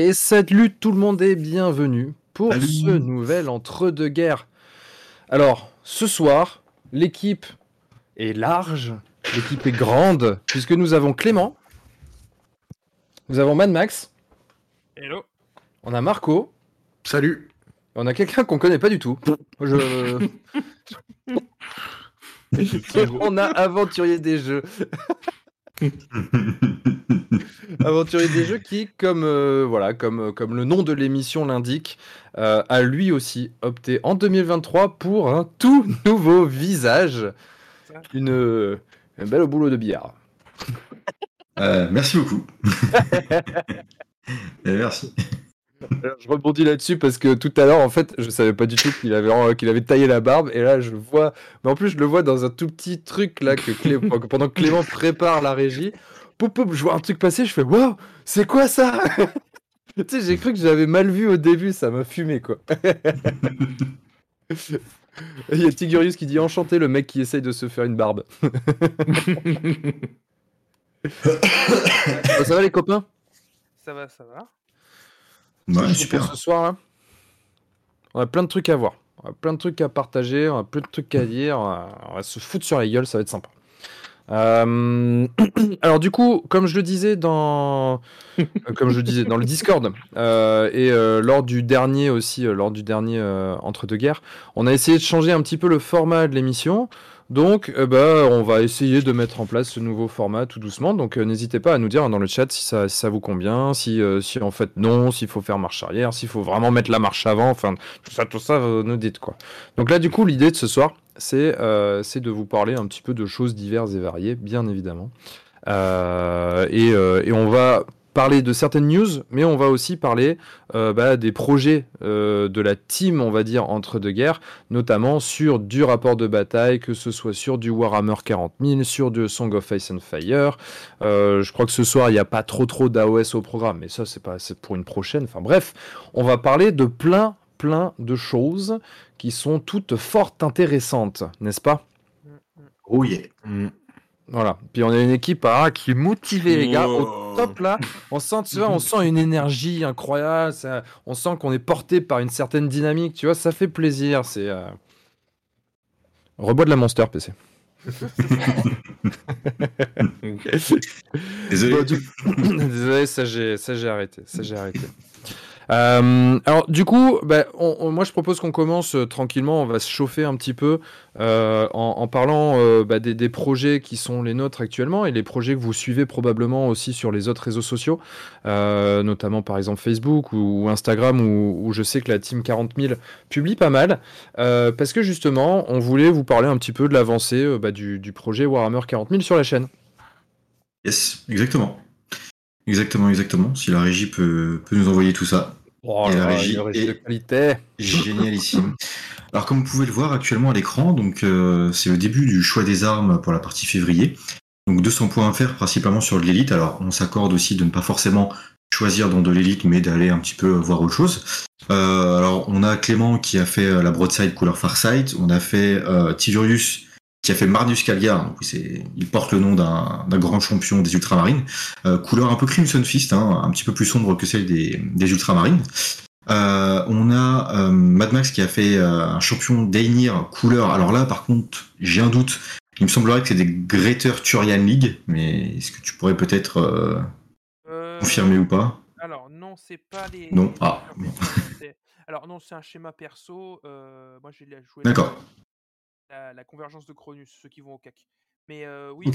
Et salut tout le monde et bienvenue pour Salut. ce nouvel entre-deux-guerres. Alors, ce soir, l'équipe est large, l'équipe est grande, puisque nous avons Clément, nous avons Mad Max, Hello. on a Marco, Salut. et on a quelqu'un qu'on connaît pas du tout. Je... on a Aventurier des Jeux. Aventurier des Jeux qui, comme, euh, voilà, comme, comme le nom de l'émission l'indique, euh, a lui aussi opté en 2023 pour un tout nouveau visage. Une, euh, un bel boulot de billard. Euh, merci beaucoup. Merci. Alors, je rebondis là-dessus parce que tout à l'heure, en fait, je savais pas du tout qu'il avait, qu'il avait taillé la barbe. Et là, je vois. Mais en plus, je le vois dans un tout petit truc là que Clé- pendant que Clément prépare la régie. Poup, poup, je vois un truc passer. Je fais Waouh, c'est quoi ça? Tu sais, j'ai cru que j'avais mal vu au début. Ça m'a fumé quoi. Il y a Tigurius qui dit Enchanté, le mec qui essaye de se faire une barbe. Bon, ça va les copains? Ça va, ça va. Ouais, super. Ce soir, on a plein de trucs à voir. On a plein de trucs à partager, on a plein de trucs à dire. On va, on va se foutre sur la gueule, ça va être sympa. Euh, Alors du coup, comme je le disais dans, euh, comme je le disais dans le Discord euh, et euh, lors du dernier aussi, lors du dernier entre deux guerres, on a essayé de changer un petit peu le format de l'émission. Donc, euh, bah, on va essayer de mettre en place ce nouveau format tout doucement. Donc, euh, n'hésitez pas à nous dire hein, dans le chat si ça, vous convient, si, euh, si en fait non, s'il faut faire marche arrière, s'il faut vraiment mettre la marche avant. Enfin, tout ça, tout ça, vous nous dites quoi. Donc là, du coup, l'idée de ce soir, c'est euh, de vous parler un petit peu de choses diverses et variées, bien évidemment. Euh, euh, et on va parler de certaines news, mais on va aussi parler euh, bah, des projets euh, de la team, on va dire, entre deux guerres, notamment sur du rapport de bataille, que ce soit sur du Warhammer 40 000, sur du Song of Ice and Fire. Euh, je crois que ce soir, il n'y a pas trop trop d'AOS au programme, mais ça, c'est pour une prochaine. Enfin bref, on va parler de plein, plein de choses qui sont toutes fort intéressantes, n'est-ce pas? Oh yeah. Voilà. Puis on a une équipe ah, qui est motivée, les gars, au Oh. top là. On sent, tu vois, on sent une énergie incroyable. ça- on sent qu'on est porté par une certaine dynamique. Tu vois, ça fait plaisir. C'est euh... rebois de la Monster PC. Désolé. Bon, du- Désolé, ça j'ai, ça j'ai arrêté, ça j'ai arrêté. Euh, alors du coup, bah, on- moi je propose qu'on commence euh, tranquillement. On va se chauffer un petit peu euh, en, parlant bah, des, projets qui sont les nôtres actuellement et les projets que vous suivez probablement aussi sur les autres réseaux sociaux, notamment par exemple Facebook ou, Instagram où, je sais que la team 40 000 publie pas mal parce que justement on voulait vous parler un petit peu de l'avancée bah, du, du projet Warhammer 40 000 sur la chaîne. Yes, exactement. Exactement, exactement. Si la régie peut, peut nous envoyer tout ça. Oh Et la régie une régie est- de qualité. Génialissime. Alors comme vous pouvez le voir actuellement à l'écran, donc euh, c'est le début du choix des armes pour la partie février. Donc 200 points à faire principalement sur de l'élite. Alors on s'accorde aussi de ne pas forcément choisir dans de l'élite, mais d'aller un petit peu voir autre chose. Euh, alors on a Clément qui a fait euh, la broadside couleur Farsight. On a fait euh, qui a fait Marnus Calgar. Donc c'est, il porte le nom d'un, grand champion des ultramarines. Euh, couleur un peu Crimson Fist, hein, un petit peu plus sombre que celle des, des ultramarines. Euh, on a euh, Mad Max qui a fait un champion d'Ainir couleur. Alors là, par contre, j'ai un doute. Il me semblerait que c'est des Greater Turian League, mais est-ce que tu pourrais peut-être confirmer ou pas? Alors, non, c'est pas les. Non. Ah, Alors, non, c'est un schéma perso. moi, j'ai joué D'accord. La, la convergence de Cronus, ceux qui vont au CAC. Mais euh, oui,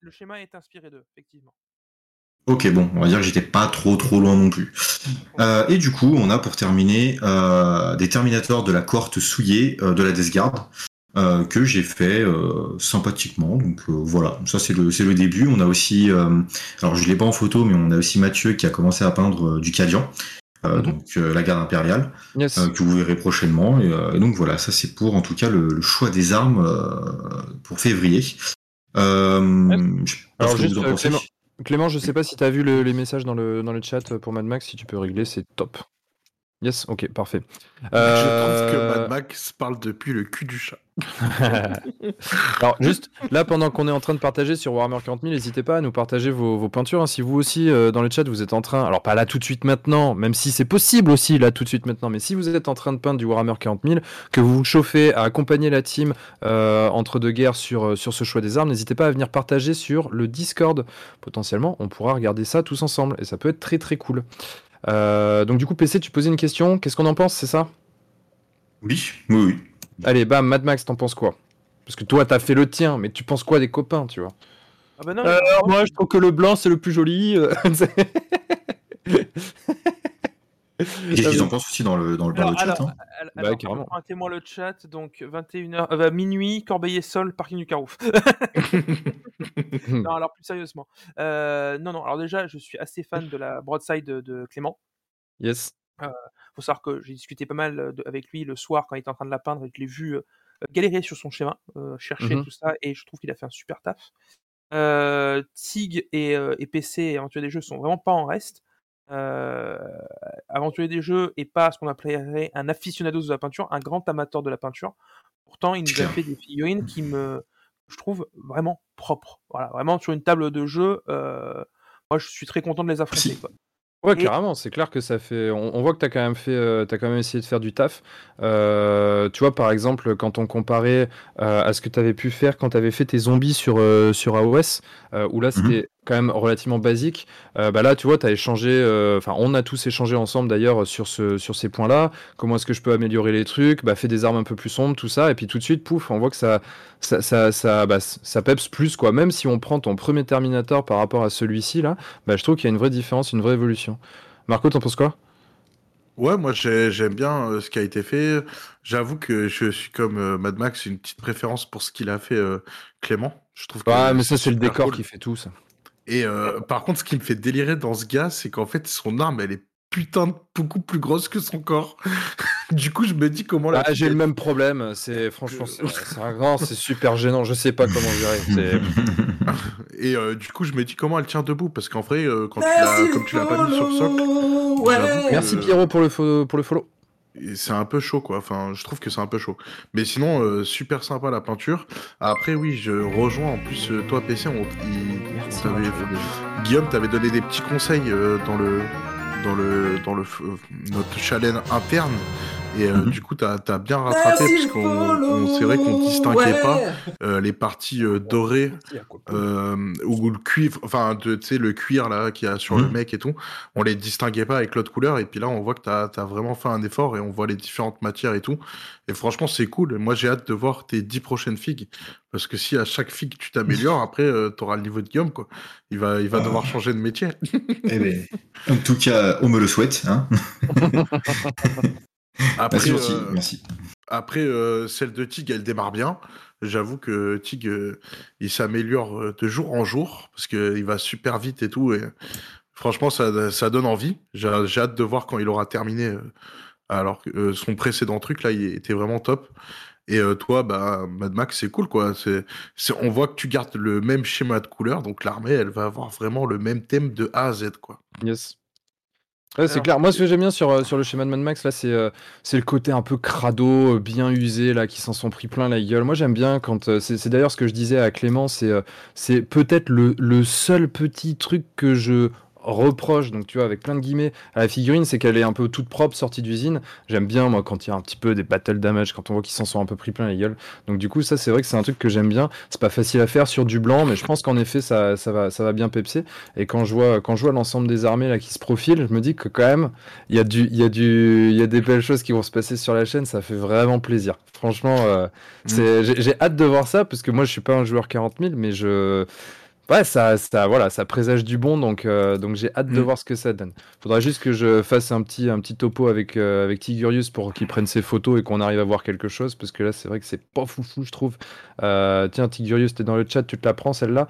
le schéma est inspiré d'eux, effectivement. Ok, bon, on va dire que j'étais pas trop trop loin non plus. Euh, et du coup, on a pour terminer euh, des Terminators de la cohorte souillée de la Death Guard que j'ai fait sympathiquement. Donc voilà, ça c'est le début. On a aussi, alors je l'ai pas en photo, mais on a aussi Mathieu qui a commencé à peindre du Cadian. Euh, Mhm. donc euh, la garde impériale, Yes. euh, que vous verrez prochainement. Et, euh, et donc voilà, ça c'est pour en tout cas le, le choix des armes euh, pour février. Euh, je sais pas Alors ce que juste, vous en euh, pensez. Clément, Clément, je sais pas si tu as vu le- les messages dans le, dans le chat pour Mad Max. Si tu peux régler, c'est top. Yes, ok, parfait. Je trouve que Euh, Mad Max parle depuis le cul du chat. Alors juste là pendant qu'on est en train de partager sur Warhammer 40 000, n'hésitez pas à nous partager vos, vos peintures. hein. Si vous aussi euh, dans le chat vous êtes en train, alors pas là tout de suite maintenant, même si c'est possible aussi là tout de suite maintenant, mais si vous êtes en train de peindre du Warhammer 40 000, que vous vous chauffez à accompagner la team euh, entre deux guerres sur, sur ce choix des armes, n'hésitez pas à venir partager sur le Discord. Potentiellement on pourra regarder ça tous ensemble et ça peut être très très cool. Euh, donc du coup PC tu posais une question, qu'est-ce qu'on en pense, c'est ça? Oui, oui, oui. Allez bam Mad Max t'en penses quoi? Parce que toi t'as fait le tien, mais tu penses quoi des copains tu vois? Ah bah non, Euh, moi, je trouve que le blanc, c'est le plus joli. euh, Qu'est-ce qu'ils en pensent aussi dans le, dans le, dans Alors, le chat alors, hein al- Bah, alors, carrément. pointez-moi le chat, donc 21h, euh, bah, minuit, Corbeil-Sol, parking du Carouf. non, alors plus sérieusement. Euh, non, non, alors déjà, je suis assez fan de la broadside de, de Clément. yes. faut savoir que j'ai discuté pas mal euh, de- avec lui le soir quand il était en train de la peindre et que je l'ai vu euh, galérer sur son schéma, euh, chercher Mhm. tout ça, et je trouve qu'il a fait un super taf. Euh, Tig et, euh, et PC et des Jeux sont vraiment pas en reste. Euh, Aventurier des Jeux est pas ce qu'on appellerait un aficionado de la peinture, un grand amateur de la peinture. Pourtant, il nous a fait des figurines qui me, je trouve vraiment propres. Voilà, vraiment sur une table de jeu. euh, moi, je suis très content de les affronter. Quoi. Ouais, Et- carrément, c'est clair que ça fait. On, on voit que tu as quand même fait, euh, t'as quand même essayé de faire du taf. Euh, tu vois, par exemple, quand on comparait euh, à ce que tu avais pu faire quand tu avais fait tes zombies sur, euh, sur AOS, euh, où là c'était quand même relativement basique, euh, bah là, tu vois, tu as échangé. euh, Enfin, on a tous échangé ensemble d'ailleurs sur, ce, sur ces points-là. Comment est-ce que je peux améliorer les trucs? Bah, fais des armes un peu plus sombres, tout ça. Et puis tout de suite, pouf, on voit que ça, ça, ça, ça, bah, ça peps plus, quoi. Même si on prend ton premier Terminator par rapport à celui-ci, là, bah, je trouve qu'il y a une vraie différence, une vraie évolution. Marco, t'en penses quoi? Ouais, moi j'ai- j'aime bien euh, ce qui a été fait. J'avoue que je suis comme euh, Mad Max, une petite préférence pour ce qu'il a fait euh, Clément. Je trouve que Ouais, mais ça, c'est le décor cool. qui fait tout, ça. Et euh, par contre, ce qui me fait délirer dans ce gars, c'est qu'en fait, son arme, elle est putain de beaucoup plus grosse que son corps. du coup, je me dis comment la Ah, j'ai le même problème. C'est franchement, c'est c'est un grand, c'est super gênant. Je sais pas comment gérer. Et euh, du coup, je me dis comment elle tient debout parce qu'en vrai, euh, quand tu l'as, comme tu l'as pas mis sur le socle, Merci Pierrot pour le fo- pour le follow. C'est un peu chaud, quoi. Enfin, je trouve que c'est un peu chaud. Mais sinon, euh, super sympa la peinture. Après, oui, je rejoins en plus euh, toi, PC. On, il- on t'avait- Guillaume t'avait donné des petits conseils euh, dans le dans le dans le euh, notre challenge interne. Et euh, Mhm. du coup, t'as as bien rattrapé parce qu'on on- c'est vrai qu'on distinguait pas euh, les parties euh, dorées euh, ou le cuivre, enfin, tu sais, le cuir là qu'il y a sur le Mhm. mec et tout, on les distinguait pas avec l'autre couleur. Et puis là, on voit que tu as, vraiment fait un effort et on voit les différentes matières et tout. Et franchement, c'est cool. Moi, j'ai hâte de voir tes dix prochaines figues. Parce que si à chaque figue tu t'améliores, après, tu auras le niveau de Guillaume, quoi. Il va, il va Ah. devoir changer de métier. Eh ben, en tout cas, on me le souhaite. Hein Après, merci, merci, euh, merci. Après, euh, celle de Tig, elle démarre bien. J'avoue que Tig, euh, il s'améliore euh, de jour en jour parce qu'il va super vite et tout. Et franchement, ça, ça donne envie. J'ai hâte de voir quand il aura terminé. Euh, alors que euh, son précédent truc, là, il était vraiment top. Et euh, toi, bah, Mad Max, c'est cool, quoi. C'est, on voit que tu gardes le même schéma de couleur, donc l'armée, elle va avoir vraiment le même thème de A à Z, quoi. Yes. Ouais, c'est clair. Moi, ce que j'aime bien sur, euh, sur le schéma de Mad Max, là, c'est euh, c'est le côté un peu crado, euh, bien usé, là, qui s'en sont pris plein la gueule. Moi, j'aime bien quand. euh, c'est d'ailleurs ce que je disais à Clément, c'est euh, c'est peut-être le, le seul petit truc que je reproche, donc tu vois, avec plein de guillemets, à la figurine, c'est qu'elle est un peu toute propre, sortie d'usine. J'aime bien, moi, quand il y a un petit peu des battle damage, quand on voit qu'ils s'en sont un peu pris plein la gueule. Donc, du coup, ça, c'est vrai que c'est un truc que j'aime bien. C'est pas facile à faire sur du blanc, mais je pense qu'en effet, ça, ça, va, ça va bien pepser. Et quand je vois, quand je vois l'ensemble des armées là qui se profilent, je me dis que quand même, il y a du, il y a du, il y a des belles choses qui vont se passer sur la chaîne. Ça fait vraiment plaisir. Franchement, euh, j'ai, j'ai hâte de voir ça parce que moi, je suis pas un joueur 40 000, mais je, ouais, ça, ça, voilà, ça présage du bon. Donc, euh, donc j'ai hâte de Mm. voir ce que ça donne. Faudra juste que je fasse un petit, un petit topo avec, euh, avec Tigurius pour qu'il prenne ses photos et qu'on arrive à voir quelque chose parce que là, c'est vrai que c'est pas foufou, je trouve. Euh, tiens, Tigurius, t'es dans le chat, tu te la prends celle-là.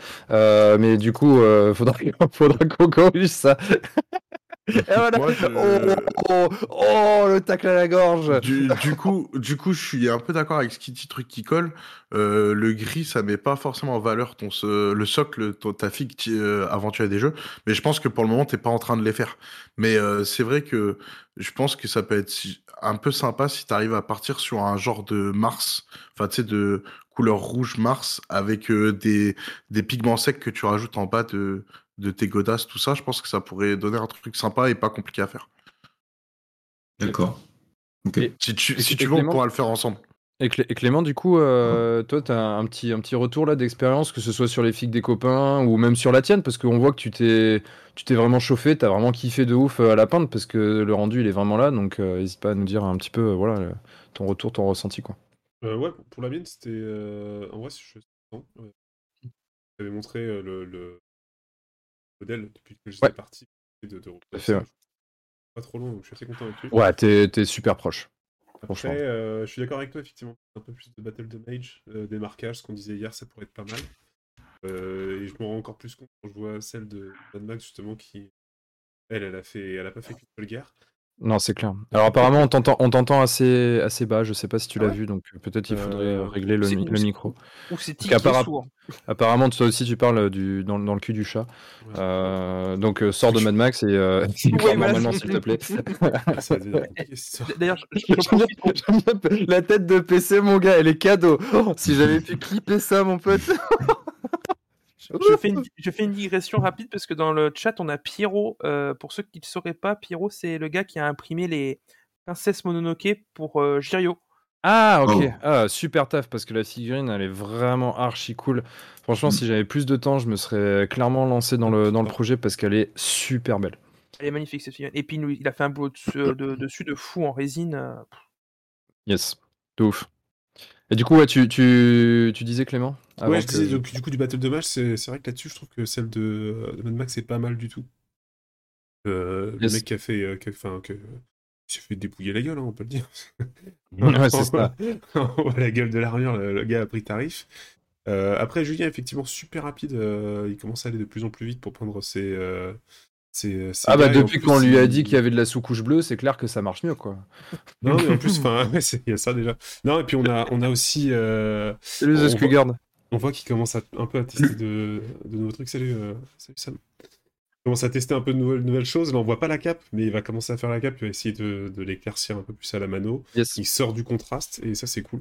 Mais du coup, faudra, faudra qu'on corrige ça. Et voilà. Moi, je- oh, oh, oh, le tacle à la gorge. du, du coup, du coup, je suis un peu d'accord avec ce qui dit truc qui colle. Euh, le gris, ça met pas forcément en valeur ton le socle, ton- ta figue euh, avant tu as des jeux. Mais je pense que pour le moment, t'es pas en train de les faire. Mais euh, c'est vrai que je pense que ça peut être un peu sympa si tu arrives à partir sur un genre de Mars, enfin tu sais de couleur rouge Mars avec euh, des, des pigments secs que tu rajoutes en bas de, de tes godasses, tout ça. Je pense que ça pourrait donner un truc sympa et pas compliqué à faire. D'accord. Et- Si tu, Et- si tu veux, on Clément pourra le faire ensemble. Et, Clé- et Clément, du coup, euh, toi, tu as un petit, un petit retour là d'expérience, que ce soit sur les figues des copains ou même sur la tienne, parce qu'on voit que tu t'es, tu t'es vraiment chauffé, tu as vraiment kiffé de ouf euh, à la peindre, parce que le rendu, il est vraiment là. Donc, euh, n'hésite pas à nous dire un petit peu euh, voilà, le- ton retour, ton ressenti. Quoi. Euh, ouais, pour- la mienne, c'était. euh, En vrai, je ouais. J'avais montré le, le modèle depuis que j'étais Ouais. parti de, de fait, ouais. Pas trop long, donc je suis assez content avec lui. Ouais, t'es, t'es super proche. Après, euh, je suis d'accord avec toi, effectivement. Un peu plus de battle de mage, euh, des marquages, ce qu'on disait hier, ça pourrait être pas mal. Euh, et je me rends encore plus compte quand je vois celle de Mad Max, justement, qui. Elle, elle a, fait... elle a pas fait qu'une seule guerre. Non, c'est clair. Alors, apparemment, on t'entend, on t'entend assez, assez bas. Je sais pas si tu Ah l'as ouais vu, donc euh, peut-être il faudrait Euh, euh, régler le, mi- le micro. Ou c'est. Apparemment, toi aussi, tu parles du, dans, dans le cul du chat. Ouais. Euh, donc, euh, sors de Mad Max et euh, Ouais, voilà. normalement, s'il te plaît. D'ailleurs, je- je- la tête de PC, mon gars, elle est cadeau. Oh, si j'avais pu clipper ça, mon pote. Je fais, une, je fais une digression rapide parce que dans le chat, on a Pierrot. Euh, pour ceux qui ne le sauraient pas, Pierrot, c'est le gars qui a imprimé les princesses Mononoke pour euh, Jirio. Ah, ok. Oh. Ah, super taf, parce que la figurine, elle est vraiment archi cool. Franchement, si j'avais plus de temps, je me serais clairement lancé dans le, dans le projet parce qu'elle est super belle. Elle est magnifique cette figurine. Et puis, il a fait un boulot dessus de, dessus de fou en résine. euh. Yes, de ouf. Et du coup, ouais, tu, tu, tu disais Clément Ouais, je que- disais, donc, du coup, du Battle de Match, c'est vrai que là-dessus, je trouve que celle de, de Mad Max est pas mal du tout. Euh, Yes. Le mec qui a fait. euh, qui a- Enfin, que. Il s'est fait dépouiller la gueule, hein, on peut le dire. Ouais, c'est ça. La gueule de l'armure, le, le gars a pris tarif. Euh, après, Julien, effectivement, super rapide. euh, il commence à aller de plus en plus vite pour prendre ses. Euh, Ah bah depuis plus, qu'on lui a dit qu'il y avait de la sous-couche bleue, c'est clair que ça marche mieux quoi. Non, mais en plus, enfin, ouais, il y a ça déjà. Non, et puis on a, on a aussi. euh, Salut On The on voit qu'il commence à, un peu à tester de, de nouveaux trucs. Salut, euh, salut Sam. Il commence à tester un peu de nouvelles, nouvelles choses. Là, on voit pas la cape, mais il va commencer à faire la cape. Il va essayer de, de l'éclaircir un peu plus à la mano. Yes. Il sort du contraste, et ça, c'est cool.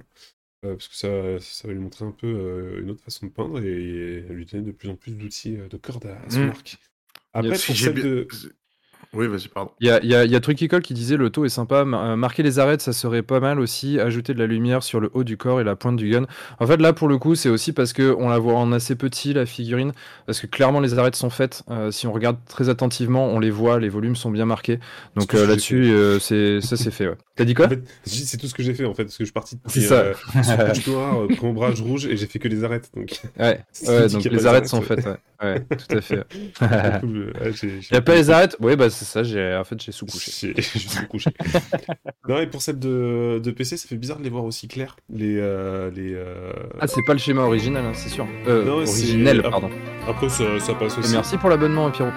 Euh, parce que ça, ça va lui montrer un peu une autre façon de peindre et lui donner de plus en plus d'outils de corde à, à son Mm. arc. Après, pour celle de... Oui, vas-y, pardon. Il y a, y a, y a qui disait le taux est sympa, euh, marquer les arêtes ça serait pas mal aussi, ajouter de la lumière sur le haut du corps et la pointe du gun. En fait là pour le coup c'est aussi parce que on la voit en assez petit la figurine, parce que clairement les arêtes sont faites, Euh, si on regarde très attentivement on les voit, les volumes sont bien marqués, donc euh, là-dessus euh, c'est ça c'est fait. Ouais. T'as dit quoi En fait, c'est tout ce que j'ai fait en fait, parce que je suis parti de C'est ça. euh, sous couche noire, euh, pris ombrage rouge, et j'ai fait que les arêtes. Donc, Ouais, c'est ouais donc les arêtes sont faites, ouais, ouais tout à fait. Il y a pas les arêtes? Oui bah c'est ça, j'ai en fait j'ai sous-couché. J'ai j'ai sous-couché. non, et pour celle de, de PC, ça fait bizarre de les voir aussi clairs. Les. euh, les euh, Ah c'est pas le schéma original hein, c'est sûr. Euh, Non, c'est- originel pardon. Après, ça, ça passe Et aussi. merci pour l'abonnement Pierrot.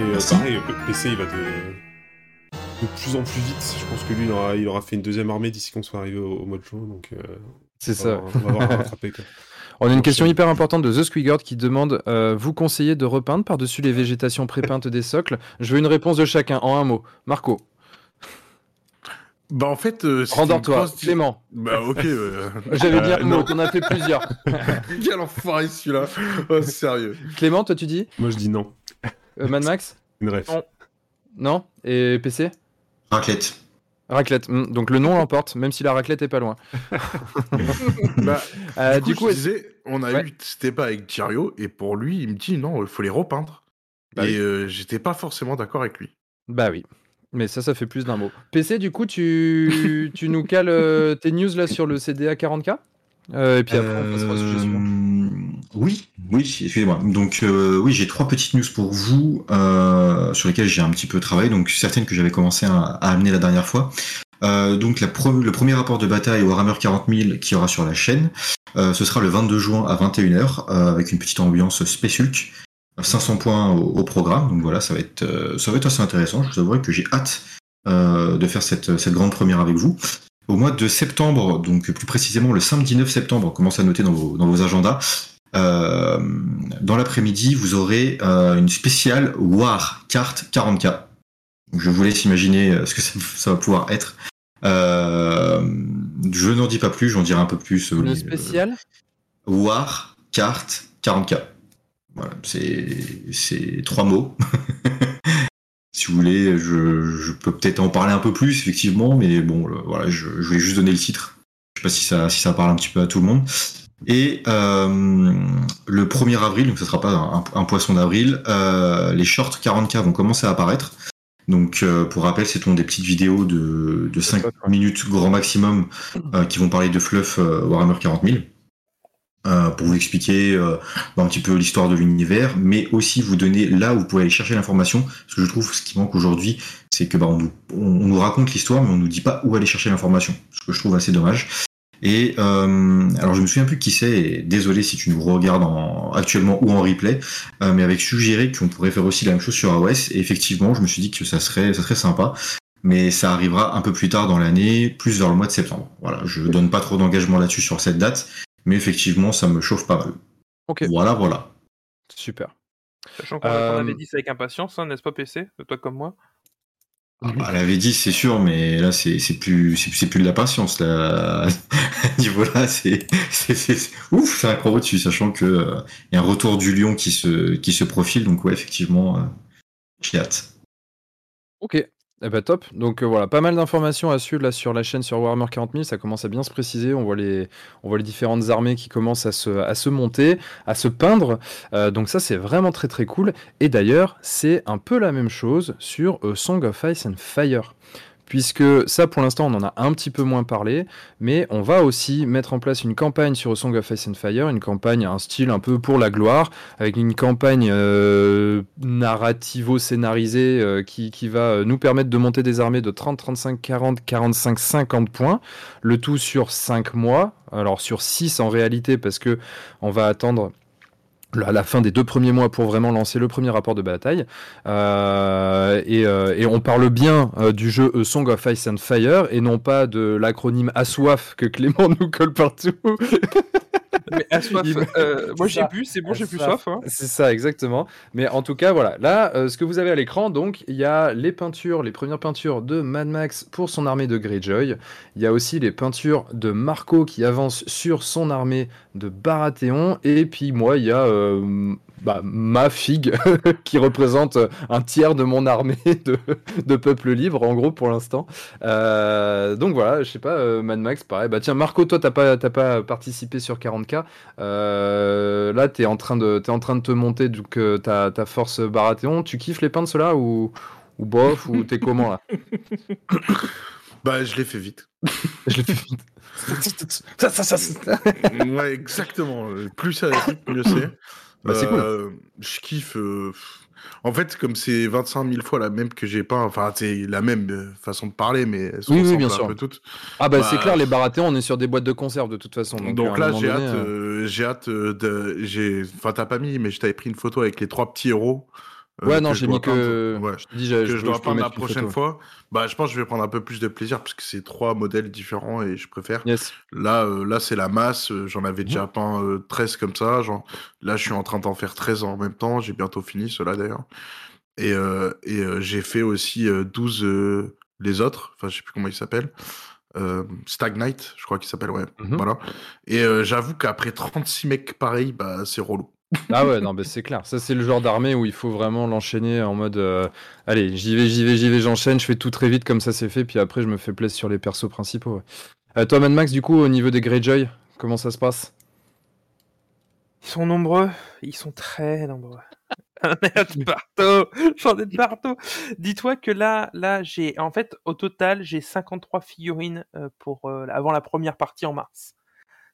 Et euh, pareil, PC, il va de, de plus en plus vite. Je pense que lui, il aura, il aura fait une deuxième armée d'ici qu'on soit arrivé au, au mois de juin. Donc, euh, C'est va ça. On va avoir à rattraper. Quoi. On a une question hyper importante de The Squigard qui demande euh, Vous conseillez de repeindre par-dessus les végétations prépeintes des socles? Je veux une réponse de chacun en un mot. Marco, Bah, en fait, euh, rendors-toi. grosse- Clément, Bah, ok. euh, j'avais dit un mot, non. t'en as fait plusieurs. Quel enfoiré celui-là. Oh, sérieux. Clément, toi tu dis? Moi, je dis non. Euh, Mad Max? Une ref. Non. Non Et PC Raclette. Raclette. Hmm, Donc le nom l'emporte, même si la raclette est pas loin. Bah, Euh, du coup, je disais, on a Ouais. eu, c'était pas avec Thierio, et pour lui, il me dit non, il faut les repeindre. Bah et oui. euh, j'étais pas forcément d'accord avec lui. Bah oui. Mais ça, ça fait plus d'un mot. PC, du coup, tu, tu nous cales euh, tes news là sur le CDA 40K Euh, Et puis après, on passera au sujet suivant. Euh, Oui, oui, excusez-moi. Donc euh, oui, j'ai trois petites news pour vous euh, sur lesquelles j'ai un petit peu travaillé, donc certaines que j'avais commencé à, à amener la dernière fois. Donc la le premier rapport de bataille Warhammer 40 000 qui aura sur la chaîne, ce sera le 22 juin à 21h euh, avec une petite ambiance Hulk. 500 points au, au programme. Donc voilà, ça va être, ça va être assez intéressant. Je vous avouerai que j'ai hâte de faire cette, cette grande première avec vous. Au mois de septembre, donc plus précisément le samedi 9 septembre, commencez à noter dans vos, dans vos agendas. Euh, dans l'après-midi, vous aurez euh, une spéciale War carte 40k. Donc, je vous laisse imaginer euh, ce que ça, ça va pouvoir être. Euh, je n'en dis pas plus, j'en dirai un peu plus. Une euh, spéciale War, carte, 40k. Voilà, c'est trois mots. si vous voulez, je, je peux peut-être en parler un peu plus, effectivement, mais bon, le- voilà, je, je vais juste donner le titre. Je sais pas si ça, si ça parle un petit peu à tout le monde. Et euh, le 1er avril, donc ce sera pas un, un poisson d'avril, euh, les shorts 40k vont commencer à apparaître. Donc, euh, pour rappel, ce sont des petites vidéos de, de 5 minutes grand maximum euh, qui vont parler de fluff euh, Warhammer 40 000. Euh, pour vous expliquer euh, un petit peu l'histoire de l'univers, mais aussi vous donner là où vous pouvez aller chercher l'information. Parce que je trouve ce qui manque aujourd'hui, c'est que bah, on, nous, on, nous raconte l'histoire, mais on nous dit pas où aller chercher l'information. Ce que je trouve assez dommage. Et euh, alors je me souviens plus qui c'est, désolé si tu nous regardes en, actuellement ou en replay, euh, mais avec suggéré qu'on pourrait faire aussi la même chose sur AOS, et effectivement je me suis dit que ça serait, ça serait sympa, mais ça arrivera un peu plus tard dans l'année, plus vers le mois de septembre. Voilà, je donne pas trop d'engagement là-dessus sur cette date, mais effectivement ça me chauffe pas mal. Ok. Voilà, voilà. Super. Sachant qu'on Euh, on avait dit ça avec impatience, hein, n'est-ce pas PC Toi comme moi? Ah, bah, elle avait dit, c'est sûr, mais là, c'est c'est plus, c'est plus de la patience. Là, à ce niveau-là, c'est, c'est, c'est- c'est- ouf, c'est un cran au-dessus, sachant que euh, il y a un retour du lion qui se, qui se profile. Donc ouais, effectivement, euh, j'ai hâte. Ok. Eh ben top. Donc euh, voilà, pas mal d'informations à suivre là sur la chaîne sur Warhammer 40 000. Ça commence à bien se préciser. On voit les, différentes armées qui commencent à se, à se monter, à se peindre. Euh, donc ça, c'est vraiment très très cool. Et d'ailleurs, c'est un peu la même chose sur euh, Song of Ice and Fire. Puisque ça, pour l'instant, on en a un petit peu moins parlé, mais on va aussi mettre en place une campagne sur Song of Ice and Fire, une campagne, un style un peu pour la gloire, avec une campagne euh, narrativo-scénarisée euh, qui, qui va euh, nous permettre de monter des armées de 30, 35, 40, 45, 50 points, le tout sur 5 mois, alors sur 6 en réalité, parce que on va attendre à la fin des deux premiers mois pour vraiment lancer le premier rapport de bataille. Euh, et, euh, et on parle bien euh, du jeu Song of Ice and Fire et non pas de l'acronyme ASOIF que Clément nous colle partout. Soif, euh, moi j'ai bu, c'est bon, j'ai plus soif. Hein. C'est ça, exactement. Mais en tout cas, voilà. Là, euh, ce que vous avez à l'écran, donc, il y a les peintures, les premières peintures de Mad Max pour son armée de Greyjoy. Il y a aussi les peintures de Marco qui avance sur son armée de Baratheon. Et puis, moi, il y a euh, bah, ma figue qui représente un tiers de mon armée de, de peuple libre, en gros, pour l'instant. Euh, donc voilà, je sais pas, Mad Max, pareil. Bah tiens, Marco, toi, t'as pas, t'as pas participé sur 40K. Euh, là, t'es en train de, t'es en train de te monter donc euh, ta, ta force Baratheon. Tu kiffes les peintres ceux-là ou, ou bof ou t'es comment là Bah, je l'ai fait vite. Je l'ai fait vite. Ça, ça, ça, ça. ouais, exactement. Euh, Plus ça va vite, mieux c'est. Bah, c'est cool. Euh, Je kiffe. Euh, En fait, comme c'est 25 000 fois la même que j'ai peint, enfin, c'est la même euh, façon de parler, mais elles se Oui, oui, bien un sûr. peu toutes. Ah bah, Bah, c'est clair, les Baratheons, on est sur des boîtes de conserve de toute façon. Donc, un là, moment j'ai hâte, euh, euh, j'ai hâte euh, de. Enfin, t'as pas mis, mais je t'avais pris une photo avec les trois petits héros. Euh, Ouais, non, que je j'ai mis que. Ouais. Je dis, que je, dois peux peindre la prochaine fois. Bah, je pense que je vais prendre un peu plus de plaisir parce que c'est trois modèles différents et je préfère. Yes. Là, euh, là c'est la masse. euh, J'en avais Mhm. déjà peint euh, 13 comme ça. Genre, là, je suis en train d'en faire 13 en même temps. J'ai bientôt fini cela d'ailleurs. Et, euh, et euh, j'ai fait aussi euh, 12 euh, les autres. Enfin, je sais plus comment ils s'appellent. Euh, Stag Knight, je crois qu'il s'appelle, ouais. Mhm. Voilà. Et euh, j'avoue qu'après 36 mecs pareils, bah, c'est relou. Ah ouais, non, bah, c'est clair. Ça, c'est le genre d'armée où il faut vraiment l'enchaîner en mode euh, allez, j'y vais, j'y vais, j'y vais, j'enchaîne, je fais tout très vite comme ça c'est fait, puis après je me fais plaisir sur les persos principaux. ouais. Euh, toi, Mad Max, du coup, au niveau des Greyjoy, comment ça se passe? Ils sont nombreux, ils sont très nombreux. J'en ai de partout, j'en ai de partout. Dis-toi que là, là, j'ai, en fait, au total, j'ai 53 figurines euh, pour avant la première partie en mars.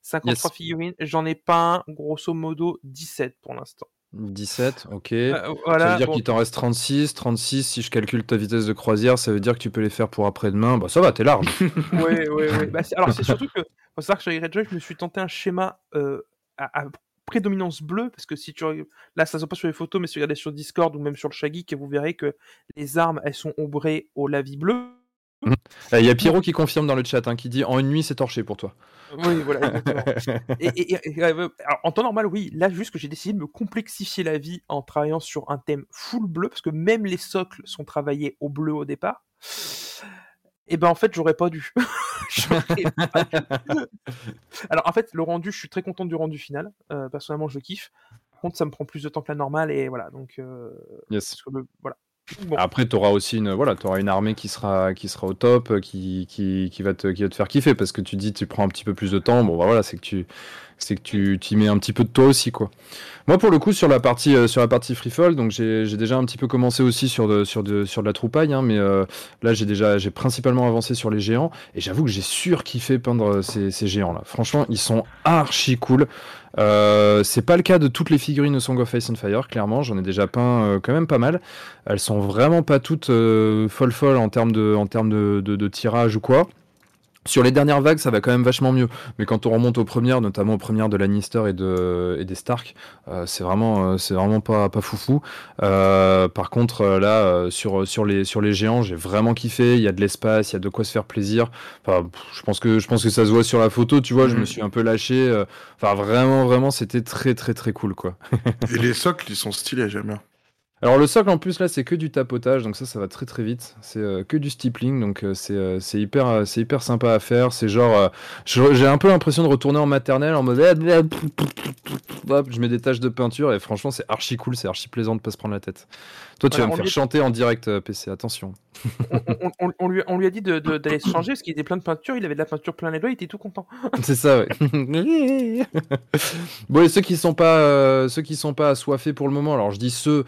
53 Yes. figurines, j'en ai peint grosso modo 17 pour l'instant. 17, ok. Euh, ça voilà. veut dire bon, qu'il t'en reste 36. 36, si je calcule ta vitesse de croisière, ça veut dire que tu peux les faire pour après-demain. Bah ça va, t'es large. Ouais. Bah, c'est- alors, c'est surtout que, faut savoir que sur Greyjoy, je me suis tenté un schéma euh, à, à prédominance bleue, parce que si tu là ça se voit pas sur les photos, mais si vous regardez sur Discord ou même sur le Shaggy, que vous verrez que les armes elles sont ombrées au lavis bleu. Il y a Pierrot qui confirme dans le chat, hein, qui dit en une nuit c'est torché pour toi. Oui, voilà, et, et- et- et, euh, alors, en temps normal, oui, là juste que j'ai décidé de me complexifier la vie en travaillant sur un thème full bleu, parce que même les socles sont travaillés au bleu au départ. Et ben en fait, j'aurais pas dû. J'aurais pas dû. Alors en fait, le rendu, je suis très content du rendu final. Euh, personnellement, je le kiffe. Par contre, ça me prend plus de temps que la normale et voilà. Donc, euh, Yes. parce que le- voilà. Après, tu auras aussi une, voilà, auras une armée qui sera, qui sera au top, euh, qui, qui, qui, va te, qui va te faire kiffer parce que tu dis tu prends un petit peu plus de temps. Bon, bah voilà, c'est que tu c'est que tu y mets un petit peu de toi aussi, quoi. Moi, pour le coup, sur la partie, euh, sur la partie freefall, donc j'ai déjà un petit peu commencé aussi sur de, sur de, sur de la troupaille, hein, mais euh, là, j'ai déjà, j'ai principalement avancé sur les géants et j'avoue que j'ai surkiffé peindre euh, ces, ces géants-là. Franchement, ils sont archi cool. Euh, c'est pas le cas de toutes les figurines de Song of Ice and Fire, clairement. J'en ai déjà peint euh, quand même pas mal. Elles sont vraiment pas toutes folles folles en termes de, en termes de, de tirage ou quoi. Sur les dernières vagues, ça va quand même vachement mieux. Mais quand on remonte aux premières, notamment aux premières de Lannister et, de, et des Stark, euh, c'est vraiment, euh, c'est vraiment pas, pas foufou. Euh, par contre, là, sur, sur, les, sur les géants, j'ai vraiment kiffé. Il y a de l'espace, il y a de quoi se faire plaisir. Enfin, je pense que, je pense que ça se voit sur la photo, tu vois. Je me suis un peu lâché. Enfin, vraiment, vraiment, c'était très, très, très cool, quoi. Et les socles, ils sont stylés, j'aime bien. Alors le socle en plus là c'est que du tapotage donc ça ça va très très vite. C'est euh, que du stippling donc euh, c'est euh, c'est hyper euh, c'est hyper sympa à faire. C'est genre j'ai un peu l'impression de retourner en maternelle en mode hop, je mets des taches de peinture et franchement c'est archi cool c'est archi plaisant de pas se prendre la tête. Toi tu vas me faire chanter en direct PC attention. On, on- on- on lui, on lui a dit de- de- d'aller se changer parce qu'il était plein de peinture, il avait de la peinture plein les doigts, il était tout content. c'est ça ouais. Bon et ceux qui sont pas ceux qui sont pas assoiffés pour le moment alors je dis ceux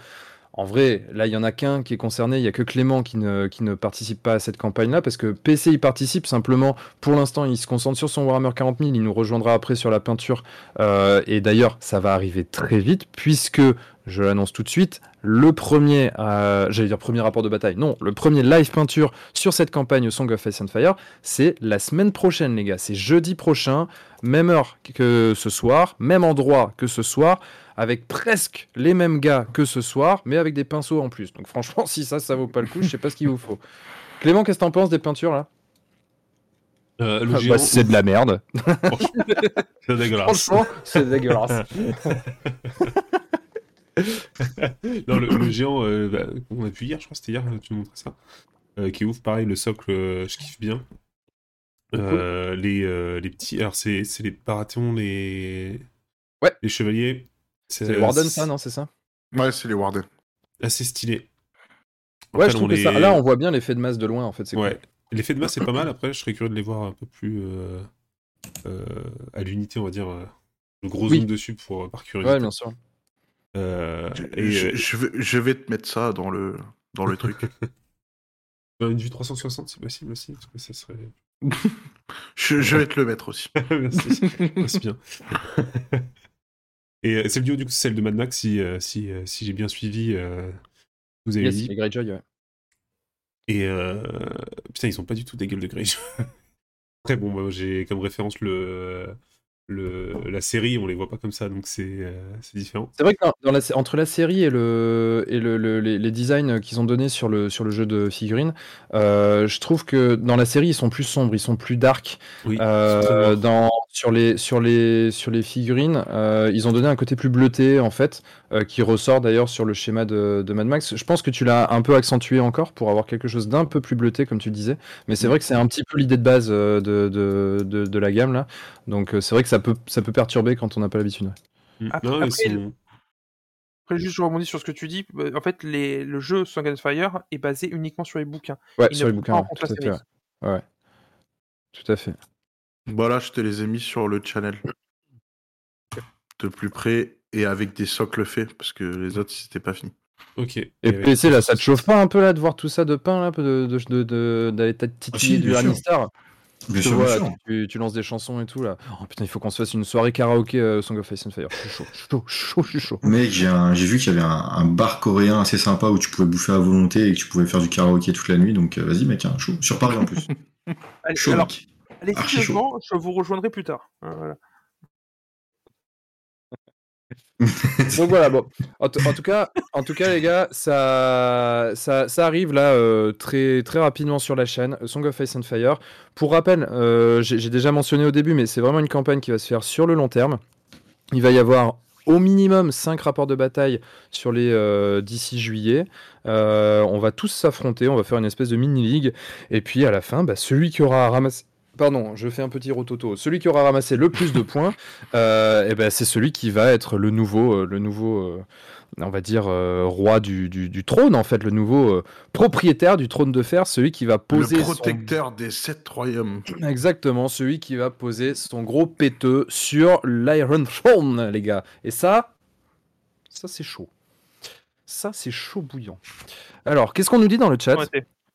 En vrai, là, il y en a qu'un qui est concerné. Il y a que Clément qui ne, participe pas à cette campagne-là parce que PC il participe simplement. Pour l'instant, il se concentre sur son Warhammer 40 000. Il nous rejoindra après sur la peinture. Euh, et d'ailleurs, ça va arriver très vite puisque je l'annonce tout de suite. Le premier, euh, j'allais dire premier rapport de bataille. Non, le premier live peinture sur cette campagne Song of Ice and Fire, c'est la semaine prochaine, les gars. C'est jeudi prochain, même heure que ce soir, même endroit que ce soir avec presque les mêmes gars que ce soir, mais avec des pinceaux en plus. Donc franchement, si ça, ça vaut pas le coup, je sais pas ce qu'il vous faut. Clément, qu'est-ce que t'en penses des peintures là? Euh, le Ah, géant, bah, C'est de la merde. c'est dégueulasse. Franchement, c'est dégueulasse. non, le, le géant, euh, bah, on a vu hier, je crois c'était hier, tu nous montrais ça. Euh, qui est ouf, pareil, le socle, euh, je kiffe bien. Euh, les, euh, les petits. Alors, c'est c'est les Baratheons, les. Ouais. Les chevaliers. C'est les Warden, ça, non C'est ça Ouais, c'est les Warden. Assez stylé. Ouais, je trouve que les- ça. Là, on voit bien l'effet de masse de loin, en fait. Ouais. L'effet de masse, c'est pas mal. Après, je serais curieux de les voir un peu plus euh, euh, à l'unité, on va dire. euh, le gros Oui. zoom dessus pour, par curiosité. Ouais, bien sûr. Euh, Je, et, je- euh, je vais, je vais te mettre ça dans le, dans le truc. une vue 360, c'est possible aussi, parce que ça serait. je, je vais te le mettre aussi. Merci. C'est bien. Et euh, c'est le duo, du coup, celle de Mad Max, si, euh, si, euh, si j'ai bien suivi, vous avez Yes, dit. les Greyjoy, ouais. Et putain, ils sont pas du tout des gueules de Greyjoy. Après, bon, bah, j'ai comme référence le, le, la série, on les voit pas comme ça, donc c'est euh, différent. C'est vrai que dans, dans la, sé- entre la série et, le, et le, le- les, les designs qu'ils ont donnés sur le, sur le jeu de figurines, euh, je trouve que dans la série, ils sont plus sombres, ils sont plus dark. Oui, Euh, dans, sur, les, sur, les, sur les figurines, euh, ils ont donné un côté plus bleuté, en fait, euh, qui ressort d'ailleurs sur le schéma de, de Mad Max. Je pense que tu l'as un peu accentué encore pour avoir quelque chose d'un peu plus bleuté, comme tu disais. Mais c'est vrai que c'est un petit peu l'idée de base euh, de, de, de, de la gamme, là. Donc euh, c'est vrai que ça peut, ça peut perturber quand on n'a pas l'habitude. Mm. Après- Non, ils après, sont- Après, juste, je rebondis sur ce que tu dis. euh, En fait, les, le jeu Song and Fire est basé uniquement sur les bouquins. Ouais, Il sur les bouquins, ouais, tout à fait. Ouais. Ouais. Tout à fait. Voilà, je te les ai mis sur le channel. De plus près et avec des socles faits, parce que les autres, c'était pas fini. Ok. Et ouais, PC, là, ça te chauffe pas un peu là de voir tout ça de pain là, de, de, de, de- d'aller t'a- titiller Ah si, du bien sûr. Lannister Bien Je te sûr, vois, bien là, sûr. tu, tu lances des chansons et tout là. Oh putain, il faut qu'on se fasse une soirée karaoké euh, Song of Ice and Fire. Je suis chaud, je suis chaud, je suis chaud, je suis chaud. Mec, j'ai un- j'ai vu qu'il y avait un, un bar coréen assez sympa où tu pouvais bouffer à volonté et que tu pouvais faire du karaoké toute la nuit. Donc euh, vas-y, mec, hein, chaud. Sur Paris en plus. Allez, Chaud, alors, mec. Allez archi sérieusement, je vous rejoindrai plus tard. Voilà. Donc voilà, bon. En, tout cas, en tout cas, les gars, ça, ça, ça arrive là euh, très, très rapidement sur la chaîne, Song of Ice and Fire. Pour rappel, euh, j'ai déjà mentionné au début, mais c'est vraiment une campagne qui va se faire sur le long terme. Il va y avoir au minimum 5 rapports de bataille sur les euh, d'ici juillet. Euh, on va tous s'affronter, on va faire une espèce de mini-ligue. Et puis à la fin, bah, celui qui aura ramassé. Pardon, je fais un petit rototo. Celui qui aura ramassé le plus de points, euh, eh ben, c'est celui qui va être le nouveau, euh, le nouveau euh, on va dire, euh, roi du, du- du trône, en fait, le nouveau euh, propriétaire du trône de fer, celui qui va poser. Le son- protecteur des sept royaumes. Exactement, celui qui va poser son gros péteux sur l'Iron Throne, les gars. Et ça, ça c'est chaud. Ça, c'est chaud bouillant. Alors, qu'est-ce qu'on nous dit dans le chat?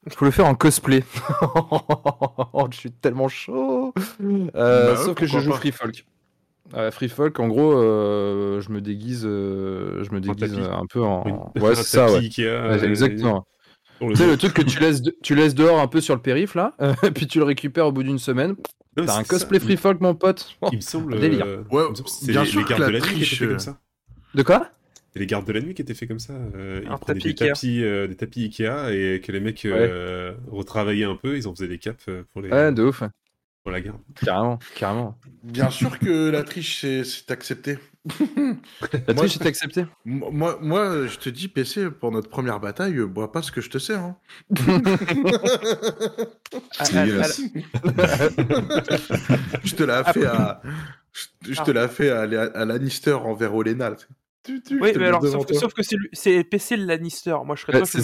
Faut le faire en cosplay. Oh, je suis tellement chaud. Euh, Bah ouais, sauf que je joue pas. Free Folk. Euh, Free Folk, en gros, euh, je me déguise, euh, je me déguise un peu en. Oui, Ouais, c'est ça, ouais. Exactement. Tu sais, le truc que tu laisses, de- tu laisses dehors un peu sur le périph' là, puis tu le récupères au bout d'une semaine. T'as c'est un ça. cosplay Free Folk, mon pote. Oh. Il me semble. Délire. Ouais, il me semble que c'est bien les, sûr les que gardes la de la triche, comme ça. De quoi? Les gardes de la nuit qui étaient faits comme ça. euh, ils prenaient tapis des tapis, euh, des tapis Ikea et que les mecs euh, retravaillaient un peu, ils en faisaient des capes euh, pour, les, Ouais, de ouf. pour la garde. Carrément, carrément. Bien sûr que la triche, c'est- accepté. La Moi- triche est acceptée. Moi, moi, je te dis, PC, pour notre première bataille, bois pas ce que je te sers. hein. à- à- dégueulasse. Je te l'ai fait à. Je, je te Ah. l'ai fait à, à Lannister envers Olenna. Tu- tu- Oui, mais alors, sauf, que- toi. sauf que c'est PC le Lannister. Moi, je serais Ouais, toi, je me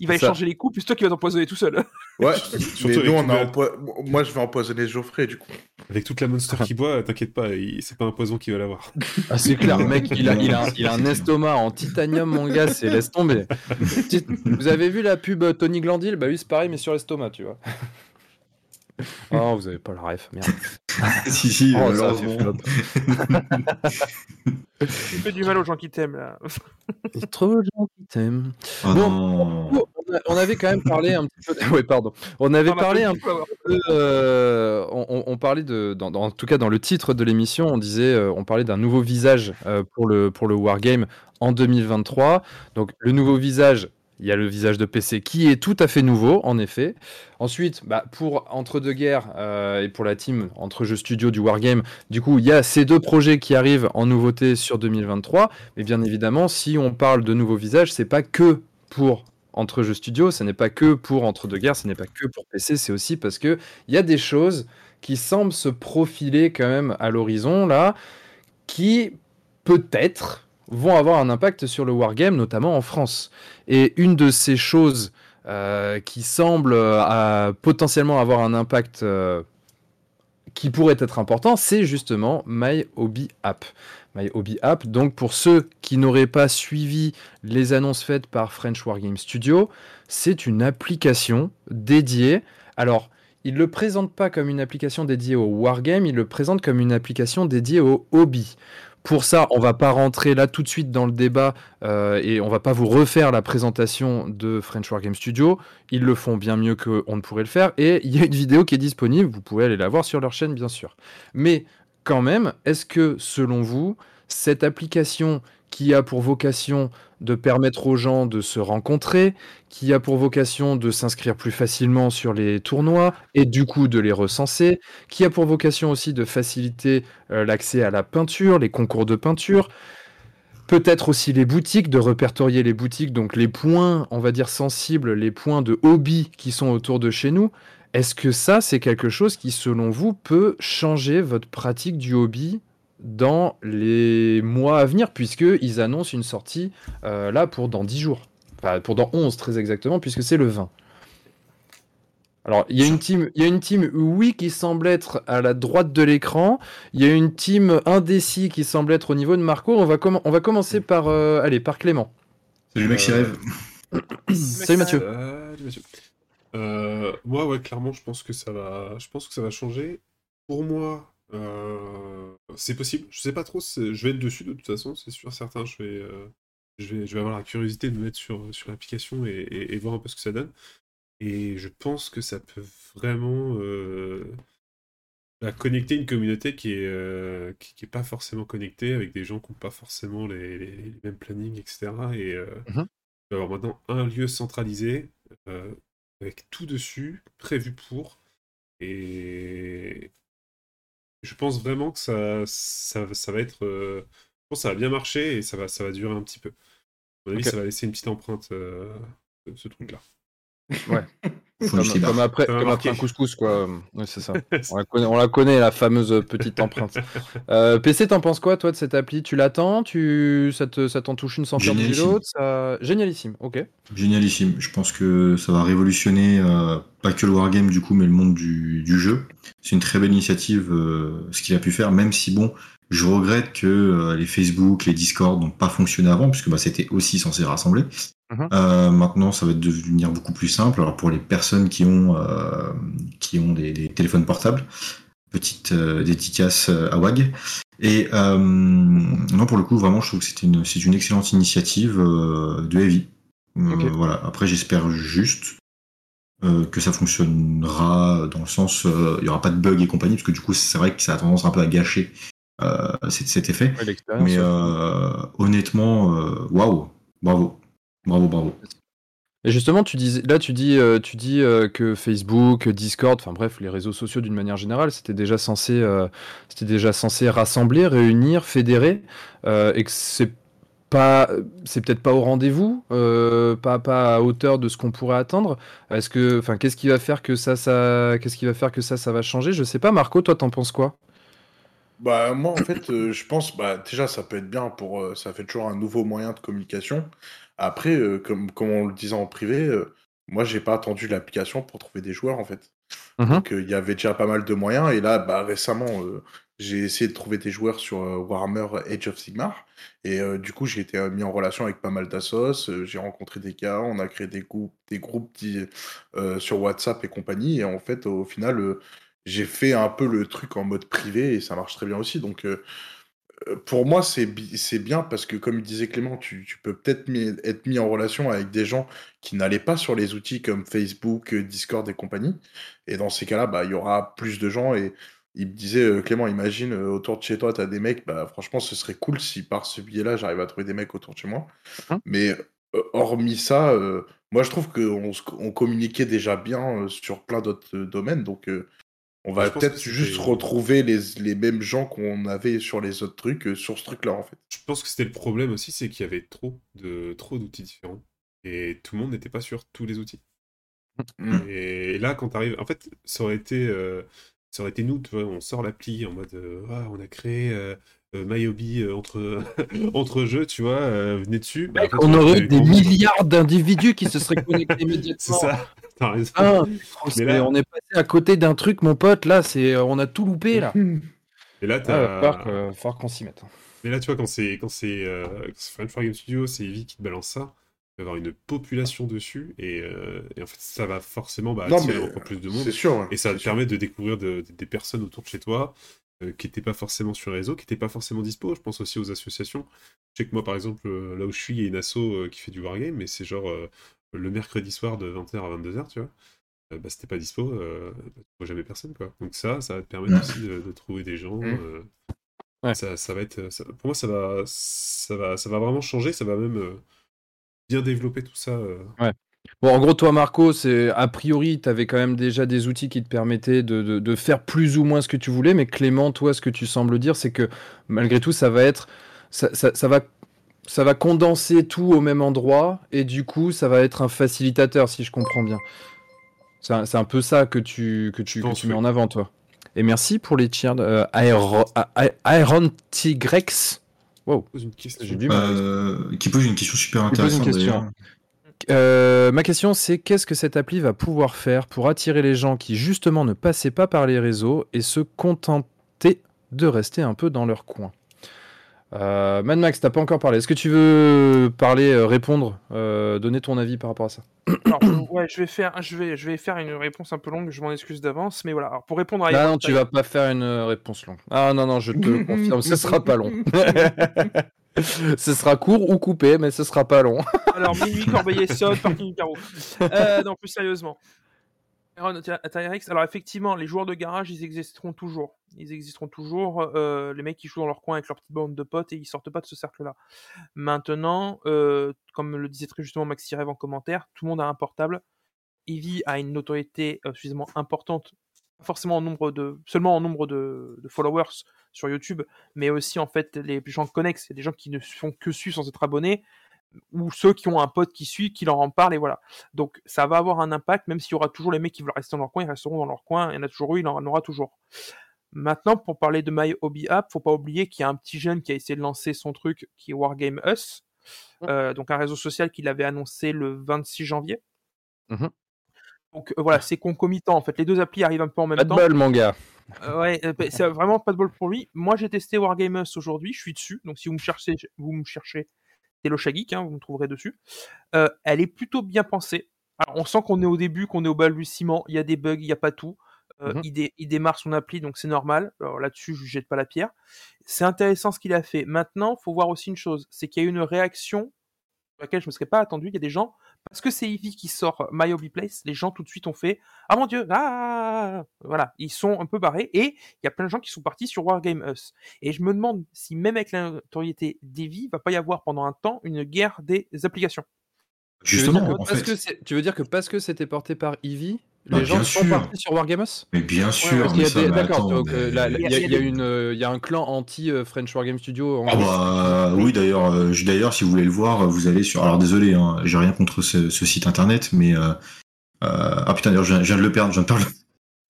Il va ça. échanger les coups, puis c'est toi qui vas t'empoisonner tout seul. Ouais, Surtout mais avec nous, on a empoi- moi, je vais empoisonner Geoffrey, du coup. Avec toute la monster qui boit, t'inquiète pas, il- c'est pas un poison qui va l'avoir. Ah, c'est clair, le mec, il a, il, a, il a un estomac en titanium, mon gars, c'est laisse tomber. Vous avez vu la pub euh, Tony Glandil? Bah oui, c'est pareil, mais sur l'estomac, tu vois. Oh, vous avez pas le ref, merde. si, si, Oh, ça a fait malheureusement. Tu fais du mal aux gens qui t'aiment, là. Il y a trop de gens qui t'aiment. Oh Bon. on, avait quand même parlé un petit peu. Ouais, pardon. On avait On a parlé un peu. euh, on, on- on parlait de. Dans, dans- en tout cas, dans le titre de l'émission, on disait. euh, on parlait d'un nouveau visage euh, pour, le, pour le Wargame en 2023. Donc, le nouveau visage. Il y a le visage de PC qui est tout à fait nouveau, en effet. Ensuite, bah, pour Entre deux guerres euh, et pour la team Entre Jeux Studio du Wargame, du coup, il y a ces deux projets qui arrivent en nouveauté sur 2023. Mais bien évidemment, si on parle de nouveaux visages, c'est pas que pour Entre Jeux Studio, ce n'est pas que pour Entre deux guerres, ce n'est pas que pour PC, c'est aussi parce que il y a des choses qui semblent se profiler quand même à l'horizon là, qui peut-être vont avoir un impact sur le wargame, notamment en France. Et une de ces choses euh, qui semble euh, potentiellement avoir un impact euh, qui pourrait être important, c'est justement My Hobby App. My Hobby App, donc pour ceux qui n'auraient pas suivi les annonces faites par French Wargame Studio, c'est une application dédiée. Alors, il ne le présente pas comme une application dédiée au wargame, il le présente comme une application dédiée au hobby. Pour ça, on va pas rentrer là tout de suite dans le débat euh, et on va pas vous refaire la présentation de French Wargame Studio. Ils le font bien mieux qu'on ne pourrait le faire et il y a une vidéo qui est disponible. Vous pouvez aller la voir sur leur chaîne, bien sûr. Mais quand même, est-ce que selon vous, cette application qui a pour vocation de permettre aux gens de se rencontrer, qui a pour vocation de s'inscrire plus facilement sur les tournois et du coup de les recenser, qui a pour vocation aussi de faciliter euh, l'accès à la peinture, les concours de peinture, peut-être aussi les boutiques, de répertorier les boutiques, donc les points, on va dire sensibles, les points de hobby qui sont autour de chez nous. Est-ce que ça, c'est quelque chose qui, selon vous, peut changer votre pratique du hobby? Dans les mois à venir, puisqu'ils annoncent une sortie euh, là pour dans 10 jours. Enfin, pour dans 11 très exactement, puisque c'est le 20. Alors, il y, a une team, il y a une team oui qui semble être à la droite de l'écran. Il y a une team indécis qui semble être au niveau de Marco. On va, comm- on va commencer par, euh, allez, par Clément. Salut Max Euh, rêve. Salut Mathieu. Salut, Mathieu. Euh, moi, ouais, clairement, je pense que ça va, je pense que ça va changer. Pour moi, euh, c'est possible. Je sais pas trop. Je vais être dessus de toute façon, c'est sûr, certain. Je vais, euh, je vais, je vais avoir la curiosité de me mettre sur, sur l'application et, et- et voir un peu ce que ça donne. Et je pense que ça peut vraiment, euh, bah, connecter une communauté qui est, qui, qui est pas forcément connectée, avec des gens qui n'ont pas forcément les, les- les mêmes plannings, etc. Et Mhm. avoir maintenant un lieu centralisé, avec tout dessus, prévu pour. Et je pense vraiment que ça, ça, ça va être. euh, je pense que ça va bien marcher et ça va, ça va durer un petit peu. À mon avis, ça va laisser une petite empreinte, euh, ce- truc-là. Faut Comme, après, comme après un couscous, quoi. Oui, c'est ça. On la, connaît, on la connaît, la fameuse petite empreinte. Euh, PC, t'en penses quoi, toi, de cette appli? Tu l'attends? Tu... Ça te- ça t'en touche une sans faire bouger Génialissime. l'autre ça... Génialissime, ok. Génialissime. Je pense que ça va révolutionner euh, pas que le wargame du coup, mais le monde du, du jeu. C'est une très belle initiative euh, ce qu'il a pu faire, même si bon, je regrette que euh, les Facebook, les Discord n'ont pas fonctionné avant, puisque bah, c'était aussi censé rassembler. Mhm. Euh, maintenant, ça va devenir beaucoup plus simple. Alors pour les personnes qui ont euh, qui ont des, des téléphones portables, petite euh, dédicace euh, à WAG. Et non, pour le coup, vraiment, je trouve que c'est une c'est une excellente initiative de Heavy. Voilà. Après, j'espère juste que ça fonctionnera dans le sens, il y aura pas de bugs et compagnie, parce que du coup, c'est vrai que ça a tendance un peu à gâcher cet, cet effet. Ouais. Mais honnêtement, waouh, bravo, bravo, bravo. Et justement, tu dis, là, tu dis, euh, tu dis euh, que Facebook, Discord, enfin bref, les réseaux sociaux d'une manière générale, c'était déjà censé, euh, c'était déjà censé rassembler, réunir, fédérer, euh, et que c'est pas, c'est peut-être pas au rendez-vous, euh, pas, pas à hauteur de ce qu'on pourrait attendre. Est-ce que, enfin, qu'est-ce qui va faire que ça, ça, qu'est-ce qui va faire que ça, ça va changer? Je sais pas, Marco, toi, t'en penses quoi? Bah moi en fait euh, je pense bah déjà ça peut être bien pour euh, ça fait toujours un nouveau moyen de communication. Après euh, comme comme on le disait en privé, euh, moi j'ai pas attendu l'application pour trouver des joueurs en fait. Mhm. Donc euh, il y avait déjà pas mal de moyens et là bah récemment euh, j'ai essayé de trouver des joueurs sur Warhammer Age of Sigmar et du coup j'ai été mis en relation avec pas mal d'assos, j'ai rencontré des gars, on a créé des groupes des groupes sur WhatsApp et compagnie et en fait au final j'ai fait un peu le truc en mode privé et ça marche très bien aussi. Donc, pour moi, c'est bi- c'est bien parce que, comme disait Clément, tu, tu peux peut-être être mis en relation avec des gens qui n'allaient pas sur les outils comme Facebook, euh, Discord et compagnie. Et dans ces cas-là, bah, il y aura plus de gens. Et il me disait, euh, Clément, imagine, euh, autour de chez toi, tu as des mecs. Bah, franchement, ce serait cool si par ce biais-là, j'arrive à trouver des mecs autour de chez moi. Mhm. Mais euh, hormis ça, euh, moi, je trouve qu'on on communiquait déjà bien euh, sur plein d'autres euh, domaines. Donc, euh, on va Je pense peut-être juste retrouver les, les mêmes gens qu'on avait sur les autres trucs euh, sur ce truc-là, en fait. Je pense que c'était le problème aussi, c'est qu'il y avait trop de trop d'outils différents. Et tout le monde n'était pas sur tous les outils. Mm. Et là, quand t'arrives, en fait, ça aurait été, euh, ça aurait été nous, tu vois, on sort l'appli en mode, euh, Ah, on a créé euh, My Hobby euh, entre entre jeux, tu vois, euh, venez dessus. Bah, On aurait eu des milliards d'individus qui se seraient connectés C'est immédiatement. ça. T'as raison. Ah, Mais là- on est passé à côté d'un truc, mon pote. Là, c'est, on a tout loupé là. Et là, Ah, t'as. va falloir que- va falloir qu'on s'y mette. Mais là, tu vois, quand c'est quand c'est euh, c'est Game Studio, c'est Eevee qui te balance ça, il va y avoir une population dessus, et, euh, et en fait, ça va forcément bah, non, attirer mais encore plus de monde. c'est sûr. ouais, Et ça va c'est te sûr. permettre de découvrir de- de- des personnes autour de chez toi qui n'étaient pas forcément sur les réseaux, qui n'étaient pas forcément dispo. Je pense aussi aux associations. Je sais que moi, par exemple, euh, là où je suis, il y a une asso euh, qui fait du wargame, mais c'est genre euh, le mercredi soir de 20h à 22h, tu vois. Euh, bah, c'était pas dispo, euh, bah, jamais personne, quoi. Donc ça, ça va te permettre Ouais. aussi de, de trouver des gens. Mm. euh, Ouais. ça, ça va être, ça- pour moi, ça va, ça va, ça va vraiment changer. Ça va même euh, bien développer tout ça. euh. Bon, en gros, toi, Marco, c'est a priori, tu avais quand même déjà des outils qui te permettaient de, de- de faire plus ou moins ce que tu voulais. Mais Clément, toi, ce que tu sembles dire, c'est que malgré tout, ça va être, ça, ça- ça va, ça va condenser tout au même endroit et du coup, ça va être un facilitateur, si je comprends bien. C'est un, c'est un peu ça que tu, que tu, que pense, tu mets en avant, toi. Et merci pour les tiers euh, Aero- Tigrex. Wow. Pose une question. J'ai du mal. Euh, qui pose une question super une intéressante question. Euh, ma question, c'est qu'est-ce que cette appli va pouvoir faire pour attirer les gens qui justement ne passaient pas par les réseaux et se contenter de rester un peu dans leur coin? Euh, Mad Max, t'as pas encore parlé. Est-ce que tu veux parler, euh, répondre, euh, donner ton avis par rapport à ça? Alors, je- ouais, je vais faire, je vais, je vais faire une réponse un peu longue. Je m'en excuse d'avance, mais voilà. Alors, pour répondre à Ah Iron non, tu vas pas faire une réponse longue. Ah non, non, je te confirme, ce sera pas long. ce sera court ou coupé, mais ce sera pas long. Alors, minuit, Corbeil-Essonne, parking du carreau. Euh, non, plus sérieusement. Alors effectivement, les joueurs de garage, ils existeront toujours. Ils existeront toujours. euh, les mecs qui jouent dans leur coin avec leur petite bande de potes et ils sortent pas de ce cercle-là. Maintenant, euh, comme le disait très justement Maxi Rêve en commentaire, tout le monde a un portable. Eevee a une notoriété suffisamment importante, forcément en nombre de, seulement en nombre de, de followers sur YouTube, mais aussi en fait les gens connexes, c'est des gens qui ne font que suivre sans être abonnés, ou ceux qui ont un pote qui suit, qui leur en parle et voilà. Donc ça va avoir un impact, même s'il y aura toujours les mecs qui veulent rester dans leur coin, ils resteront dans leur coin. Il y en a toujours eu, il en aura toujours. Maintenant, pour parler de My Hobby App, faut pas oublier qu'il y a un petit jeune qui a essayé de lancer son truc, qui est Wargame Us, euh, donc un réseau social qu'il avait annoncé le 26 janvier. Mhm. Donc euh, voilà, c'est concomitant en fait. Les deux applis arrivent un peu en même Pas de temps. bol, mon gars. Euh, ouais, euh, bah, c'est vraiment pas de bol pour lui. Moi, j'ai testé Wargamers aujourd'hui, je suis dessus. Donc, si vous me cherchez, vous me cherchez, c'est le Geek, hein, vous me trouverez dessus. Euh, elle est plutôt bien pensée. Alors, on sent qu'on est au début, qu'on est au balbutiement. Il y a des bugs, il n'y a pas tout. Mhm. il, dé- il démarre son appli, donc c'est normal. Là-dessus, je jette pas la pierre. C'est intéressant ce qu'il a fait. Maintenant, faut voir aussi une chose, c'est qu'il y a eu une réaction à laquelle je me serais pas attendu. Il y a des gens, parce que c'est Eevee qui sort My Hobby Place, les gens tout de suite ont fait Ah mon dieu, ah Voilà, ils sont un peu barrés et il y a plein de gens qui sont partis sur Wargame Us. Et je me demande si même avec la notoriété d'Eevee, il va pas y avoir pendant un temps une guerre des applications. Tu veux Justement, dire que en parce fait. que c'est- tu veux dire que parce que c'était porté par Eevee, Bah, les gens sont sûr. partis sur Wargamers? Mais bien sûr, mais D'accord, attends, donc, mais- euh, là, il y, a- Il y a y a des- une, euh, il y a un clan anti-French Wargame Studio. en Ah bah oui d'ailleurs euh, d'ailleurs si vous voulez le voir vous allez sur alors désolé hein, j'ai rien contre ce, ce site internet mais euh, euh, ah putain d'ailleurs je, viens- je viens de le perdre je viens de perdre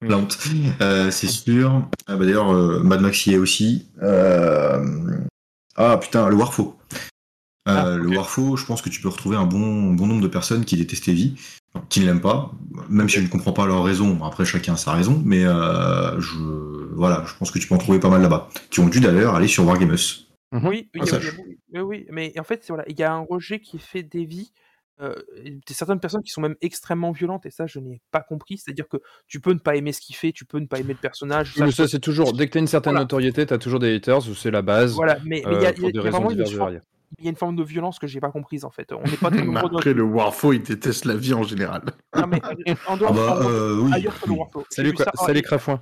la honte. Euh, c'est sûr. Ah bah, d'ailleurs euh, Mad Max y est aussi. Euh, ah putain le Warfo. Euh, Ah, le. Warfo je pense que tu peux retrouver un bon bon nombre de personnes qui détestent Evie qui ne l'aiment pas même si je ne comprends pas leur raison après chacun a sa raison mais euh, je voilà je pense que tu peux en trouver pas mal là-bas qui ont dû d'ailleurs aller sur Wargamers Mhm. Oui, oui, mais en fait, c'est- voilà, il y a un rejet qui est fait d'Evie. Euh, et des certaines personnes qui sont même extrêmement violentes et ça je n'ai pas compris c'est à dire que tu peux ne pas aimer ce qu'il fait tu peux ne pas aimer le personnage ça, Mais c'est toujours. Dès que tu as une certaine Voilà. notoriété, tu as toujours des haters, c'est la base. voilà mais il y euh, a, y des raisons vraiment une il y a une forme de violence que j'ai pas comprise en fait on n'est pas très Après, le Warfo, il déteste la vie en général. Non, mais en ah dehors, bah en dehors- euh, oui ailleurs que le Warfo Salut, ça- salut Crafouin.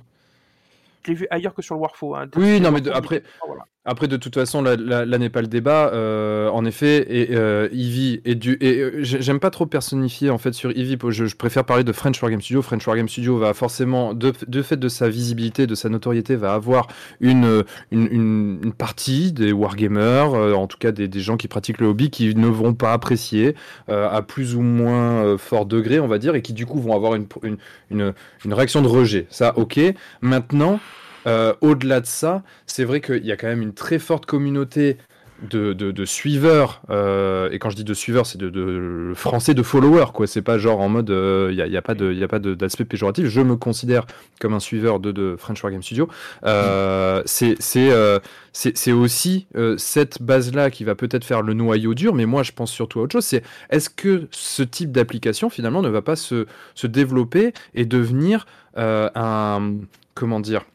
je l'ai vu ailleurs que sur le Warfo hein. Oui, non, mais de- après- voilà. Après, de toute façon, là, là- n'est pas le débat. euh, en effet, et, euh, Eevee est du. Et euh, j'ai- j'aime pas trop personnifier en fait sur Eevee. Je, préfère parler de French Wargame Studio. French Wargame Studio va forcément, de, de fait de sa visibilité, de sa notoriété, va avoir une, une, une- une partie des wargamers, euh, en tout cas des, des gens qui pratiquent le hobby, qui ne vont pas apprécier euh, à plus ou moins euh, fort degré, on va dire, et qui du coup vont avoir une, une, une, une réaction de rejet. Ça, ok. Maintenant. Euh, Au-delà de ça, c'est vrai qu'il y a quand même une très forte communauté de, de, de suiveurs, euh, et quand je dis de suiveurs, c'est de, de français de followers, quoi. C'est pas genre en mode, il n'y a, y a pas d'aspect péjoratif. Je me considère comme un suiveur de, French Wargame Studio. Euh, c'est euh, aussi euh, cette base-là qui va peut-être faire le noyau dur, mais moi je pense surtout à autre chose. C'est est-ce que ce type d'application finalement ne va pas se, se développer et devenir euh, un comment dire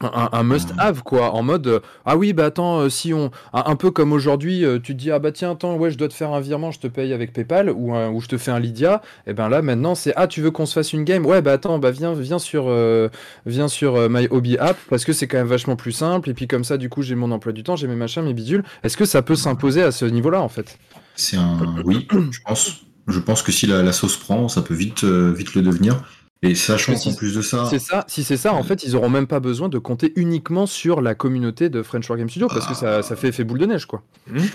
un, must-have quoi en mode euh, ah oui bah attends euh, si on un, peu comme aujourd'hui euh, tu te dis ah bah tiens attends ouais je dois te faire un virement je te paye avec PayPal ou un- ou je te fais un Lydia et ben là maintenant c'est ah tu veux qu'on se fasse une game? Ouais bah attends bah viens viens sur viens sur My Hobby App parce que c'est quand même vachement plus simple et puis comme ça du coup j'ai mon emploi du temps j'ai mes machins mes bidules est-ce que ça peut s'imposer à ce niveau là en fait? C'est un oui, je pense. Je pense que si la, la sauce prend, ça peut vite, vite le devenir. Et sachant qu'en si- plus de ça, si c'est ça en fait ils auront même pas besoin de compter uniquement sur la communauté de French Wargame Studio parce que ça, ça fait effet boule de neige quoi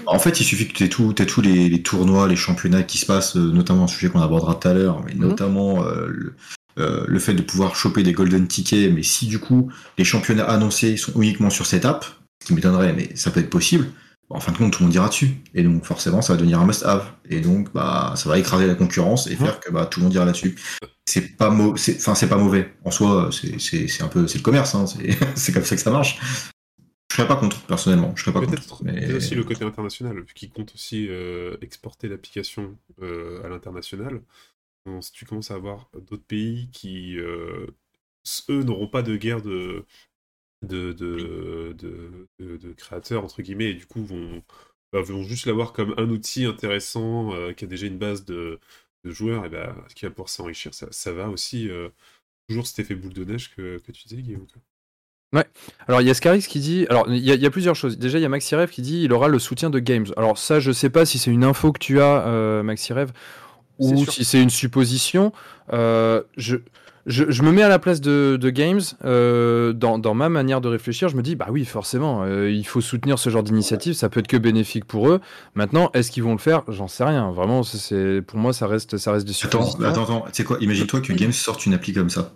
en fait, il suffit que tu aies tout, tous les, les tournois, les championnats qui se passent, euh, notamment un sujet qu'on abordera tout à l'heure, mais Mhm. notamment euh, le, euh, le fait de pouvoir choper des golden tickets. Mais si du coup les championnats annoncés sont uniquement sur cette app, ce qui m'étonnerait, mais ça peut être possible. En fin de compte, tout le monde ira dessus. Et donc, forcément, ça va devenir un must-have. Et donc, bah, ça va écraser la concurrence et faire que bah, tout le monde ira là-dessus. C'est pas, enfin, c'est pas mauvais. En soi, c'est un peu c'est le commerce. Hein. C'est comme ça que ça marche. Je serais pas contre, personnellement. Je serais pas contre. Mais... aussi le côté international, vu qu'ils comptent aussi euh, exporter l'application euh, à l'international. Si tu commences à avoir d'autres pays qui, euh, eux, n'auront pas de guerre de, de, de, de, de- de créateurs, entre guillemets, et du coup vont, bah, vont juste l'avoir comme un outil intéressant, euh, qui a déjà une base de, de joueurs, et ben, qui va pouvoir s'enrichir, ça, ça va aussi euh, toujours cet effet boule de neige que, que tu disais, Guillaume. Alors il y a Scarix qui dit, alors il y, a- il y a plusieurs choses. Déjà il y a Maxirev qui dit il aura le soutien de Games. Alors ça je sais pas si c'est une info que tu as euh, Maxirev ou si c'est une supposition. Euh, je, je, je me mets à la place de, de Games euh, dans, dans ma manière de réfléchir. Je me dis bah oui forcément euh, il faut soutenir ce genre d'initiative. Ça peut être que bénéfique pour eux. Maintenant est-ce qu'ils vont le faire? J'en sais rien. Vraiment c'est- pour moi ça reste ça reste des Attends, attends, attends. Tu sais quoi? Imagine-toi que Games sorte une appli comme ça.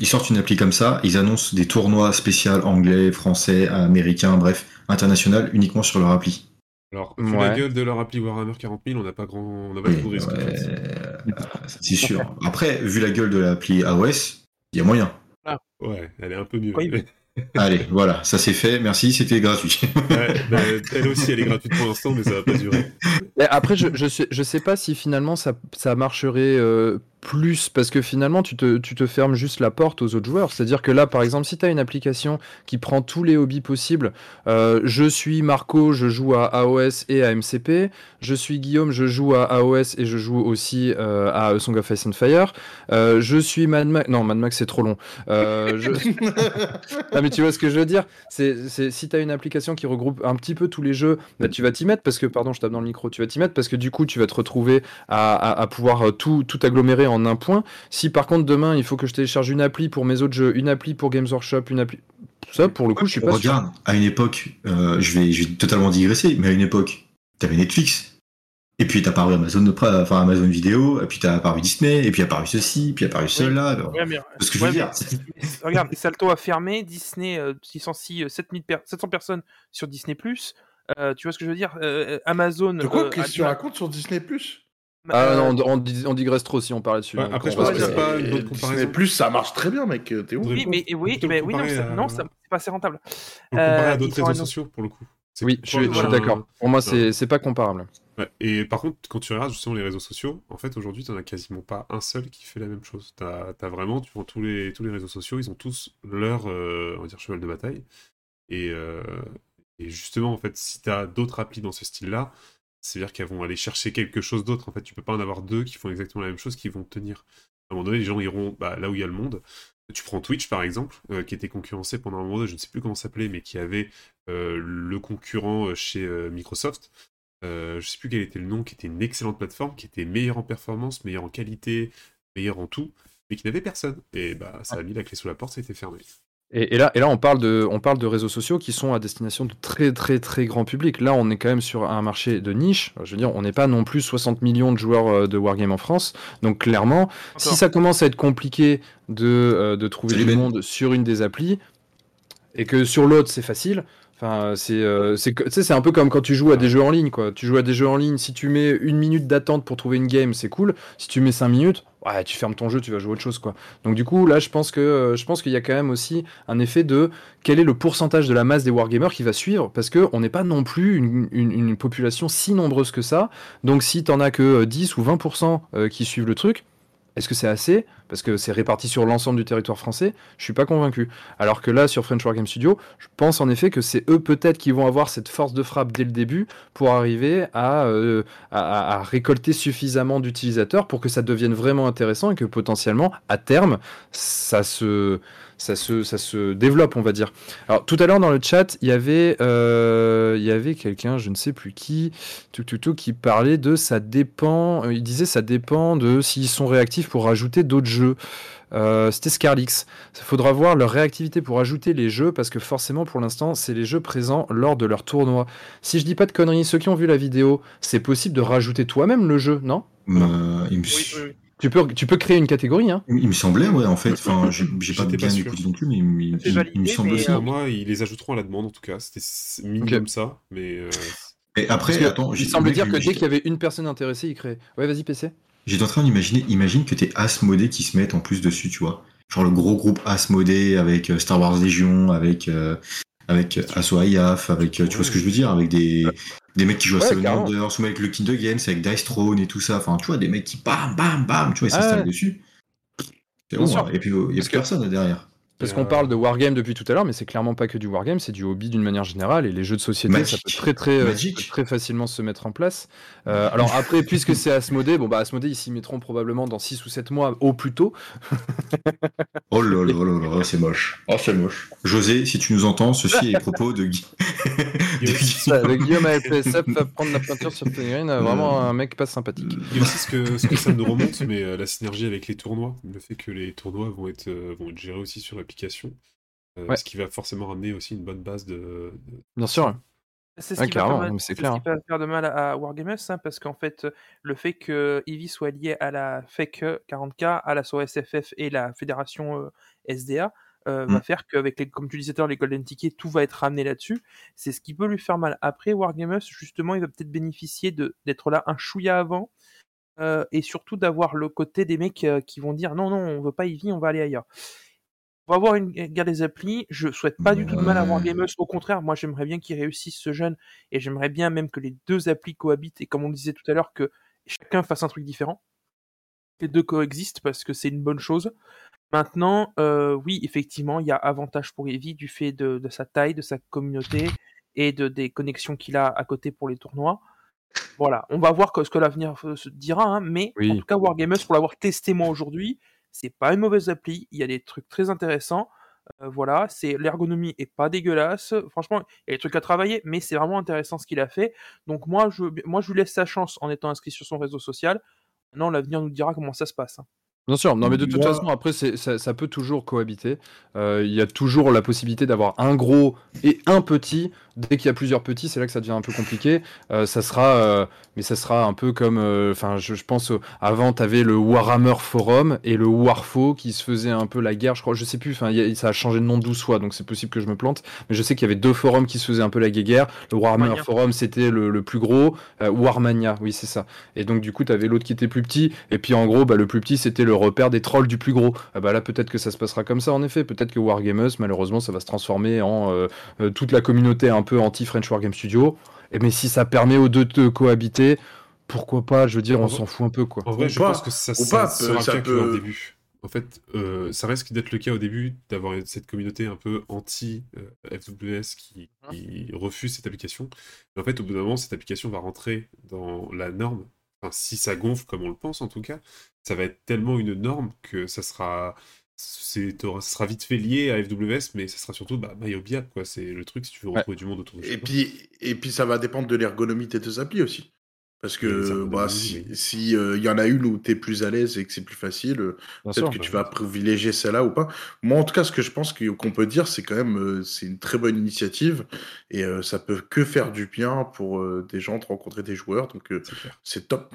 Ils sortent une appli comme ça, ils annoncent des tournois spéciaux anglais, français, américains, bref, international, uniquement sur leur appli. Alors, vu Ouais. la gueule de leur appli Warhammer 40 000, on n'a pas grand, on n'a pas trop de risque. en ouais, fait. euh, c'est sûr. Après, vu la gueule de l'appli AOS, il y a moyen. Ouais, elle est un peu mieux. Oui, Allez, voilà, ça c'est fait. Merci, c'était gratuit. bah, elle aussi, elle est gratuite pour l'instant, mais ça va pas durer. Après, je, je, sais, je sais pas si finalement ça, ça marcherait euh, plus, parce que finalement, tu te, tu te fermes juste la porte aux autres joueurs. C'est-à-dire que là, par exemple, si tu as une application qui prend tous les hobbies possibles, euh, je suis Marco, je joue à AOS et à MCP, je suis Guillaume, je joue à AOS et je joue aussi euh, à A Song of Ice and Fire, euh, je suis Mad Max, non, Mad Max c'est trop long. Euh, je... Ah mais tu vois ce que je veux dire? C'est, c'est si tu as une application qui regroupe un petit peu tous les jeux, bah, tu vas t'y mettre parce que pardon, je tape dans le micro, tu vas t'y mettre parce que du coup, tu vas te retrouver à, à- à pouvoir euh, tout, tout agglomérer en un point. Si par contre demain, il faut que je télécharge une appli pour mes autres jeux, une appli pour Games Workshop, une appli ça pour le coup, je suis pas sûr. Regarde, à une époque, euh, je, vais, je vais totalement digresser, mais à une époque, t'avais Netflix. Et puis t'as apparu Amazon, Prime- enfin Amazon Vidéo, et puis t'as apparu Disney, et puis apparu ceci, puis apparu cela. alors, mais, ce que je veux mais- dire, regarde, Salto a fermé, Disney euh, licencie euh, 7000 per- 700 personnes sur Disney+. Euh, tu vois ce que je veux dire? Euh, Amazon... De quoi euh, Qu'est-ce que tu racontes sur Disney Plus? Ah Euh, non, on, digresse trop si on parlait dessus. Ouais, donc après, on je pense reste- que c'est pas une bonne Disney comparaison. Plus, ça marche très bien, mec. T'es où Oui, mais oui, mais non, à- c'est pas assez rentable. Le comparer Euh, à d'autres réseaux sociaux, pour le coup. Oui, je suis, d'accord. Pour moi, c'est, c'est pas comparable. Ouais, Et par contre, quand tu regardes justement les réseaux sociaux, en fait, aujourd'hui, tu n'en as quasiment pas un seul qui fait la même chose. Tu as, vraiment, tu prends tous les, tous les réseaux sociaux, ils ont tous leur euh, on va dire, cheval de bataille. Et, euh, et justement, en fait, si tu as d'autres applis dans ce style-là, c'est-à-dire qu'elles vont aller chercher quelque chose d'autre. En fait, tu peux pas en avoir deux qui font exactement la même chose qui vont tenir. À un moment donné, les gens iront bah, là où il y a le monde. Tu prends Twitch, par exemple, euh, qui était concurrencé pendant un moment, donné, je ne sais plus comment ça s'appelait, mais qui avait euh, le concurrent euh, chez euh, Microsoft. Je sais plus quel était le nom, qui était une excellente plateforme, qui était meilleure en performance, meilleure en qualité, meilleure en tout, mais qui n'avait personne. Et bah, ça a mis la clé sous la porte, ça a été fermé. Et, et là, et là on, parle de, on parle de réseaux sociaux qui sont à destination de très très très grand public. Là, on est quand même sur un marché de niche. Je veux dire, on n'est pas non plus 60 millions de joueurs euh, de Wargame en France. Donc clairement, si ça commence à être compliqué de, euh, de trouver du Ben. monde sur une des applis, et que sur l'autre c'est facile, enfin c'est euh, c'est que- tu sais, c'est un peu comme quand tu joues à des jeux en ligne quoi. Tu joues à des jeux en ligne, si tu mets une minute d'attente pour trouver une game, c'est cool. Si tu mets 5 minutes, ouais, tu fermes ton jeu, tu vas jouer autre chose quoi. Donc du coup là, je pense que euh, je pense qu'il y a quand même aussi un effet de quel est le pourcentage de la masse des wargamers qui va suivre parce que on n'est pas non plus une, une- population si nombreuse que ça. Donc si t'en as que euh, 10 ou 20% euh, qui suivent le truc, est-ce que c'est assez? Parce que c'est réparti sur l'ensemble du territoire français. Je suis pas convaincu. Alors que là, sur French Wargame Studio, je pense en effet que c'est eux peut-être qui vont avoir cette force de frappe dès le début pour arriver à, euh, récolter suffisamment d'utilisateurs pour que ça devienne vraiment intéressant et que potentiellement, à terme, ça se, ça se, ça se développe, on va dire. Alors tout à l'heure dans le chat, il y avait, euh, il y avait quelqu'un, je ne sais plus qui, tout, tout, tout, qui parlait de ça dépend. euh, Il disait ça dépend de s'ils sont réactifs pour rajouter d'autres jeux. Euh, C'était Scarlix. Il faudra voir leur réactivité pour ajouter les jeux parce que forcément pour l'instant c'est les jeux présents lors de leur tournoi. Si je dis pas de conneries, ceux qui ont vu la vidéo, c'est possible de rajouter toi-même le jeu, non? Euh, il, me, Oui, oui, oui. Tu peux, tu peux créer une catégorie, hein il me semblait, ouais, en fait. Enfin, j'ai pas bien écouté non plus, mais il, me- C'est il- validé, il me semble aussi. euh, moi, ils les ajouteront à la demande, en tout cas. C'était minimum Ok. ça, mais... euh, Et après, que attends, j'ai- il semble dire que j'ai- dès qu'il y avait une personne intéressée, il crée. Ouais, vas-y PC. J'étais en train d'imaginer, imagine que t'es Asmodée qui se mettent en plus dessus, tu vois. Genre le gros groupe Asmodée avec euh, Star Wars Légion, avec, euh, avec euh, avec, tu vois ce que je veux dire, avec des, des mecs qui jouent à Seven. Wonders, ou avec le Kingdom Games, avec Dice Throne et tout ça. Enfin, tu vois, des mecs qui bam, bam, bam, tu vois, ils Ah s'installent ouais. dessus. C'est bon, sûr. et puis il y a plus personne derrière. Parce qu'on parle de wargame depuis tout à l'heure, mais c'est clairement pas que du wargame, c'est du hobby d'une manière générale. Et les jeux de société, Magic. ça peut très très, très facilement se mettre en place. Euh, alors après, puisque c'est Asmodée, bon bah Asmodée ils s'y mettront probablement dans 6 ou 7 mois au plus tôt. Oh là là là là, c'est moche. Oh, c'est moche. José, si tu nous entends, ceci est propos de Guy. le Guillaume à FSF va prendre la peinture sur Pellegrin, euh, vraiment un mec pas sympathique. Il y a aussi ce que, ce que ça nous remonte, mais euh, la synergie avec les tournois, le fait que les tournois vont être, euh, vont être gérés aussi sur l'application, euh, Ouais. ce qui va forcément ramener aussi une bonne base de. de- Bien sûr. C'est ce, Ouais, qui va faire c'est ce clair, qui va faire de mal à, à Wargamers, hein, parce qu'en fait, le fait que Eevee soit lié à la FEC 40K, à la SOSFF et la fédération euh, SDA, euh, va Mm. faire qu'avec, les, comme tu disais tout à l'heure, les Golden Tickets, tout va être ramené là-dessus. C'est ce qui peut lui faire mal. Après, Wargamers, justement, il va peut-être bénéficier de- d'être là un chouïa avant, euh, et surtout d'avoir le côté des mecs euh, qui vont dire non, non, on veut pas Eevee, on va aller ailleurs. On va avoir une guerre des applis. Je souhaite pas du tout de mal à Ouais. Wargamers. Au contraire, moi j'aimerais bien qu'ils réussissent ce jeune et j'aimerais bien même que les deux applis cohabitent et comme on le disait tout à l'heure, que chacun fasse un truc différent. Les deux coexistent parce que c'est une bonne chose. Maintenant, euh, oui, effectivement, il y a avantage pour Eevee du fait de, de sa taille, de sa communauté et de, des connexions qu'il a à côté pour les tournois. Voilà, on va voir que- ce que l'avenir euh, se dira, hein, mais Oui. en tout cas, Wargamers, pour l'avoir testé moi aujourd'hui, c'est pas une mauvaise appli. Il y a des trucs très intéressants. Euh, voilà, c'est l'ergonomie est pas dégueulasse. Franchement, il y a des trucs à travailler, mais c'est vraiment intéressant ce qu'il a fait. Donc moi, je, moi, je lui laisse sa chance en étant inscrit sur son réseau social. Maintenant, l'avenir nous dira comment ça se passe. hein. Bien sûr, non mais de toute façon après ça, ça peut toujours cohabiter. Euh, Il y a toujours la possibilité d'avoir un gros et un petit. Dès qu'il y a plusieurs petits, c'est là que ça devient un peu compliqué. Euh, ça sera, euh, mais ça sera un peu comme, enfin je, je pense avant tu avais le Warhammer Forum et le Warfo qui se faisait un peu la guerre. Je crois, je sais plus. Enfin ça a changé de nom 12 fois, donc c'est possible que je me plante. Mais je sais qu'il y avait deux forums qui se faisaient un peu la guéguerre. Le Warhammer Warmania. Forum c'était le, le plus gros, Warmania, oui c'est ça. Et donc du coup, tu avais l'autre qui était plus petit, et puis en gros, bah, le plus petit, c'était le repère des trolls du plus gros. Ah bah là, peut-être que ça se passera comme ça, en effet. Peut-être que Wargamers, malheureusement, ça va se transformer en euh, euh, toute la communauté un peu anti-French Wargame Studio. Et mais si ça permet aux deux de cohabiter, pourquoi pas Je veux dire, on En s'en fout un peu, quoi. En vrai, Ou je pas, pense que ça, ça pas, sera ça le cas peut- que au début. En fait, euh, ça risque d'être le cas au début d'avoir cette communauté un peu anti-FWS qui, qui refuse cette application. Mais en fait, au bout d'un moment, cette application va rentrer dans la norme. Enfin, si ça gonfle comme on le pense en tout cas, ça va être tellement une norme que ça sera, c'est, ça sera vite fait lié à FWS, mais ça sera surtout bah, MyObiapp, quoi. C'est le truc si tu veux Ouais. retrouver du monde autour de Et toi. puis, et puis ça va dépendre de l'ergonomie de tes deux applis aussi. Parce que bah, si oui. si, euh, y en a une où tu es plus à l'aise et que c'est plus facile, euh, peut-être que tu vas privilégier celle-là ou pas. Moi, en tout cas, ce que je pense qu'on peut dire, c'est quand même euh, c'est une très bonne initiative et euh, ça peut que faire du bien pour euh, des gens de rencontrer des joueurs. Donc, euh, c'est top.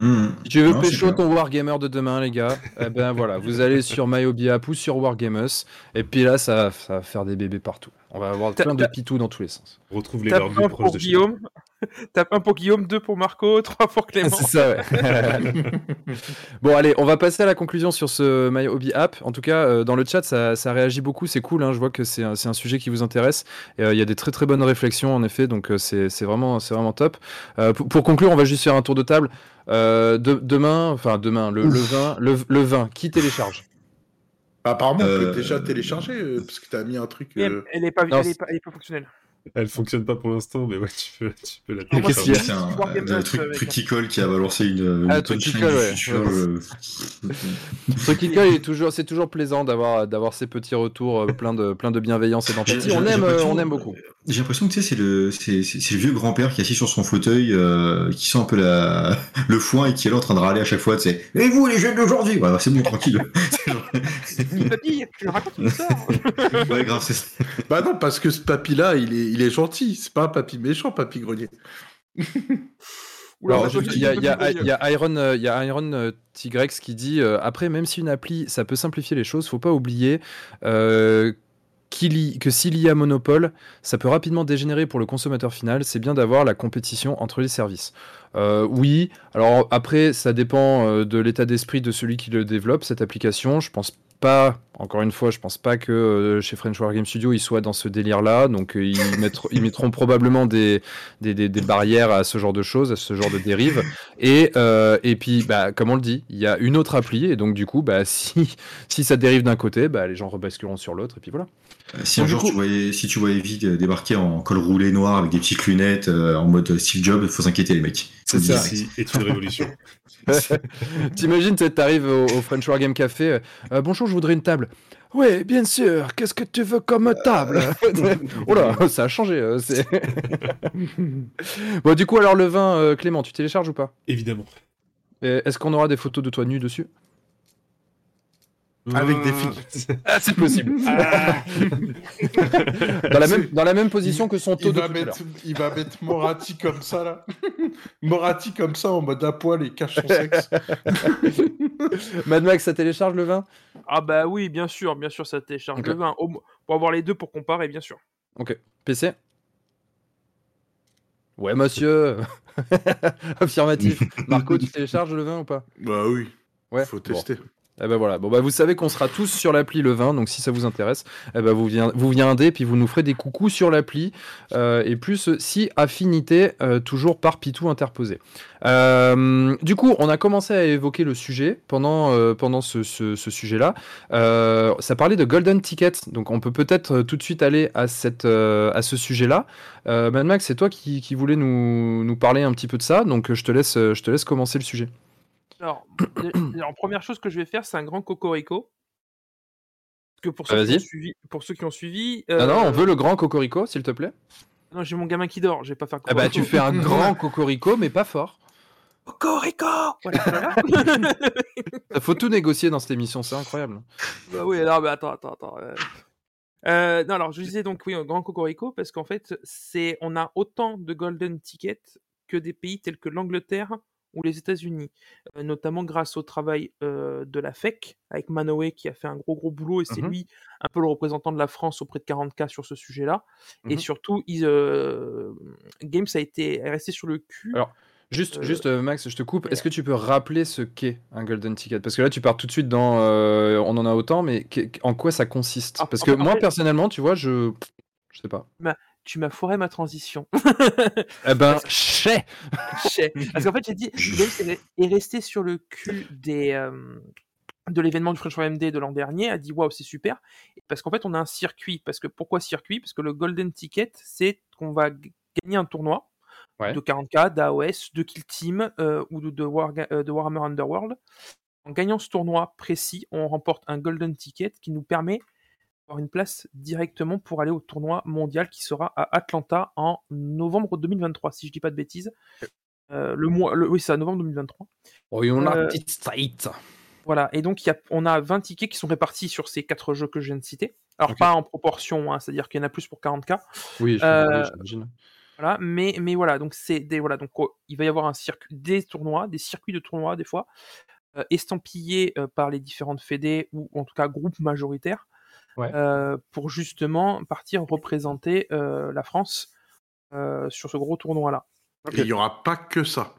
Mmh. Si tu veux Non, pécho ton Wargamer de demain, les gars, eh ben voilà, vous allez sur MyObiApp ou sur Wargamers, et puis là, ça, va- ça va faire des bébés partout. On va avoir plein de pitous dans tous les sens. On retrouve les un proches de. Guillaume, tape un pour Guillaume, deux pour Marco, trois pour Clément. C'est ça, ouais. bon, allez, on va passer à la conclusion sur ce My Hobby App. En tout cas, euh, dans le chat, ça, ça réagit beaucoup. C'est cool. hein, Je vois que c'est un, sujet qui vous intéresse. Et, euh, Il y a des très très bonnes réflexions, en effet. Donc, euh, c'est vraiment, top. Euh, pour, pour conclure, on va juste faire un tour de table. Euh, de- demain, enfin demain, le, le 20, le, le 20, qui télécharge? Apparemment, on peut déjà télécharger parce que tu as mis un truc. Euh, Elle est pas, pas, elle est pas fonctionnelle. Elle fonctionne pas pour l'instant, mais ouais, tu peux, tu peux la Ah, Qu'est-ce qu'il y a C'est un, truc, truc qui colle qui a balancé une, une Ah, truc qui colle, ouais. euh, Ce qui colle, il est toujours, c'est toujours plaisant d'avoir, d'avoir ces petits retours euh, plein de, plein de bienveillance et d'empathie. On aime, euh, on aime beaucoup. J'ai l'impression que tu sais, c'est le, c'est, c'est- c'est le vieux grand-père qui est assis sur son fauteuil, euh, qui sent un peu la, le foin et qui est là en train de râler à chaque fois, tu. Et vous, les jeunes d'aujourd'hui? Ouais, bah, c'est bon, tranquille. C'est Papy, je raconte une histoire. ouais, grave, c'est ça. Bah non, parce que ce papy-là, il est, il est gentil. C'est pas un papy méchant, papy grenier. Il y a, y y Iron, euh, il y a Iron euh, Tigrex qui dit euh, après, même si une appli, ça peut simplifier les choses, faut pas oublier euh, que s'il y a monopole, ça peut rapidement dégénérer pour le consommateur final. C'est bien d'avoir la compétition entre les services. Euh, oui, alors après, ça dépend euh, de l'état d'esprit de celui qui le développe, cette application. Je pense pas, Encore une fois, je pense pas que euh, chez French War Game Studio ils soient dans ce délire-là, donc euh, ils, mettront, ils mettront probablement des, des, des- des barrières à ce genre de choses, à ce genre de dérives. Et, euh, et puis, bah, comme on le dit, il y a une autre appli, et donc du coup, bah, si, si ça dérive d'un côté, bah, les gens rebasculeront sur l'autre, et puis voilà. Si un jour coup- tu voyais, si tu voyais euh, débarquer en col roulé noir avec des petites lunettes euh, en mode Steve Jobs, faut s'inquiéter les mecs. C'est ça. est une révolution. T'imagines, t'arrives au, au French War Game Café, euh, Euh, bonjour, je voudrais une table. Oui, bien sûr, qu'est-ce que tu veux comme table? Oh là, ça a changé. euh, c'est- bon, du coup, alors le vin, euh, Clément, tu télécharges ou pas? Évidemment. Est-ce qu'on aura des photos de toi nu dessus? Avec des filles. Ah, c'est possible. Ah. dans, la même, dans la même position que son taux Il de va, tout il va mettre Moratti comme ça, là. Moratti comme ça, en mode à poil et cache son sexe. Mad Max, ça télécharge le vin? Ah bah oui, bien sûr, bien sûr, ça télécharge le vin. Pour avoir les deux pour comparer, bien sûr. Ok. PC Ouais, monsieur. Affirmatif. Marco, tu télécharges le vin ou pas? Bah oui. Ouais. Faut Bon. Eh ben voilà, bon bah vous savez qu'on sera tous sur l'appli le 20, donc si ça vous intéresse, eh ben vous, vien- vous viendrez puis vous nous ferez des coucous sur l'appli euh, et plus si affinité euh, toujours par Pitou interposé. Euh, du coup, on a commencé à évoquer le sujet pendant ce, sujet-là. Euh, ça parlait de golden ticket, donc on peut peut-être tout de suite aller à ce sujet-là. Euh, Mad Max, c'est toi qui, voulais nous, nous parler un petit peu de ça, donc je te laisse commencer le sujet. Alors, alors, première chose que je vais faire, c'est un grand cocorico. Parce que pour ceux, Ah, qui ont suivi, pour ceux qui ont suivi. Non non, on euh, veut le grand cocorico, s'il te plaît. Non, j'ai mon gamin qui dort, je vais pas faire Ah bah cocorico. tu fais un grand cocorico mais pas fort. Cocorico Voilà, voilà. Faut tout négocier dans cette émission, c'est incroyable. Bah oui, alors, mais attends, attends, attends. euh. Euh, non, alors je disais donc oui, un grand cocorico parce qu'en fait, c'est on a autant de golden tickets que des pays tels que l'Angleterre ou les États-Unis, euh, notamment grâce au travail euh, de la FEC avec Manoé qui a fait un gros gros boulot et c'est Mhm. lui un peu le représentant de la France auprès de 40K sur ce sujet-là. Et Mhm. surtout, il, euh, Games a été est resté sur le cul. Alors, Juste, juste Max, je te coupe. Est-ce que tu peux rappeler ce qu'est un golden ticket? Parce que là, tu pars tout de suite dans. on en a autant, mais en quoi ça consiste? Ah, Parce que moi, fait- personnellement, tu vois, je. Je sais pas. Tu m'as foiré ma transition. Eh ben, chais. Parce qu'en fait, j'ai dit, Games est- est resté sur le cul des, euh, de l'événement du French Forum MD de l'an dernier, a dit waouh, c'est super. Parce qu'en fait, on a un circuit. Parce que pourquoi circuit? Parce que le Golden Ticket, c'est qu'on va gagner un tournoi Ouais. de 40k, d'AOS, de Kill Team euh, ou de, euh, de Warhammer Underworld. En gagnant ce tournoi précis, on remporte un Golden Ticket qui nous permet une place directement pour aller au tournoi mondial qui sera à Atlanta en novembre 2023, si je dis pas de bêtises. Euh, le mois, le- oui, c'est à novembre 2023. Oh, on a Euh, petite state. Voilà, et donc y a, on a 20 tickets qui sont répartis sur ces quatre jeux que je viens de citer. Alors pas en proportion, hein, c'est-à-dire qu'il y en a plus pour 40k. Oui, je- Euh, oui, j'imagine. Voilà, mais, mais voilà, donc c'est des voilà, donc oh, il va y avoir un circuit, des tournois, des circuits de tournois des fois, euh, estampillés euh, par les différentes fédés ou en tout cas groupes majoritaires, Ouais. euh, pour justement partir représenter euh, la France euh, sur ce gros tournoi-là. Et il n'y aura pas que ça.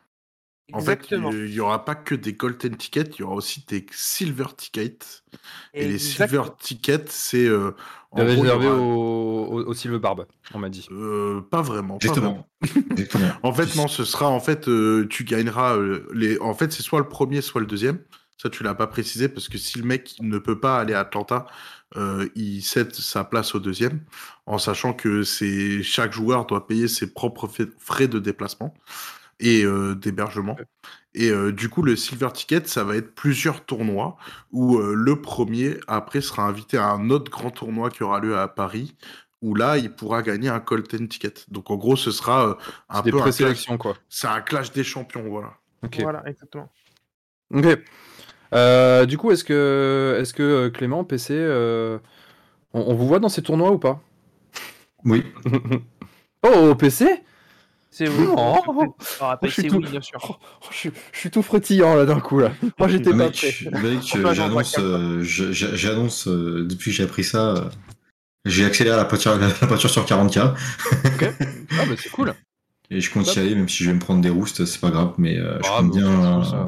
En fait, Exactement. il n'y aura pas que des golden tickets, il y aura aussi des silver tickets. Et les Exact- silver tickets, c'est. Euh, réservé aura- au, au, au Silver Barbe, on m'a dit. Euh, pas vraiment. pas vraiment. Exactement. Exactement. En fait, non, ce sera en fait, euh, tu gagneras euh, les. En fait, c'est soit le premier, soit le deuxième. Ça, tu l'as pas précisé parce que si le mec ne peut pas aller à Atlanta, euh, il cède sa place au deuxième, en sachant que c'est chaque joueur doit payer ses propres frais de déplacement et euh, d'hébergement. Et euh, du coup, le silver ticket, ça va être plusieurs tournois où euh, le premier après sera invité à un autre grand tournoi qui aura lieu à Paris. Où là, il pourra gagner un golden ticket. Donc en gros, ce sera euh, un des peu un clash, quoi. c'est un clash des champions, voilà. Ok. Voilà, exactement. Ok. Euh, du coup, est-ce que, est-ce que euh, Clément, PC, euh, on, on vous voit dans ces tournois ou pas? Oui. Oh, PC C'est oui. Oh, je suis c'est tout- oui, bien sûr. Oh, oh, je, suis- je suis tout frétillant là d'un coup là. Moi j'étais pas Mec, prêt. mec, j'annonce, euh, euh, depuis que j'ai appris ça, j'ai accéléré la peinture, la peinture sur 40k Ah bah c'est cool. et je compte y aller, même si je vais me prendre des roustes, c'est pas grave, mais euh, je, Ah, compte bah, bien, euh,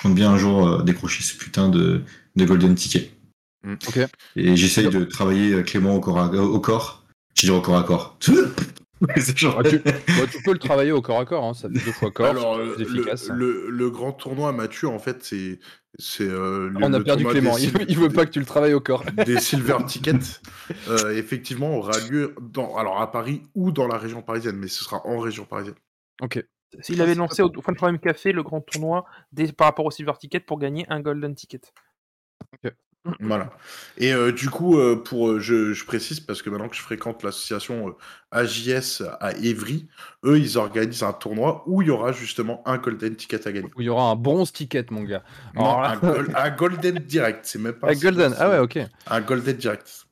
je compte bien un jour euh, décrocher ce putain de, de golden ticket. Mm. Ok. Et j'essaye de travailler euh, Clément au corps à, au corps. Je dis au corps à corps. Genre- Ah, tu, bah, tu peux le travailler au corps à corps, hein, ça fait deux fois corps, Alors, c'est euh, plus efficace. le, le, le grand tournoi Mathieu, en fait, c'est. euh, On a perdu Clément, des il, il veut pas que tu le travailles au corps. des silver tickets, euh, effectivement, aura lieu dans, alors à Paris ou dans la région parisienne, mais ce sera en région parisienne. Ok. Il avait lancé au, au fin de Prime Café le grand tournoi des, par rapport au Silver Ticket pour gagner un Golden Ticket. Voilà. Et euh, du coup, euh, pour, euh, je, je précise parce que maintenant que je fréquente l'association euh, AJS à Évry, eux, ils organisent un tournoi où il y aura justement un Golden Ticket à gagner. Où il y aura un bronze ticket, mon gars. Non, Alors là- un, gol- un Golden Direct, c'est même pas. Ah, Golden, ah ouais, ok. Un Golden Direct.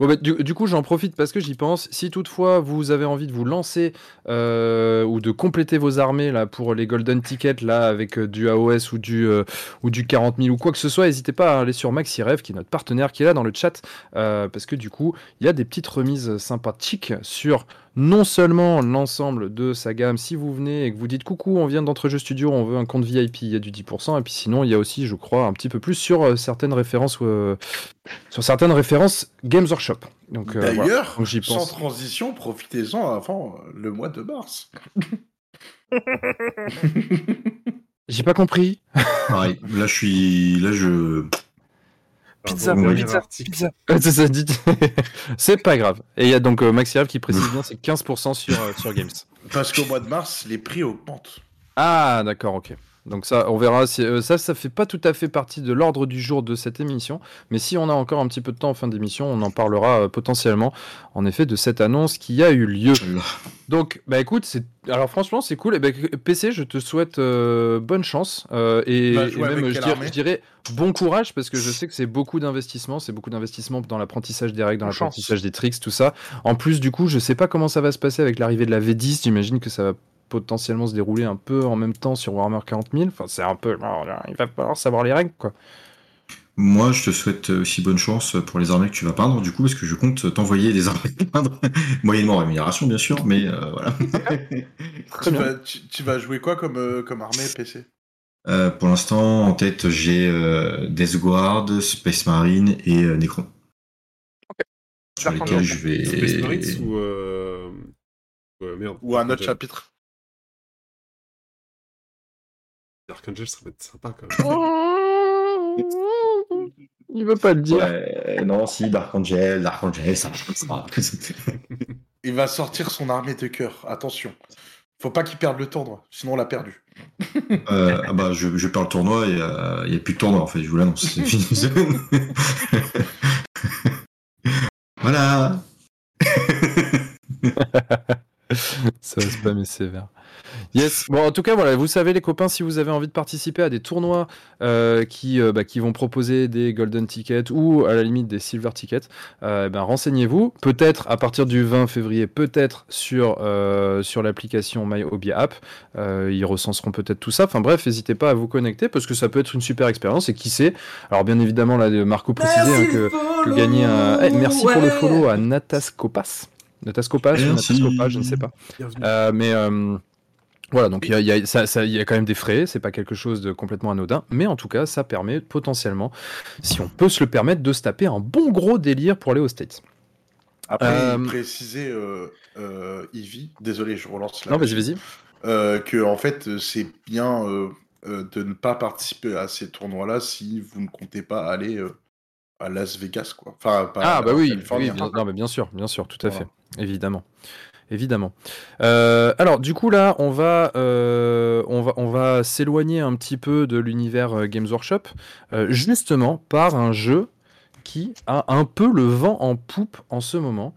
Bah, du, coup, j'en profite parce que j'y pense. Si toutefois vous avez envie de vous lancer euh, ou de compléter vos armées là pour les golden tickets là avec euh, du AOS ou du euh, ou du 40 000 ou quoi que ce soit, n'hésitez pas à aller sur MaxiRev qui est notre partenaire qui est là dans le chat parce que du coup il y a des petites remises sympathiques sur non seulement l'ensemble de sa gamme. Si vous venez et que vous dites coucou, on vient d'Entrejeux Studio, on veut un compte VIP, il y a du 10%. Et puis sinon, il y a aussi, je crois, un petit peu plus sur euh, certaines références euh, sur certaines références Games Workshop. Donc, euh, voilà. D'ailleurs, Donc, j'y sans transition, profitez-en avant le mois de mars. J'ai pas compris. Pareil. Là, je suis. Là, je. Pizza, pizza, pizza. c'est ça, dites. c'est pas grave. Et il y a donc euh, Maxi qui précise bien, c'est 15% sur, euh, sur Games. Parce qu'au mois de mars, les prix augmentent. Ah, d'accord, ok. Donc ça, on verra. Si, euh, ça, ça fait pas tout à fait partie de l'ordre du jour de cette émission. Mais si on a encore un petit peu de temps en fin d'émission, on en parlera euh, potentiellement, en effet, de cette annonce qui a eu lieu. Donc, bah écoute, c'est alors franchement, c'est cool. Et ben, PC, je te souhaite euh, bonne chance euh, et, avec même, je dirais, armée je dirais bon courage parce que je sais que c'est beaucoup d'investissement. C'est beaucoup d'investissement dans l'apprentissage des règles, dans l'apprentissage des tricks, tout ça. En plus, du coup, je sais pas comment ça va se passer avec l'arrivée de la V10. J'imagine que ça va potentiellement se dérouler un peu en même temps sur Warhammer 40 000. Enfin, c'est un peu. Il va falloir savoir les règles, quoi. Moi, je te souhaite aussi bonne chance pour les armées que tu vas peindre, du coup, parce que je compte t'envoyer des armées peindre, moyennement rémunération, bien sûr, mais euh, voilà. Tu vas, tu, tu vas jouer quoi comme, euh, comme armée PC Euh, pour l'instant, en tête, j'ai euh, Death Guard, Space Marine et euh, Necron. Sur Dark lesquels je vais. Space Marines ou. Euh... ouais, merde. Ou un autre chapitre Dark Angel, ça va être sympa quand même. Il veut pas le dire. Ouais, non, si, Dark Angel, Dark Angel, ça ça- Il va sortir son armée de cœur. Attention. Faut pas qu'il perde le tournoi, sinon on l'a perdu. Euh, ah bah, je, je perds le tournoi et il n'y a plus de tournoi en fait, je vous l'annonce. C'est fini. voilà. Ça va spammer sévère. Yes. Bon, en tout cas, voilà, vous savez, les copains, si vous avez envie de participer à des tournois euh, qui, euh, bah, qui vont proposer des golden tickets ou à la limite des silver tickets, euh, ben, renseignez-vous. Peut-être à partir du 20 février, peut-être sur, sur l'application My App. Ils recenseront peut-être tout ça. Enfin bref, n'hésitez pas à vous connecter parce que ça peut être une super expérience. Et qui sait Alors, bien évidemment, là, Marco précisait hein, que, gagner un. Eh, merci pour le follow à Natascopas. Natascopas ou Merci. Natascopas, je ne sais pas. Euh, mais euh, voilà, donc il y y a- ça- ça- il y a quand même des frais, c'est pas quelque chose de complètement anodin, mais en tout cas, ça permet potentiellement, si on peut se le permettre, de se taper un bon gros délire pour aller aux States. Après, Euh, euh, euh, Ivy, désolé, je relance là. Non, vas-y, vas-y. euh, que en fait, c'est bien euh, euh, de ne pas participer à ces tournois-là si vous ne comptez pas aller euh, à Las Vegas, quoi. Enfin, pas Ah, bah oui, oui, hein. bien, non, mais bien sûr, bien sûr, tout à Voilà. fait, évidemment. Évidemment. Euh, alors, du coup, là, on va, euh, on va, on va s'éloigner un petit peu de l'univers euh, Games Workshop, euh, justement par un jeu qui a un peu le vent en poupe en ce moment,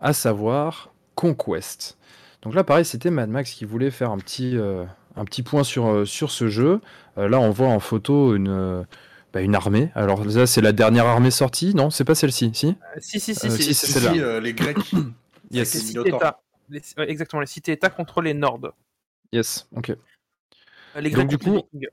à savoir Conquest. Donc là, pareil, c'était Mad Max qui voulait faire un petit, un petit point sur, sur ce jeu. Là, on voit en photo une, bah, une armée. Alors là, c'est la dernière armée sortie, non? C'est pas celle-ci, si? Euh, si, si, si, Euh, si, si, si, c'est Si, celle-là. si, euh, les Grecs. Yes. les c'est cités Minotaur. États. Les- ouais, exactement, les cités États contre les Nords. Yes, ok. Euh, Les Donc, Grecs du contre les coup-.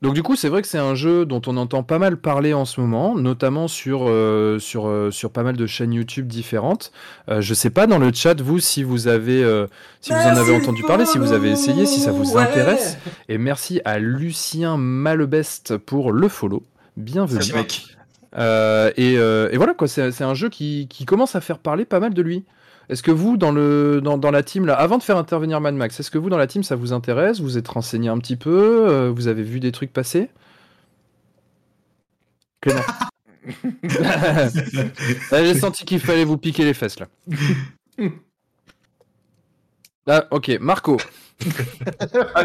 Donc du coup, c'est vrai que c'est un jeu dont on entend pas mal parler en ce moment, notamment sur, euh, sur, euh, sur pas mal de chaînes YouTube différentes. Euh, je sais pas dans le chat, vous, si vous avez, euh, si vous en avez entendu parler, si vous avez essayé, si ça vous intéresse. Et merci à Lucien Malebest pour le follow. Bienvenue. Merci mec. Euh, et, euh, et voilà quoi, c'est un jeu qui, qui commence à faire parler pas mal de lui. Est-ce que vous, dans, le, dans, dans la team, là, avant de faire intervenir Mad Max, est-ce que vous, dans la team, ça vous intéresse? Vous êtes renseigné un petit peu? Euh, Vous avez vu des trucs passer? Clément Là, J'ai senti qu'il fallait vous piquer les fesses, là. Ah, ok, Marco. Ah.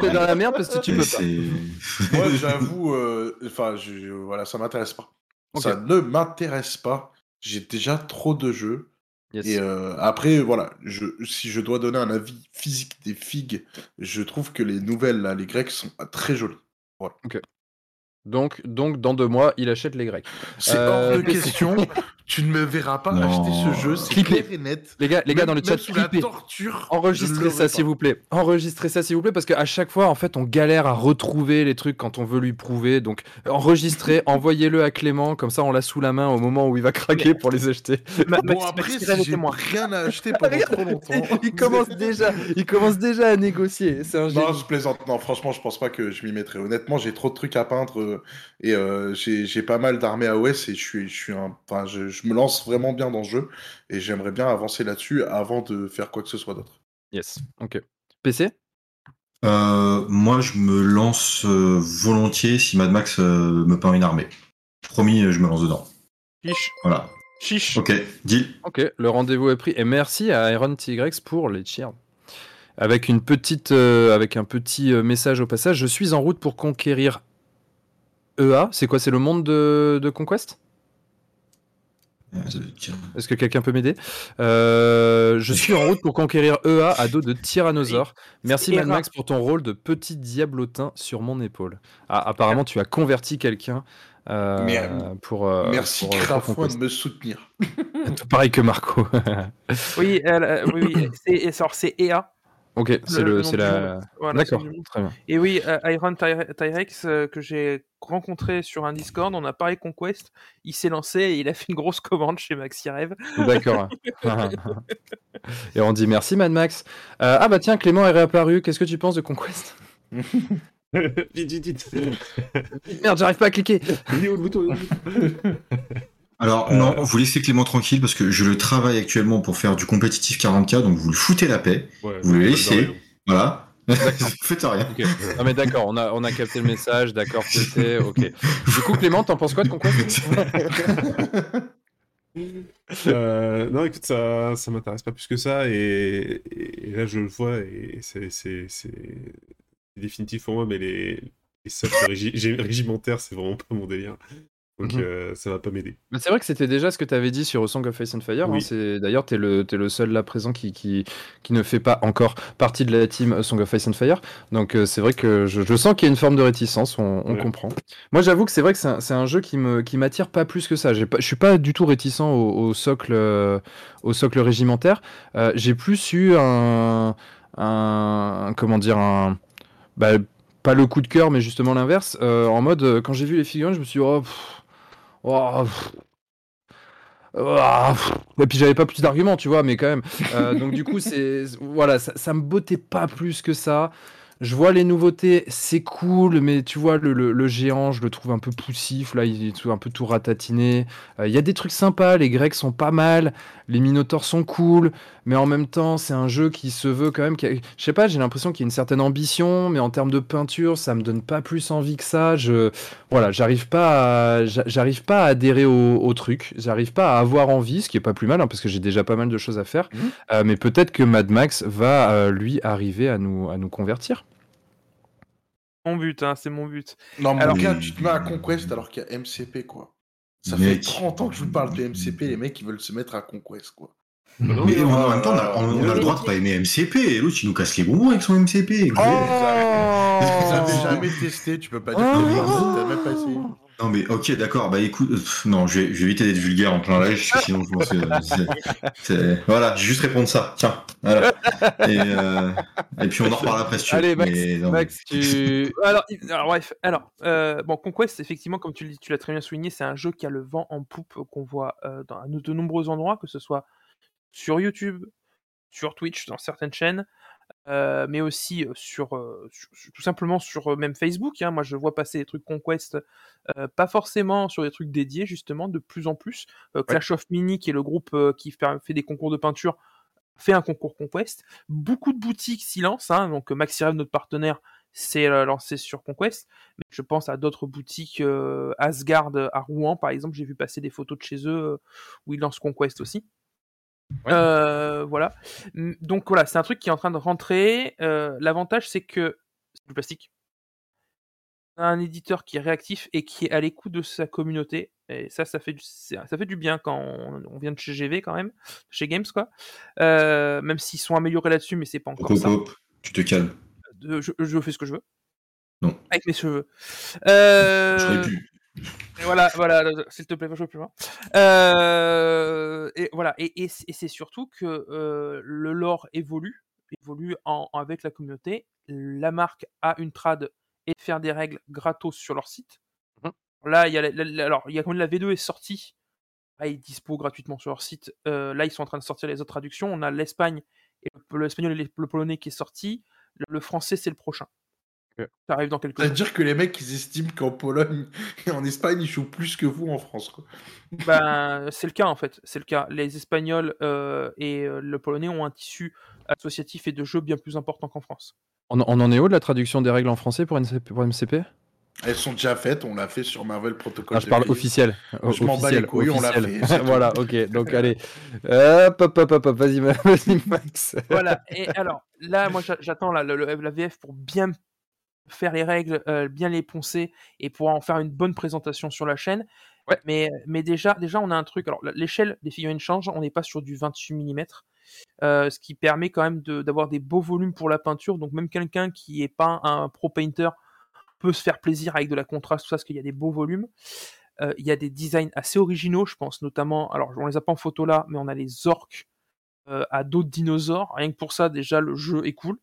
T'es dans la merde parce que tu peux pas. Moi, j'avoue, euh, enfin, je- voilà, ça m'intéresse pas. Ça ne m'intéresse pas. J'ai déjà trop de jeux. Yes. Et euh, après, voilà, je, si je dois donner un avis physique des figues, je trouve que les nouvelles, là, les grecs, sont très jolies. Donc, donc, dans deux mois, il achète les Grecs. C'est Euh, hors de question. tu ne me verras pas Non. acheter ce jeu, c'est clair et net. Les gars, les gars Même- dans le chat, sous la torture. Enregistrez ça s'il vous plaît. Enregistrez ça s'il vous plaît parce qu'à chaque fois en fait on galère à retrouver les trucs quand on veut lui prouver. Donc enregistrez, envoyez-le à Clément comme ça on l'a sous la main au moment où il va craquer pour les acheter. Ma- Bon, Max- après, si j'ai rien à acheter pendant trop longtemps. il commence déjà, il commence déjà à négocier. C'est un Non, je plaisante. Non, franchement, je pense pas que je m'y mettrai. Honnêtement, j'ai trop de trucs à peindre euh, et euh, j'ai pas mal d'armées AOS et je suis, je suis un, enfin, je, je me lance vraiment bien dans ce jeu et j'aimerais bien avancer là-dessus avant de faire quoi que ce soit d'autre. Yes. Ok. PC. Euh, moi, je me lance euh, volontiers si Mad Max euh, me peint une armée. Promis, euh, je me lance dedans. Chiche. Voilà. Chiche. Ok, deal. Ok. Le rendez-vous est pris et merci à Iron TYX pour les cheers. Avec une petite, euh, avec un petit euh, message au passage. Je suis en route pour conquérir EA. C'est quoi C'est le monde de, de Conquest? Euh, tiens. Est-ce que quelqu'un peut m'aider? Euh, Je suis en route pour conquérir EA à dos de Tyrannosaure. Merci. Mad Max pour ton rôle de petit diablotin sur mon épaule. Ah, apparemment, tu as converti quelqu'un euh, Mer- pour. euh, Merci pour, euh, de me soutenir. Tout Pareil que Marco. Oui, euh, oui, oui. C'est EA. Ok, c'est Le- c'est la. Voilà, D'accord, très bien. Et oui, euh, Iron Tyre- Tyrex, euh, que j'ai rencontré sur un Discord, on a parlé Conquest, il s'est lancé et il a fait une grosse commande chez Maxi Rêve. D'accord. Et on dit merci Mad Max. Euh, ah bah tiens, Clément est réapparu. Qu'est-ce que tu penses de Conquest? Vite, vite, vite. Merde, j'arrive pas à cliquer. Il est où le bouton? Alors, Euh, non, vous laissez Clément tranquille parce que je le travaille actuellement pour faire du compétitif 40K, donc vous le foutez la paix. Ouais, Vous le laissez. Voilà. Faites rien. Non mais d'accord, on a, on a capté le message, d'accord, c'était ok. Du coup, Clément, t'en penses quoi de Conquest Euh, non, écoute, ça, ça m'intéresse pas plus que ça, et, et là je le vois, et c'est, c'est, c'est définitif pour moi, mais les, les régimentaires, c'est vraiment pas mon délire. Donc Mhm. euh, ça va pas m'aider. C'est vrai que c'était déjà ce que tu avais dit sur Song of Ice and Fire. hein. Oui. D'ailleurs, tu es, le seul là présent qui, qui, qui ne fait pas encore partie de la team Song of Ice and Fire. Donc euh, c'est vrai que je, je sens qu'il y a une forme de réticence, on, on Ouais. comprend. Moi j'avoue que c'est vrai que c'est un, jeu qui me qui m'attire pas plus que ça. Pas, je suis pas du tout réticent au, au socle, euh, au socle régimentaire. Euh, J'ai plus eu un, un... Comment dire un... Bah, pas le coup de cœur, mais justement l'inverse. Euh, en mode, quand j'ai vu les figurines, je me suis dit, oh, pff, oh, ah. Et puis j'avais pas plus d'arguments, tu vois, mais quand même. Euh, donc du coup, c'est voilà, ça, ça me bottait pas plus que ça. Je vois les nouveautés, c'est cool, mais tu vois, le, le- le géant, je le trouve un peu poussif, là, il est tout- un peu tout ratatiné. Euh, Il y a des trucs sympas, les Grecs sont pas mal, les Minotaurs sont cool, mais en même temps, c'est un jeu qui se veut quand même. a- Je sais pas, j'ai l'impression qu'il y a une certaine ambition, mais en termes de peinture, ça me donne pas plus envie que ça. Je, voilà, j'arrive pas, à... j'a- j'arrive pas à adhérer au, au truc, j'arrive pas à avoir envie, ce qui est pas plus mal, hein, parce que j'ai déjà pas mal de choses à faire. Mhm. Euh, mais peut-être que Mad Max va euh, lui arriver à nous, à nous convertir. Mon but, hein, c'est mon but. Non, mais Alors- gars, tu te mets à Conquest alors qu'il y a MCP, quoi. Ça Mec. fait 30 ans que je vous parle de MCP, les mecs, ils veulent se mettre à Conquest, quoi. Bah non, Mais mais- en même temps, on a, on- a le droit de pas aimer MCP. Et l'autre, il nous casse les bonbons avec son MCP. Vous avez Oh jamais testé, tu peux pas dire Oh. que pas- t'as même pas essayé. Non, mais ok, d'accord. Bah écoute, euh, pff, non, je vais, je vais éviter d'être vulgaire en plein live, parce que sinon je pense que c'est- Voilà, je vais juste répondre ça. Tiens, voilà. Et, euh, et puis on en reparle après si tu veux. Allez, Max, Mais non, Max, tu... Alors, bref, alors, euh, bon, Conquest, effectivement, comme tu, tu l'as très bien souligné, c'est un jeu qui a le vent en poupe euh, qu'on voit euh, dans de nombreux endroits, que ce soit sur YouTube, sur Twitch, dans certaines chaînes. Euh, mais aussi sur, euh, sur- sur- tout simplement sur euh, même Facebook. hein. Moi, je vois passer des trucs Conquest, euh, pas forcément sur des trucs dédiés, justement, de plus en plus. Euh, Clash of Mini, qui est le groupe euh, qui fait, des concours de peinture, fait un concours Conquest. Beaucoup de boutiques s'y lancent. hein. Donc, Maxirev, notre partenaire, s'est euh, lancé sur Conquest. Mais je pense à d'autres boutiques, euh, Asgard à Rouen, par exemple. J'ai vu passer des photos de chez eux euh, où ils lancent Conquest aussi. Ouais. Euh, voilà. Donc voilà, c'est un truc qui est en train de rentrer. Euh, L'avantage, c'est que c'est du plastique. Un éditeur qui est réactif et qui est à l'écoute de sa communauté. Et ça, ça fait du, ça fait du bien quand on, on vient de chez GV quand même, chez Games quoi. Euh, même s'ils sont améliorés là-dessus, mais c'est pas encore Hop, ça. hop, tu te calmes. Je, je fais ce que je veux. Non. Avec mes cheveux. J'aurais pu. Et voilà, voilà, s'il te plaît, jouer plus loin. Euh, et voilà, et, et c- et c'est surtout que euh, le lore évolue, évolue en, en- avec la communauté. La marque a une trad et faire des règles gratos sur leur site. Mhm. Là, il y a, la- la- alors, il y a quand même la V2 est sortie, là, il est dispo gratuitement sur leur site. Euh, là, ils sont en train de sortir les autres traductions. On a l'Espagne, et le- l'espagnol et le polonais qui est sorti. Le, le français, c'est le prochain. Ça arrive dans quelques jours. C'est-à-dire que les mecs, ils estiment qu'en Pologne et en Espagne, ils jouent plus que vous en France. Quoi. Ben, c'est le cas en fait, c'est le cas. Les Espagnols euh, et euh, le Polonais ont un tissu associatif et de jeux bien plus important qu'en France. On, on en est où de la traduction des règles en français pour, NCP pour MCP Elles sont déjà faites, on l'a fait sur Marvel Protocol. Ah, je parle officiel. Je m'en bats Officiel, les couilles, on l'a fait, voilà, ok. Donc allez. Hop, hop, hop, hop, hop. Vas-y, ma- vas-y, Max. Voilà, et alors là, moi j'a- j'attends la VF pour bien faire les règles, euh, bien les poncer et pour en faire une bonne présentation sur la chaîne. Ouais. Mais, mais déjà, déjà, on a un truc. Alors, l'échelle des figurines change, on n'est pas sur du 28 mm. ce qui permet quand même de- d'avoir des beaux volumes pour la peinture. Donc, même quelqu'un qui n'est pas un pro painter peut se faire plaisir avec de la contraste, tout ça, parce qu'il y a des beaux volumes. Euh, Il y a des designs assez originaux, je pense notamment. Alors, on les a pas en photo là, mais on a les orques euh, à d'autres dinosaures. Rien que pour ça, déjà, le jeu est cool.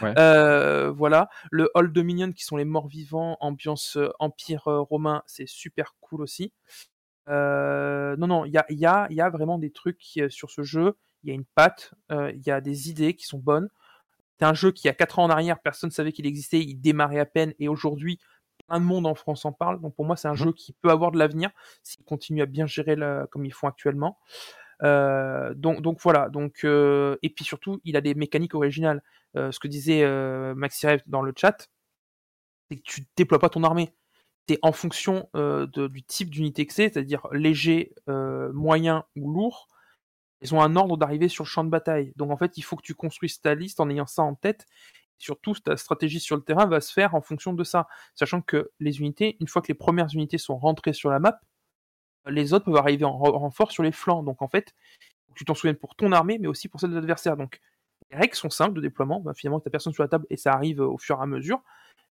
Ouais. Euh, voilà. Le Hall Dominion, qui sont les morts vivants, ambiance euh, Empire euh, romain, c'est super cool aussi. Euh, non, non, il y a, il y, a, il y a vraiment des trucs qui, euh, sur ce jeu. Il y a une patte, euh, il y a des idées qui sont bonnes. C'est un jeu qui, a 4 ans en arrière, personne ne savait qu'il existait, il démarrait à peine, et aujourd'hui, plein de monde en France en parle. Donc pour moi, c'est un Mhm. jeu qui peut avoir de l'avenir s'il continue à bien gérer la- comme ils font actuellement. Euh, donc, voilà. Donc, euh, et puis surtout, il a des mécaniques originales. Euh, ce que disait Maxirev dans le chat, c'est que tu déploies pas ton armée. C'est en fonction du type d'unité que c'est, c'est-à-dire léger, moyen ou lourd. Ils ont un ordre d'arrivée sur le champ de bataille. Donc en fait, il faut que tu construises ta liste en ayant ça en tête. Surtout, ta stratégie sur le terrain va se faire en fonction de ça. Sachant que les unités, une fois que les premières unités sont rentrées sur la map, les autres peuvent arriver en re- renfort sur les flancs. Donc en fait, tu t'en souviennes pour ton armée, mais aussi pour celle de l'adversaire. Donc les règles sont simples de déploiement. Bah, finalement, tu personne sur la table et ça arrive euh, au fur et à mesure.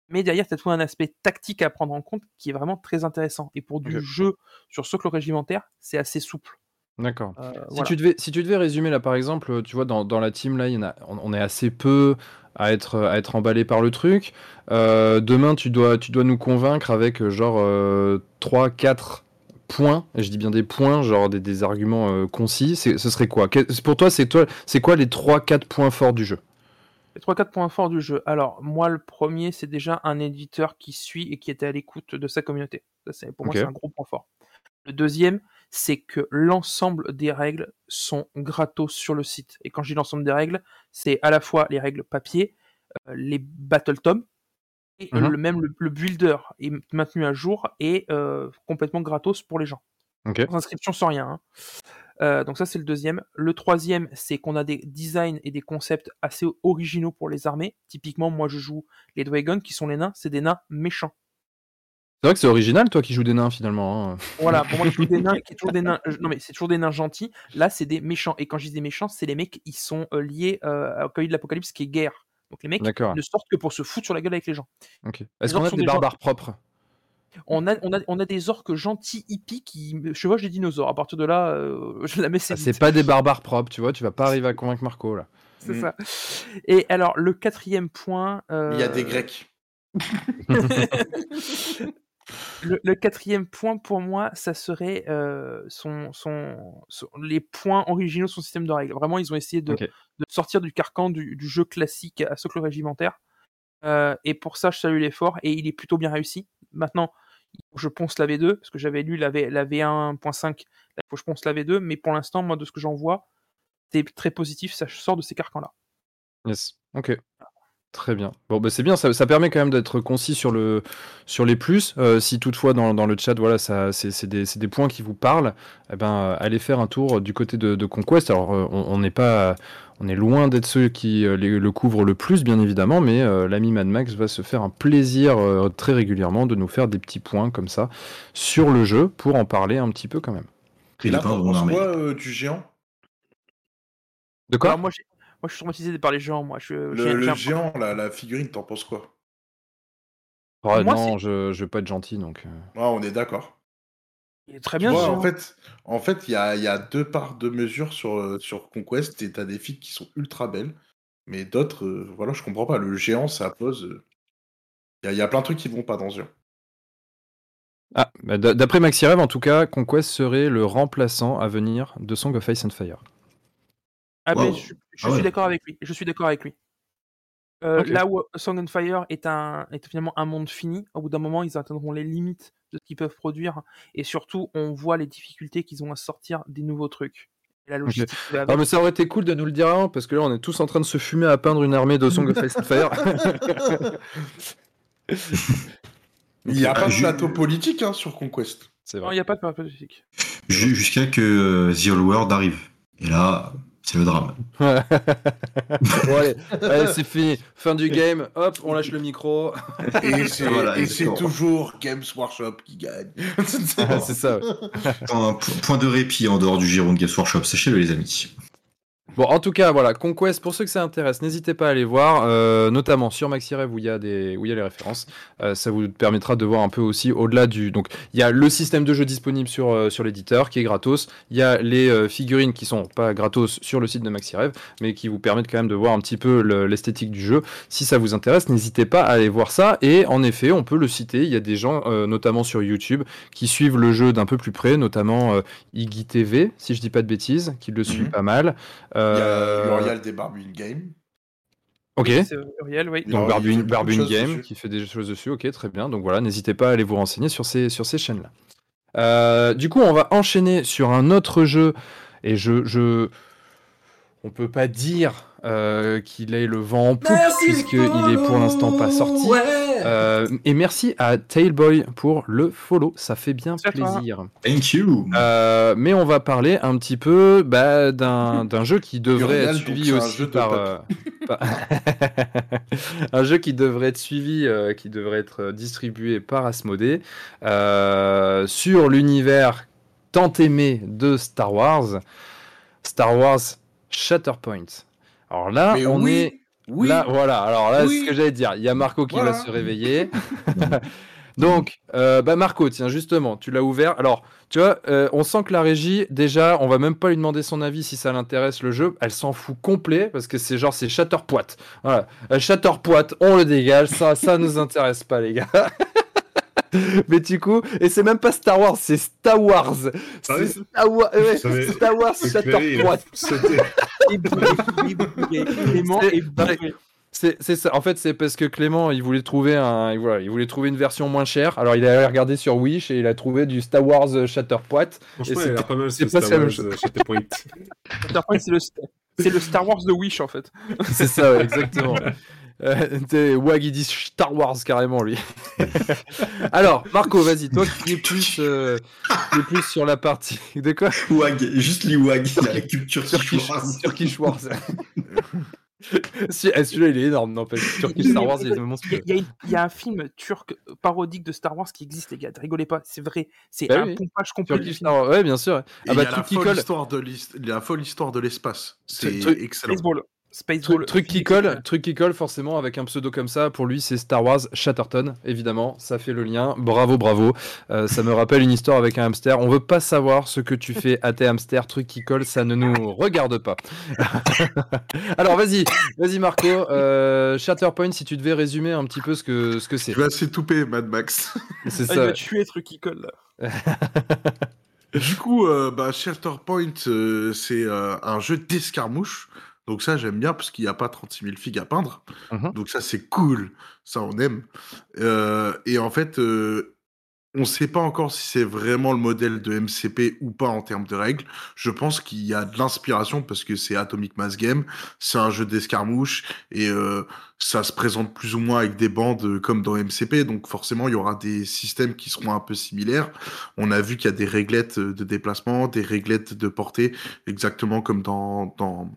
Mais derrière, tu as tout un aspect tactique à prendre en compte qui est vraiment très intéressant. Et pour du jeu sur socle régimentaire, c'est assez souple. D'accord. Euh, Si, voilà. tu devais, si tu devais résumer là par exemple, tu vois dans, dans la team là, il y en a, on, on est assez peu à être, à être emballé par le truc. Euh, demain tu dois, tu dois nous convaincre avec euh, genre 3, 4 points, et je dis bien des points, genre des, des arguments euh, concis. Ce serait quoi? Pour toi, c'est toi, c'est quoi les 3-4 points forts du jeu? Les 3-4 points forts du jeu. Alors, moi, le premier, c'est déjà un éditeur qui suit et qui était à l'écoute de sa communauté. Ça, c'est, pour moi, c'est un gros point fort. Le deuxième, c'est que l'ensemble des règles sont gratos sur le site. Et quand je dis l'ensemble des règles, c'est à la fois les règles papier, euh, les battle tomes, et Mhm. le même le, le builder est maintenu à jour et euh, complètement gratos pour les gens Ok. sans inscription sans rien. hein. Euh, donc ça c'est le deuxième. Le troisième c'est qu'on a des designs et des concepts assez originaux pour les armées. Typiquement moi je joue les Dragons qui sont les nains, c'est des nains méchants. C'est vrai que c'est original, toi qui joues des nains finalement. hein. Voilà, pour moi je joue des nains qui est toujours des nains. euh, non mais c'est toujours des nains gentils. Là c'est des méchants et quand je dis des méchants c'est les mecs ils sont liés euh, au cahier de l'apocalypse qui est guerre. Donc les mecs ne sortent que pour se foutre sur la gueule avec les gens. Ok. Est-ce qu'on a sont des des gens- barbares propres? On a, on, a, on a des orques gentils hippies qui chevauchent des dinosaures. À partir de là, euh, je la mets Ah, c'est pas des barbares propres, tu vois. Tu vas pas arriver à convaincre Marco là. C'est Mm. ça. Et alors, le quatrième point. Il y a des euh, Grecs. Le, le quatrième point pour moi, ça serait euh, son, son, son- les points originaux de son système de règles. Vraiment, ils ont essayé de, sortir du carcan du, du jeu classique à socle régimentaire. Euh, et pour ça, je salue l'effort et il est plutôt bien réussi. Maintenant, je ponce la V2 parce que j'avais lu la, v, la V1.5. Là, il faut que je ponce la V2, mais pour l'instant, moi, de ce que j'en vois, c'est très positif. Ça sort de ces carcans-là. Yes. Ok. Très bien. Bon, bah, c'est bien, ça, ça permet quand même d'être concis sur, le, sur les plus. Euh, si toutefois dans, dans le chat, voilà, ça, c'est, des, c'est des points qui vous parlent, eh ben, euh, allez faire un tour du côté de, de Conquest. Alors, euh, on on n'est pas, on est loin d'être ceux qui euh, les- le couvrent le plus, bien évidemment, mais euh, l'ami Mad Max va se faire un plaisir euh, très régulièrement de nous faire des petits points comme ça sur le jeu pour en parler un petit peu quand même. Et là, quoi euh, du géant? De quoi? Alors, moi, j'ai- moi, je suis traumatisé par les géants. Moi, je, Le, j'ai le un- géant, la, la figurine, t'en penses quoi? Oh, moi, Non, je, je vais pas être gentil, donc... euh. Ah, On est d'accord. il est très bien. vois, en fait, en fait, il y a, il y a deux parts de mesure sur, euh, sur Conquest, et t'as des filles qui sont ultra belles, mais d'autres, euh, voilà, je comprends pas. Le géant, ça pose. euh, Il y, a- il y a plein de trucs qui vont pas dans ce géant. Ah, bah, d'après Maxirev, en tout cas, Conquest serait le remplaçant à venir de Song of Ice and Fire. Ah, ben, je, je Ah ouais. suis d'accord avec lui. Je suis d'accord avec lui. Euh. Là où Song and Fire est, un, est finalement un monde fini, au bout d'un moment, ils atteindront les limites de ce qu'ils peuvent produire. Et surtout, on voit les difficultés qu'ils ont à sortir des nouveaux trucs. Et la logistique Ah, mais ça aurait été cool de nous le dire avant, parce que là, on est tous en train de se fumer à peindre une armée de Song of Ice and Fire. Il n'y a Ah, pas de plateau politique hein, sur Conquest. Non, il n'y a pas de période politique. Ju- Jusqu'à que euh, The Old World arrive. Et là, c'est le drame. bon, allez, allez, c'est fini. Fin du game. Hop, on lâche le micro. Et c'est Voilà, toujours Games Workshop qui gagne. c'est ça. ouais. Point de répit en dehors du giron de Games Workshop, sachez-le les amis. Bon, en tout cas, voilà, Conquest, pour ceux que ça intéresse, n'hésitez pas à aller voir, euh, notamment sur MaxiRev où il y a des, où il y a les références. Euh, ça vous permettra de voir un peu aussi au-delà du. Donc, il y a le système de jeu disponible sur, euh, sur l'éditeur qui est gratos. Il y a les figurines qui sont pas gratos sur le site de MaxiRev, mais qui vous permettent quand même de voir un petit peu le- l'esthétique du jeu. Si ça vous intéresse, n'hésitez pas à aller voir ça. Et en effet, on peut le citer. Il y a des gens, notamment sur YouTube, qui suivent le jeu d'un peu plus près, notamment Iggy TV, si je dis pas de bêtises, qui le suit Mhm. pas mal. Il y a Euh, L'Uriel des Barbune Game. Ok. C'est Uriel, oui. Donc Barbune choses Game dessus. qui fait des choses dessus, ok très bien. Donc voilà, n'hésitez pas à aller vous renseigner sur ces, sur ces chaînes-là. Euh, du coup, on va enchaîner sur un autre jeu et je, je... on peut pas dire euh, qu'il ait le vent en poupe puisqu'il est pour l'instant pas sorti. Euh, et merci à Tailboy pour le follow, ça fait bien plaisir. Thank you. Euh, mais on va parler un petit peu bah, d'un d'un jeu qui devrait être suivi un aussi jeu par, euh, par- un jeu qui devrait être suivi, euh, qui devrait être distribué par Asmodée euh, sur l'univers tant aimé de Star Wars, Star Wars Shatterpoint. Alors là, Mais on oui, est Oui, Là, voilà, alors là, c'est ce que j'allais dire. Il y a Marco qui Voilà. va se réveiller. Donc, euh, bah Marco, tiens, justement, tu l'as ouvert. Alors, tu vois, euh, on sent que la régie, déjà, on va même pas lui demander son avis si ça l'intéresse le jeu. Elle s'en fout complet parce que c'est genre, c'est Shatterpoint. Voilà, Euh, Shatterpoint, on le dégage. Ça, ça nous intéresse pas, les gars. Mais du coup, et c'est même pas Star Wars, c'est Star Wars. Ah oui, C'est Star Wars, ouais, savais- Star Wars C'est ça. En fait, c'est parce que Clément, il voulait trouver un, voilà, il voulait trouver une version moins chère. Alors, il a regardé sur Wish et il a trouvé du Star Wars euh, Shatterpoint. Franchement, Et il a l'air c'est pas mal c'est ce pas Star Wars euh, Shatterpoint. Shatterpoint, c'est le, c'est le Star Wars de Wish, en fait. C'est ça, ouais, exactement. Euh, t'es- Wag, il dit Star Wars carrément, lui. Alors, Marco, vas-y, toi qui es plus, euh, qui es plus sur la partie. De quoi? Wag, juste les Wag, il a la culture Turkish, Wars. Celui-là, il est énorme, n'empêche. Turkish Star Wars, il est Il y, monstrueux. a- il y y un film turc parodique de Star Wars qui existe, les gars. Ne rigolez pas, c'est vrai. C'est Bah un oui. pompage complet. Turkish. Star Wars, ouais, bien sûr. Ah bah, il y a la folle colle. histoire de l'his- la folle histoire de l'espace. Ce C'est excellent. Baseball. Spaceball. Truc, truc qui colle, truc qui colle forcément avec un pseudo comme ça. Pour lui, c'est Star Wars Chatterton, évidemment. Ça fait le lien. Bravo, bravo. Euh, ça me rappelle une histoire avec un hamster. On veut pas savoir ce que tu fais à tes hamsters. Truc qui colle, ça ne nous regarde pas. Alors vas-y, vas-y Marco. Euh, Shatterpoint, si tu devais résumer un petit peu ce que ce que c'est. Tu vas s'étoupper, Mad Max. C'est Ah, il ça. va tuer truc qui colle là. Du coup, euh, bah, euh, c'est euh, un jeu d'escarmouche. Donc ça, j'aime bien parce qu'il n'y a pas 36 000 figues à peindre. Mhm. Donc ça, c'est cool. Ça, on aime. Euh, et en fait, euh, on ne sait pas encore si c'est vraiment le modèle de MCP ou pas en termes de règles. Je pense qu'il y a de l'inspiration parce que c'est Atomic Mass Game. C'est un jeu d'escarmouche et euh, ça se présente plus ou moins avec des bandes comme dans MCP. Donc forcément, il y aura des systèmes qui seront un peu similaires. On a vu qu'il y a des réglettes de déplacement, des réglettes de portée, exactement comme dans, dans,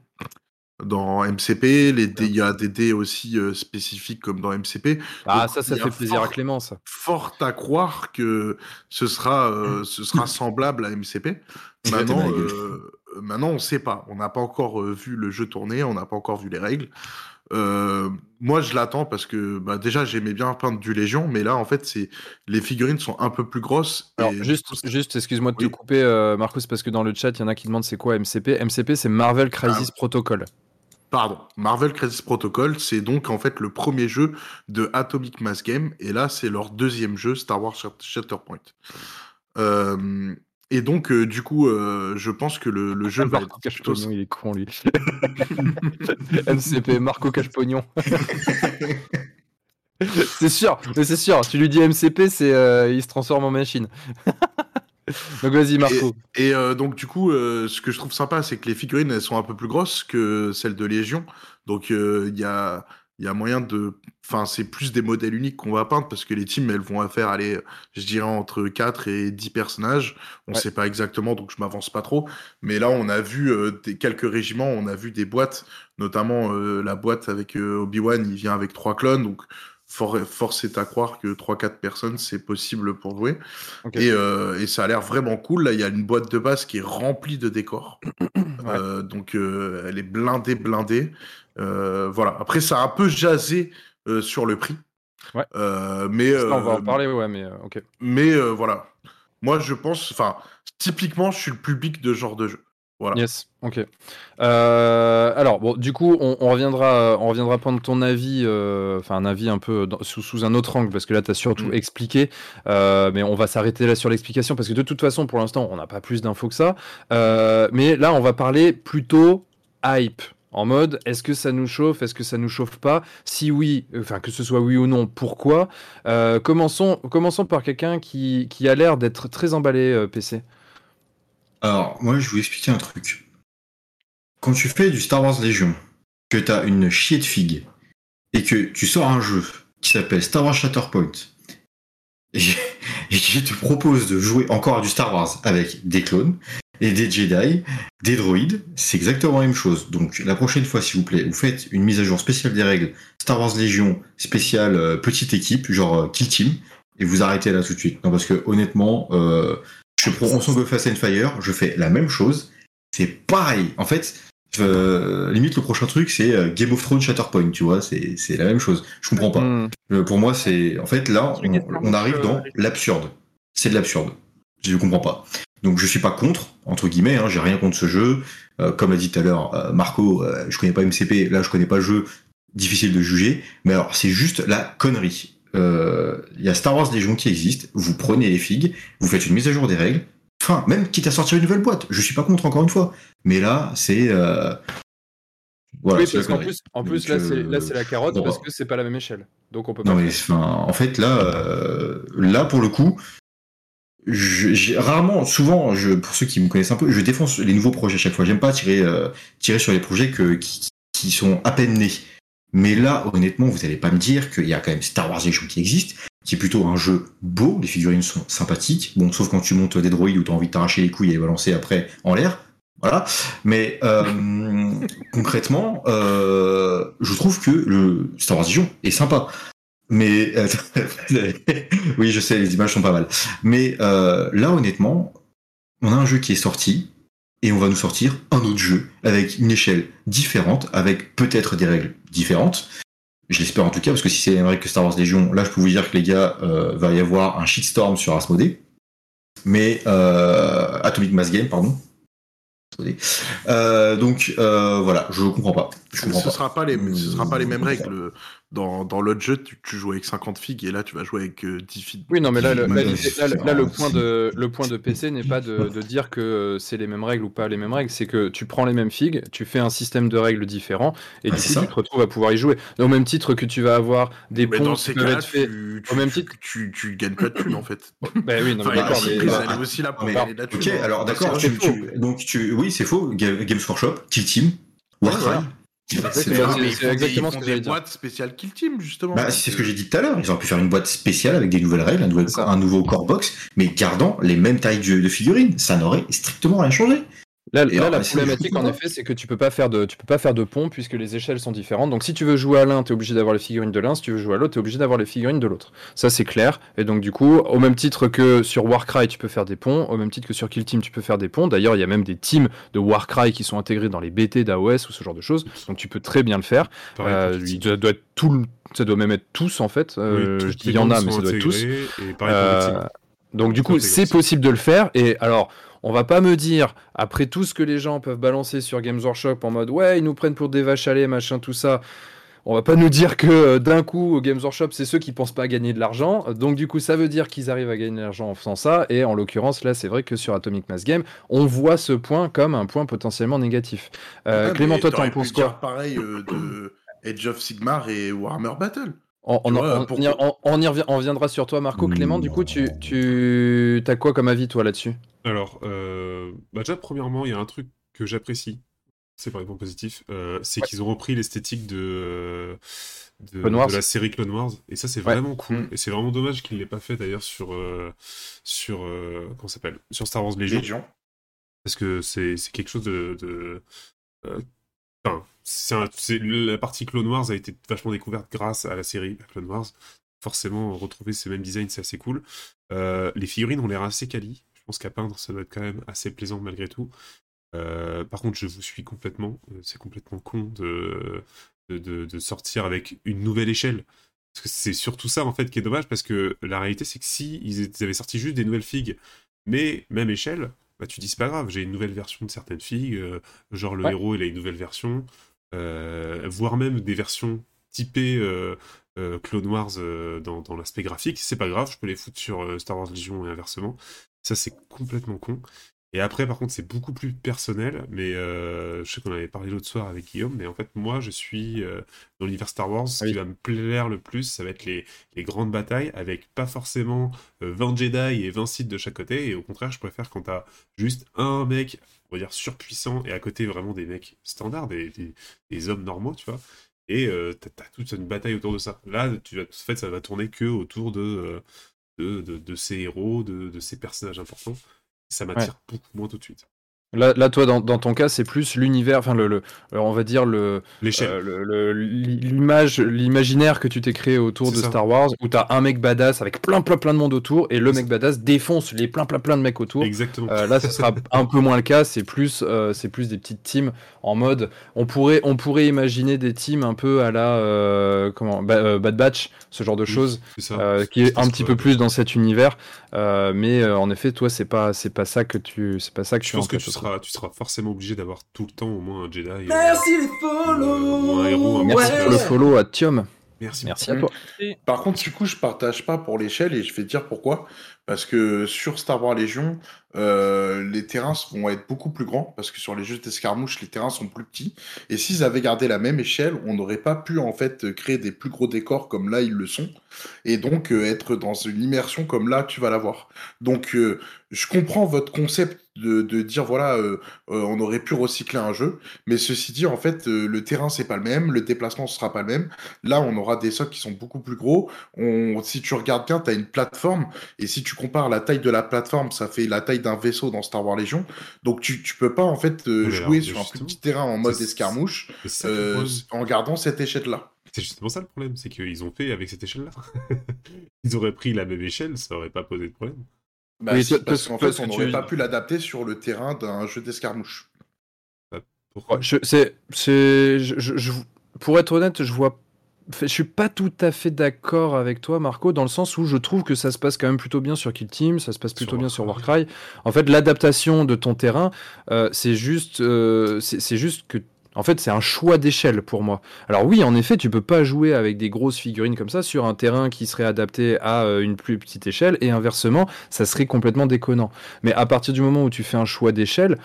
dans MCP. Les dés- il y a des dés aussi euh, spécifiques comme dans MCP. Ah Donc, ça, ça fait plaisir à Clément, ça. Fort à croire que ce sera, euh, ce sera semblable à MCP. Maintenant, euh, maintenant, on ne sait pas. On n'a pas encore euh, vu le jeu tourner, on n'a pas encore vu les règles. Moi, je l'attends parce que bah, déjà, j'aimais bien peindre du Légion, mais là, en fait, c'est les figurines sont un peu plus grosses. Alors, et juste, excuse-moi de te couper, Marcus, parce que dans le chat, il y en a qui demandent c'est quoi MCP. MCP, c'est Marvel Crisis Protocol. Pardon, Marvel Crisis Protocol, c'est donc en fait le premier jeu de Atomic Mass Game, et là c'est leur deuxième jeu, Star Wars Shat- Shatterpoint. Euh, et donc euh, du coup, euh, je pense que le, le jeu va Marco être cache plutôt... pognon, il est con lui. MCP, Marco cache pognon. c'est sûr, c'est sûr. Tu lui dis MCP, c'est euh, il se transforme en machine. Donc vas-y Marco. Et euh, donc du coup, euh, ce que je trouve sympa, c'est que les figurines, elles sont un peu plus grosses que celles de Légion. Donc euh, il y a y a moyen de... Enfin, c'est plus des modèles uniques qu'on va peindre parce que les teams, elles vont faire aller, je dirais, entre 4 et 10 personnages. On Ouais. sait pas exactement, donc je m'avance pas trop. Mais là, on a vu des, quelques régiments, on a vu des boîtes, notamment la boîte avec Obi-Wan, il vient avec trois clones. Donc for- force est à croire que 3-4 personnes, c'est possible pour jouer. Et, euh, et ça a l'air vraiment cool. Là, il y a une boîte de base qui est remplie de décors. Euh, donc, euh, elle est blindée, blindée. Voilà. Après, ça a un peu jasé sur le prix. Ouais. Mais, Ça, on va en parler, ouais, mais ok. mais voilà. Moi, je pense. Enfin, typiquement, je suis le public de ce genre de jeu. Voilà. Yes, ok. Euh, alors, bon, du coup, on, on reviendra, on reviendra prendre ton avis, euh, enfin un avis un peu dans- sous, sous un autre angle, parce que là, tu as surtout Mm. expliqué, euh, mais on va s'arrêter là sur l'explication, parce que de toute façon, pour l'instant, on n'a pas plus d'infos que ça. Mais là, on va parler plutôt hype. En mode, est-ce que ça nous chauffe, est-ce que ça nous chauffe pas? Si oui, enfin que ce soit oui ou non, pourquoi? Euh, commençons, commençons par quelqu'un qui, qui a l'air d'être très emballé, euh, PC. Alors, moi, je vais vous expliquer un truc. Quand tu fais du Star Wars Légion, que tu as une chier de figue, et que tu sors un jeu qui s'appelle Star Wars Shatterpoint, et, et qui te propose de jouer encore à du Star Wars avec des clones, et des Jedi, des droïdes, c'est exactement la même chose. Donc, la prochaine fois, s'il vous plaît, vous faites une mise à jour spéciale des règles Star Wars Légion, spéciale euh, petite équipe, genre euh, Kill Team, et vous arrêtez là tout de suite. Non, parce que honnêtement, euh, je prends On Song of Fast and Fire, je fais la même chose, c'est pareil. En fait, euh, limite le prochain truc c'est euh, Game of Thrones Shatterpoint, tu vois, c'est c'est la même chose. Je comprends pas. Hmm. Euh, pour moi, c'est en fait là, on, arrive dans l'absurde. C'est de l'absurde. Je ne comprends pas. Donc je suis pas contre entre guillemets. Hein, J'ai rien contre ce jeu. Euh, comme a dit tout à l'heure euh, Marco, euh, je connais pas MCP. Là, je connais pas le jeu. Difficile de juger. Mais alors, c'est juste la connerie. Euh, Il y a Star Wars Légion qui existe. Vous prenez les figues, vous faites une mise à jour des règles. Enfin, même quitte à sortir une nouvelle boîte. Je suis pas contre encore une fois. Mais là, c'est euh, voilà, oui, parce qu'en plus, en plus Donc, là, c'est, euh, là, c'est la carotte bon, parce que c'est pas la même échelle. Donc on peut Non pas. mais faire. enfin, en fait là, euh, là pour le coup, je- rarement, souvent, je, pour ceux qui me connaissent un peu, je défonce les nouveaux projets à chaque fois. J'aime pas tirer, euh, tirer sur les projets que, qui, qui sont à peine nés. Mais là, honnêtement, vous allez pas me dire qu'il y a quand même Star Wars Legion qui existe, qui est plutôt un jeu beau. Les figurines sont sympathiques. Bon, sauf quand tu montes des droïdes où t'as envie de t'arracher les couilles et les balancer après en l'air. Voilà. Mais euh, concrètement, euh, je trouve que le Star Wars Legion est sympa. Mais euh, oui, je sais, les images sont pas mal. Mais là, honnêtement, on a un jeu qui est sorti. Et on va nous sortir un autre jeu avec une échelle différente, avec peut-être des règles différentes. Je l'espère en tout cas, parce que si c'est les mêmes règles que Star Wars Légion, là je peux vous dire que les gars, euh, va y avoir un shitstorm sur Asmodée. Mais euh, Atomic Mass Game, pardon. Euh, donc euh, voilà, je comprends pas. Je comprends ce pas. sera pas les, ce sera pas les mêmes règles. Dans, dans l'autre jeu, tu, tu joues avec 50 figues et là, tu vas jouer avec euh, 10 figues. Oui, non, mais là, le, là, le, c'est- point de, le point de PC n'est pas de, de dire que euh, c'est les mêmes règles ou pas les mêmes règles, c'est que tu prends les mêmes figues, tu fais un système de règles différent, et Ah, du c'est coup, ça. tu te retrouves à pouvoir y jouer. Au même titre que tu vas avoir des Mais ponts dans qui ces peuvent cas-là, être faits. tu, au même titre- tu, tu gagnes pas de thunes en fait. Ben oui, non, mais d'accord, mais- entreprises, elle est aussi là pour. Ok, hein. alors d'accord. Donc tu, oui, c'est faux. Ga- Games Workshop, Kill Team, Warcry. C'est- Exactement. ce que des boîtes spéciales Kill Team, justement. Bah, c'est ce que j'ai dit tout à l'heure. Ils auraient pu faire une boîte spéciale avec des nouvelles règles, un, nouvel- nouveau core box, mais gardant les mêmes tailles de, de figurines. Ça n'aurait strictement rien changé. Là, Et là, alors, la problématique, en comprends. effet, c'est que tu peux pas faire de, tu peux pas faire de pont puisque les échelles sont différentes. Donc, si tu veux jouer à l'un, tu es obligé d'avoir les figurines de l'un. Si tu veux jouer à l'autre, tu es obligé d'avoir les figurines de l'autre. Ça, c'est clair. Et donc, du coup, au même titre que sur Warcry, tu peux faire des ponts. Au même titre que sur Kill Team, tu peux faire des ponts. D'ailleurs, il y a même des teams de Warcry qui sont intégrés dans les BT d'AOS ou ce genre de choses. Donc, tu peux très bien le faire. Pareil Euh, il doit, doit être tout, le- ça doit même être tous en fait. Euh, Oui, je toutes dis les il y en a, mais ça doit être tous. Et pareil Euh, donc du coup, c'est possible de le faire. Et alors, on va pas me dire, après tout ce que les gens peuvent balancer sur Games Workshop en mode ouais, ils nous prennent pour des vaches à lait, machin, tout ça. On va pas nous dire que euh, d'un coup, Games Workshop, c'est ceux qui pensent pas à gagner de l'argent. Donc du coup, ça veut dire qu'ils arrivent à gagner de l'argent en faisant ça. Et en l'occurrence, là, c'est vrai que sur Atomic Mass Game, on voit ce point comme un point potentiellement négatif. Euh, Ouais, Clément, toi, t'en penses quoi? Pareil euh, de Age of Sigmar et Warhammer Battle. On, y, on- on y revient- on reviendra sur toi, Marco. Clément, du coup, tu, tu as quoi comme avis, toi, là-dessus? Alors, euh, bah déjà, premièrement, il y a un truc que j'apprécie, c'est par exemple positif, euh, c'est qu'ils ont repris l'esthétique de, euh, de, la série Clone Wars, et ça, c'est Ouais. vraiment cool. Mm. Et c'est vraiment dommage qu'ils ne l'aient pas fait d'ailleurs sur, euh, sur, euh, comment s'appelle? Sur Star Wars Legion, Légion. parce que c'est c'est quelque chose de. de euh, Enfin, la partie Clone Wars a été vachement découverte grâce à la série Clone Wars. Forcément, retrouver ces mêmes designs, c'est assez cool. Euh, les figurines ont l'air assez quali. Je pense qu'à peindre, ça doit être quand même assez plaisant malgré tout. Euh, par contre, je vous suis complètement. Euh, C'est complètement con de, de, sortir avec une nouvelle échelle. C'est surtout ça, en fait, qui est dommage, parce que la réalité, c'est que si ils avaient sorti juste des nouvelles figues, mais même échelle, bah tu dis c'est pas grave, j'ai une nouvelle version de certaines figues, euh, genre le Ouais. héros, il a une nouvelle version, euh, voire même des versions typées euh, Clone Wars dans, dans l'aspect graphique, c'est pas grave, je peux les foutre sur Star Wars Legion et inversement. Ça, c'est complètement con. Et après, par contre, c'est beaucoup plus personnel, mais euh, je sais qu'on avait parlé l'autre soir avec Guillaume, mais en fait, moi, je suis euh, dans l'univers Star Wars, ce Oui. qui va me plaire le plus, ça va être les, les grandes batailles, avec pas forcément euh, 20 Jedi et 20 Sith de chaque côté, et au contraire, je préfère quand t'as juste un mec, on va dire, surpuissant, et à côté, vraiment des mecs standards, des, des, des hommes normaux, tu vois, et euh, t'as toute une bataille autour de ça. Là, tu vas, en fait, ça va tourner que autour de, euh, de, de, de ces héros, de, de ces personnages importants. Ça m'attire beaucoup moins tout de suite. Là, là, toi, dans, dans ton cas, c'est plus l'univers, enfin, le, le- alors, on va dire le, euh, l'image, l'imaginaire que tu t'es créé autour de ça. Star Wars, où t'as un mec badass avec plein, plein, plein de monde autour, et le mec badass défonce les plein, plein, plein de mecs autour. Exactement. Euh, là, ce sera un peu moins le cas. C'est plus, euh, c'est plus des petites teams en mode. On pourrait, on pourrait imaginer des teams un peu à la euh, comment Ba- euh, Bad Batch, ce genre de Oui, choses, euh, qui est un petit peu plus dans cet univers. Euh, mais euh, en effet, toi, c'est pas, c'est pas ça que tu, c'est pas ça que Je tu en pense que tu. Seras, tu seras forcément obligé d'avoir tout le temps au moins un Jedi. euh, Merci les ou un héros, follow un Merci ouais. pour le follow à Tiom. Merci. Merci à toi. Par contre, du coup, je partage pas pour l'échelle et je vais te dire pourquoi. Parce que sur Star Wars Légion, euh, les terrains vont être beaucoup plus grands. Parce que sur les jeux d'escarmouche, les terrains sont plus petits. Et s'ils avaient gardé la même échelle, on n'aurait pas pu en fait créer des plus gros décors comme là ils le sont. Et donc euh, être dans une immersion comme là tu vas l'avoir. Donc euh, je comprends votre concept de, de dire voilà, euh, euh, on aurait pu recycler un jeu. Mais ceci dit, en fait, euh, le terrain c'est pas le même, le déplacement ce sera pas le même. Là, on aura des socs qui sont beaucoup plus gros. On, si tu regardes bien, tu as une plateforme. Et si tu compares la taille de la plateforme, ça fait la taille d'un vaisseau dans Star Wars Légion. Donc tu, tu peux pas en fait jouer alors, sur un plus petit terrain en mode escarmouche en gardant cette échelle-là. C'est justement ça le problème, c'est qu'ils ont fait avec cette échelle-là. Ils auraient pris la même échelle, ça aurait pas posé de problème. Bah, Oui, parce qu'en fait, on n'aurait tu- pas pu l'adapter sur le terrain d'un jeu d'escarmouche. Pourquoi Ouais, je, c'est, c'est, je, je- je- pour être honnête, je vois, je suis pas tout à fait d'accord avec toi, Marco, dans le sens où je trouve que ça se passe quand même plutôt bien sur Kill Team, ça se passe plutôt Sur bien sur Warcry. Warcry. En fait, l'adaptation de ton terrain, euh, c'est juste, euh, c'est, c'est juste que, en fait, c'est un choix d'échelle pour moi. Alors oui, en effet, tu peux pas jouer avec des grosses figurines comme ça sur un terrain qui serait adapté à euh, une plus petite échelle, et inversement, ça serait complètement déconnant. Mais à partir du moment où tu fais un choix d'échelle,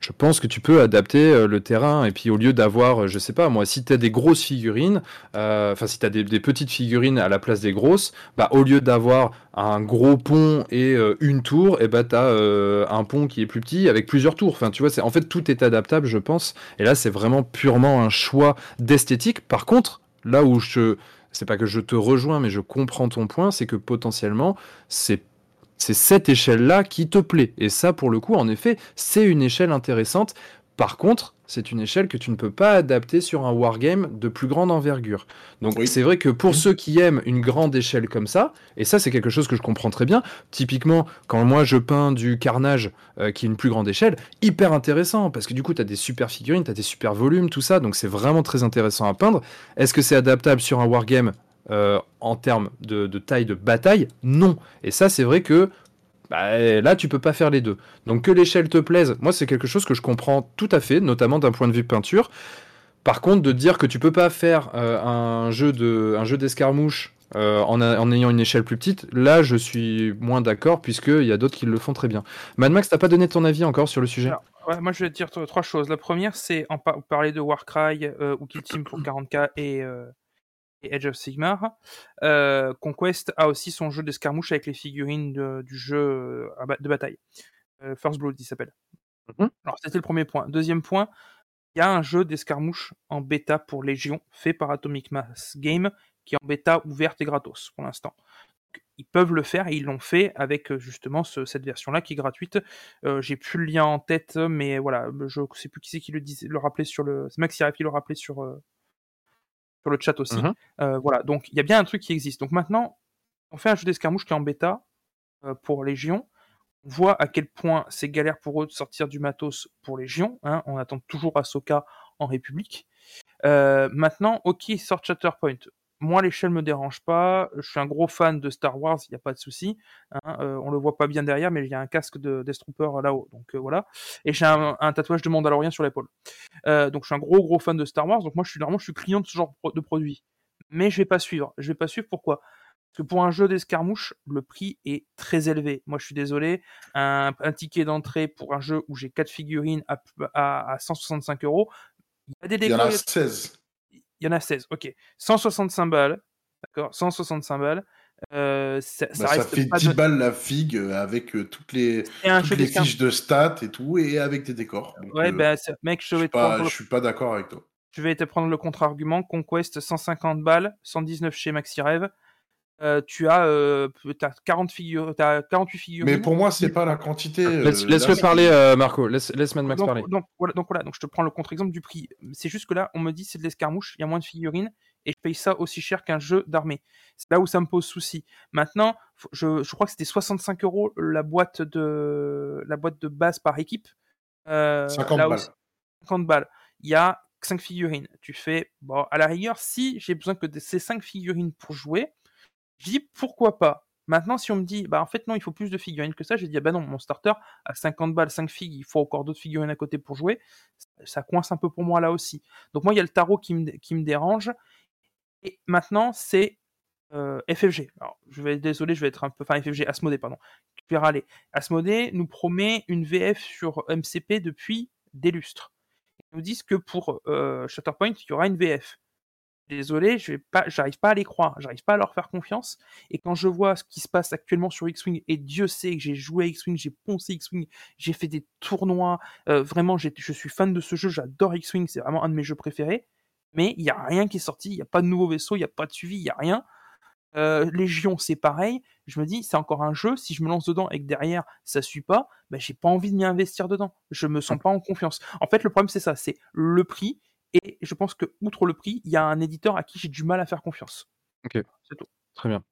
je pense que tu peux adapter euh, le terrain et puis au lieu d'avoir, euh, je sais pas moi, si tu as des grosses figurines, euh, enfin si tu as des, petites figurines à la place des grosses, bah au lieu d'avoir un gros pont et une tour, et bah tu as un pont qui est plus petit avec plusieurs tours. Enfin tu vois, en fait tout est adaptable, je pense. Et là c'est vraiment purement un choix d'esthétique. Par contre, là où je c'est pas que je te rejoins mais je comprends ton point, c'est que potentiellement c'est c'est cette échelle-là qui te plaît. Et ça, pour le coup, en effet, c'est une échelle intéressante. Par contre, c'est une échelle que tu ne peux pas adapter sur un wargame de plus grande envergure. Donc Oui. c'est vrai que pour ceux qui aiment une grande échelle comme ça, et ça c'est quelque chose que je comprends très bien, typiquement quand moi je peins du carnage euh, qui est une plus grande échelle, hyper intéressant, parce que du coup tu as des super figurines, tu as des super volumes, tout ça, donc c'est vraiment très intéressant à peindre. Est-ce que c'est adaptable sur un wargame euh, en termes de, taille de bataille Non. Et ça c'est vrai que bah, là, tu peux pas faire les deux. Donc que l'échelle te plaise, moi c'est quelque chose que je comprends tout à fait, notamment d'un point de vue peinture. Par contre, de dire que tu peux pas faire euh, un jeu d'escarmouche euh, en, ayant une échelle plus petite, là je suis moins d'accord puisqu'il y a d'autres qui le font très bien. Mad Max, t'as pas donné ton avis encore sur le sujet? Moi, je vais te dire trois choses. La première, c'est en par- parler de Warcry ou pour 40k et, et Edge of Sigmar. Euh, Conquest a aussi son jeu d'escarmouche avec les figurines de- du jeu euh, de bataille. Euh, First Blood, il s'appelle. Mhm. Alors, c'était le premier point. Deuxième point, il y a un jeu d'escarmouche en bêta pour Légion fait par Atomic Mass Game qui est en bêta ouverte et gratos pour l'instant. Ils peuvent le faire et ils l'ont fait avec justement ce- cette version-là qui est gratuite. Euh, J'ai plus le lien en tête, mais voilà, je sais plus qui c'est qui le disait, le rappelait sur le. C'est Max Irafi le rappelait sur sur le chat aussi. Mhm. Euh, voilà, donc il y a bien un truc qui existe. Donc maintenant, on fait un jeu d'escarmouche qui est en bêta euh, pour Légion. On voit à quel point c'est galère pour eux de sortir du matos pour Légion. Hein. On attend toujours Ahsoka en République. Euh, maintenant, ok, sort Shatterpoint. Moi, l'échelle me dérange pas. Je suis un gros fan de Star Wars, il n'y a pas de souci. Hein. Euh, on le voit pas bien derrière, mais il y a un casque de Death Trooper là-haut. Donc euh, voilà. Et j'ai un, un tatouage de Mandalorian sur l'épaule. Euh, donc je suis un gros gros fan de Star Wars. Donc moi, je suis normalement, je suis client de ce genre de produit. Mais je vais pas suivre. Je vais pas suivre. Pourquoi? Parce que pour un jeu d'escarmouche, le prix est très élevé. Moi, je suis désolé. Un, un ticket d'entrée pour un jeu où j'ai quatre figurines à, à, à 165 euros. Il y a des Il y en a 16. Il y en a 16, ok. 165 balles, d'accord 165 balles. Euh, ça, Bah, ça reste fait pas 10 de- balles la figue euh, avec euh, toutes les, toutes fiches de stats et tout, et avec des décors. Donc, Ouais, euh, bah, mec, je vais, prendre pas, le... je suis pas d'accord avec toi. je vais te prendre le contre-argument. Conquest, 150 balles, 119 chez Maxi Rêve. Euh, tu as, euh, t'as 40 figures, t'as 48 figurines. Mais pour moi, c'est pas la quantité. Laisse, euh, laisse là, le parler, euh, Marco. Laisse, laisse Mad Max donc, parler. donc, voilà, donc voilà, donc je te prends le contre-exemple du prix. C'est juste que là, on me dit c'est de l'escarmouche, il y a moins de figurines et je paye ça aussi cher qu'un jeu d'armée. C'est là où ça me pose souci. Maintenant, je, je crois que c'était 65 euros la boîte de la boîte de base par équipe. Euh, 50 là balles. aussi, 50 balles. Il y a 5 figurines. Tu fais bon, à la rigueur, si j'ai besoin que de ces 5 figurines pour jouer, je dis pourquoi pas? Maintenant, si on me dit, bah en fait non, il faut plus de figurines que ça, j'ai dit, ah bah non, mon starter, à 50 balles, 5 figues, il faut encore d'autres figurines à côté pour jouer. Ça coince un peu pour moi là aussi. Donc moi, il y a le tarot qui me, dérange. Et maintenant, c'est euh, FFG. Alors, je vais, désolé, je vais être un peu, enfin FFG, Asmodée, pardon. Je vais râler. Asmodée nous promet une VF sur MCP depuis des lustres. Ils nous disent que pour euh, Shatterpoint, il y aura une VF désolé, je vais pas, j'arrive pas à les croire, j'arrive pas à leur faire confiance. Et quand je vois ce qui se passe actuellement sur X-Wing, et Dieu sait que j'ai joué à X-Wing, j'ai poncé X-Wing, j'ai fait des tournois, euh, vraiment, je suis fan de ce jeu, j'adore X-Wing, c'est vraiment un de mes jeux préférés. Mais il y a rien qui est sorti, il y a pas de nouveau vaisseau, il y a pas de suivi, il y a rien. Euh, Légion, c'est pareil. Je me dis, c'est encore un jeu. Si je me lance dedans et que derrière ça suit pas, ben, j'ai pas envie de m'y investir dedans. Je me sens pas en confiance. En fait, le problème c'est ça, c'est le prix. Et je pense que outre le prix, il y a un éditeur à qui j'ai du mal à faire confiance. Ok. C'est tout. Très bien.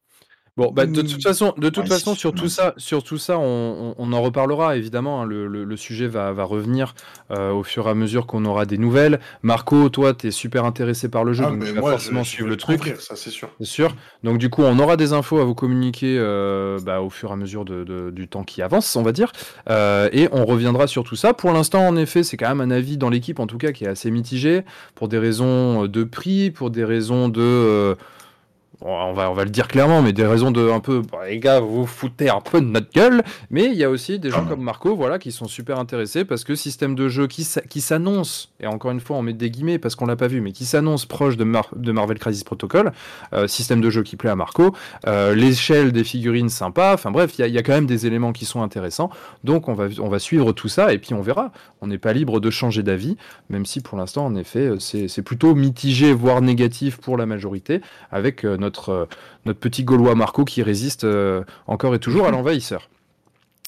Bon, bah, de toute façon, de toute Ouais, façon, sur tout ça, sur tout ça, on, en reparlera évidemment. hein, le, le- le sujet va, va revenir euh, au fur et à mesure qu'on aura des nouvelles. Marco, toi, t'es super intéressé par le jeu, Ah, donc tu vas forcément je- je suivre le truc. ça c'est sûr. C'est sûr. Donc du coup, on aura des infos à vous communiquer euh, bah, au fur et à mesure de- de- du temps qui avance, on va dire. Euh, et on reviendra sur tout ça. Pour l'instant, en effet, c'est quand même un avis dans l'équipe, en tout cas, qui est assez mitigé, pour des raisons de prix, pour des raisons de... on va, on va le dire clairement, mais des raisons de un peu, bah, les gars, vous foutez un peu de notre gueule. Mais il y a aussi des gens comme Marco, voilà, qui sont super intéressés parce que système de jeu qui, s'a- qui s'annonce, et encore une fois, on met des guillemets parce qu'on l'a pas vu, mais qui s'annonce proche de, Mar- de Marvel Crisis Protocol, euh, système de jeu qui plaît à Marco, euh, l'échelle des figurines sympa, enfin bref, il y, y a quand même des éléments qui sont intéressants. Donc on va, on va suivre tout ça et puis on verra. On n'est pas libre de changer d'avis, même si pour l'instant, en effet, c'est plutôt mitigé, voire négatif pour la majorité, avec euh, notre, euh, notre petit Gaulois Marco qui résiste euh, encore et toujours à l'envahisseur.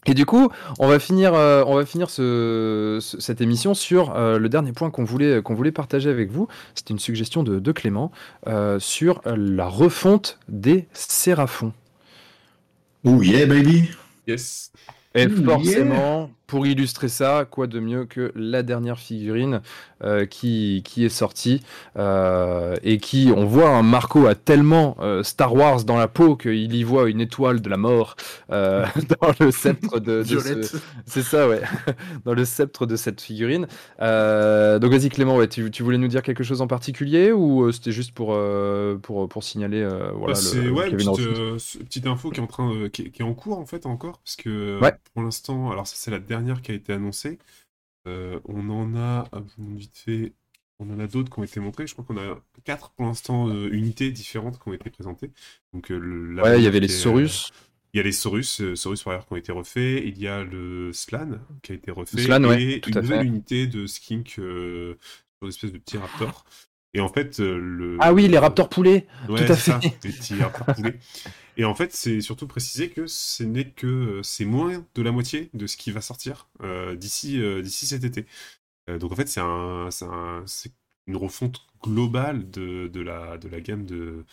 Et du coup, on va finir, euh, on va finir ce- ce- cette émission sur euh, le dernier point qu'on voulait, qu'on voulait partager avec vous. C'était une suggestion de, de Clément euh, sur la refonte des Séraphons. Oh yeah, baby Yes. Et Mmh, forcément, pour illustrer ça, quoi de mieux que la dernière figurine euh, qui, qui est sortie euh, et qui, on voit, un Marco a tellement euh, Star Wars dans la peau qu'il y voit une étoile de la mort euh, dans le sceptre de, de ce- Violette. C'est ça, ouais, dans le sceptre de cette figurine. Euh, donc vas-y Clément, ouais, tu, tu voulais nous dire quelque chose en particulier ou euh, c'était juste pour, euh, pour, pour signaler euh, voilà, Bah, le- c'est ouais, petite, euh, petite info qui est en train de- qui, est- qui est en cours en fait encore parce que Ouais. pour l'instant alors ça c'est la dernière qui a été annoncée. Euh, on en a ah, vite fait on en a d'autres qui ont été montrées. Je crois qu'on a quatre pour l'instant euh, unités différentes qui ont été présentées. Donc euh, le, la Ouais, il y avait les Saurus. il y a les Saurus, Saurus Warrior qui ont été refaits, il y a le Slan qui a été refait, Slan, ouais, et tout une nouvelle unité de Skink euh, une espèce de petit raptor. Et en fait, euh, le... Ah oui, les Raptors poulets Ouais, tout à c'est ça, fait. les petits raptors poulets. Et en fait, c'est surtout précisé que ce n'est que euh, c'est moins de la moitié de ce qui va sortir euh, d'ici euh, d'ici cet été. Euh, donc en fait, c'est un, une refonte globale de, de la de la gamme de,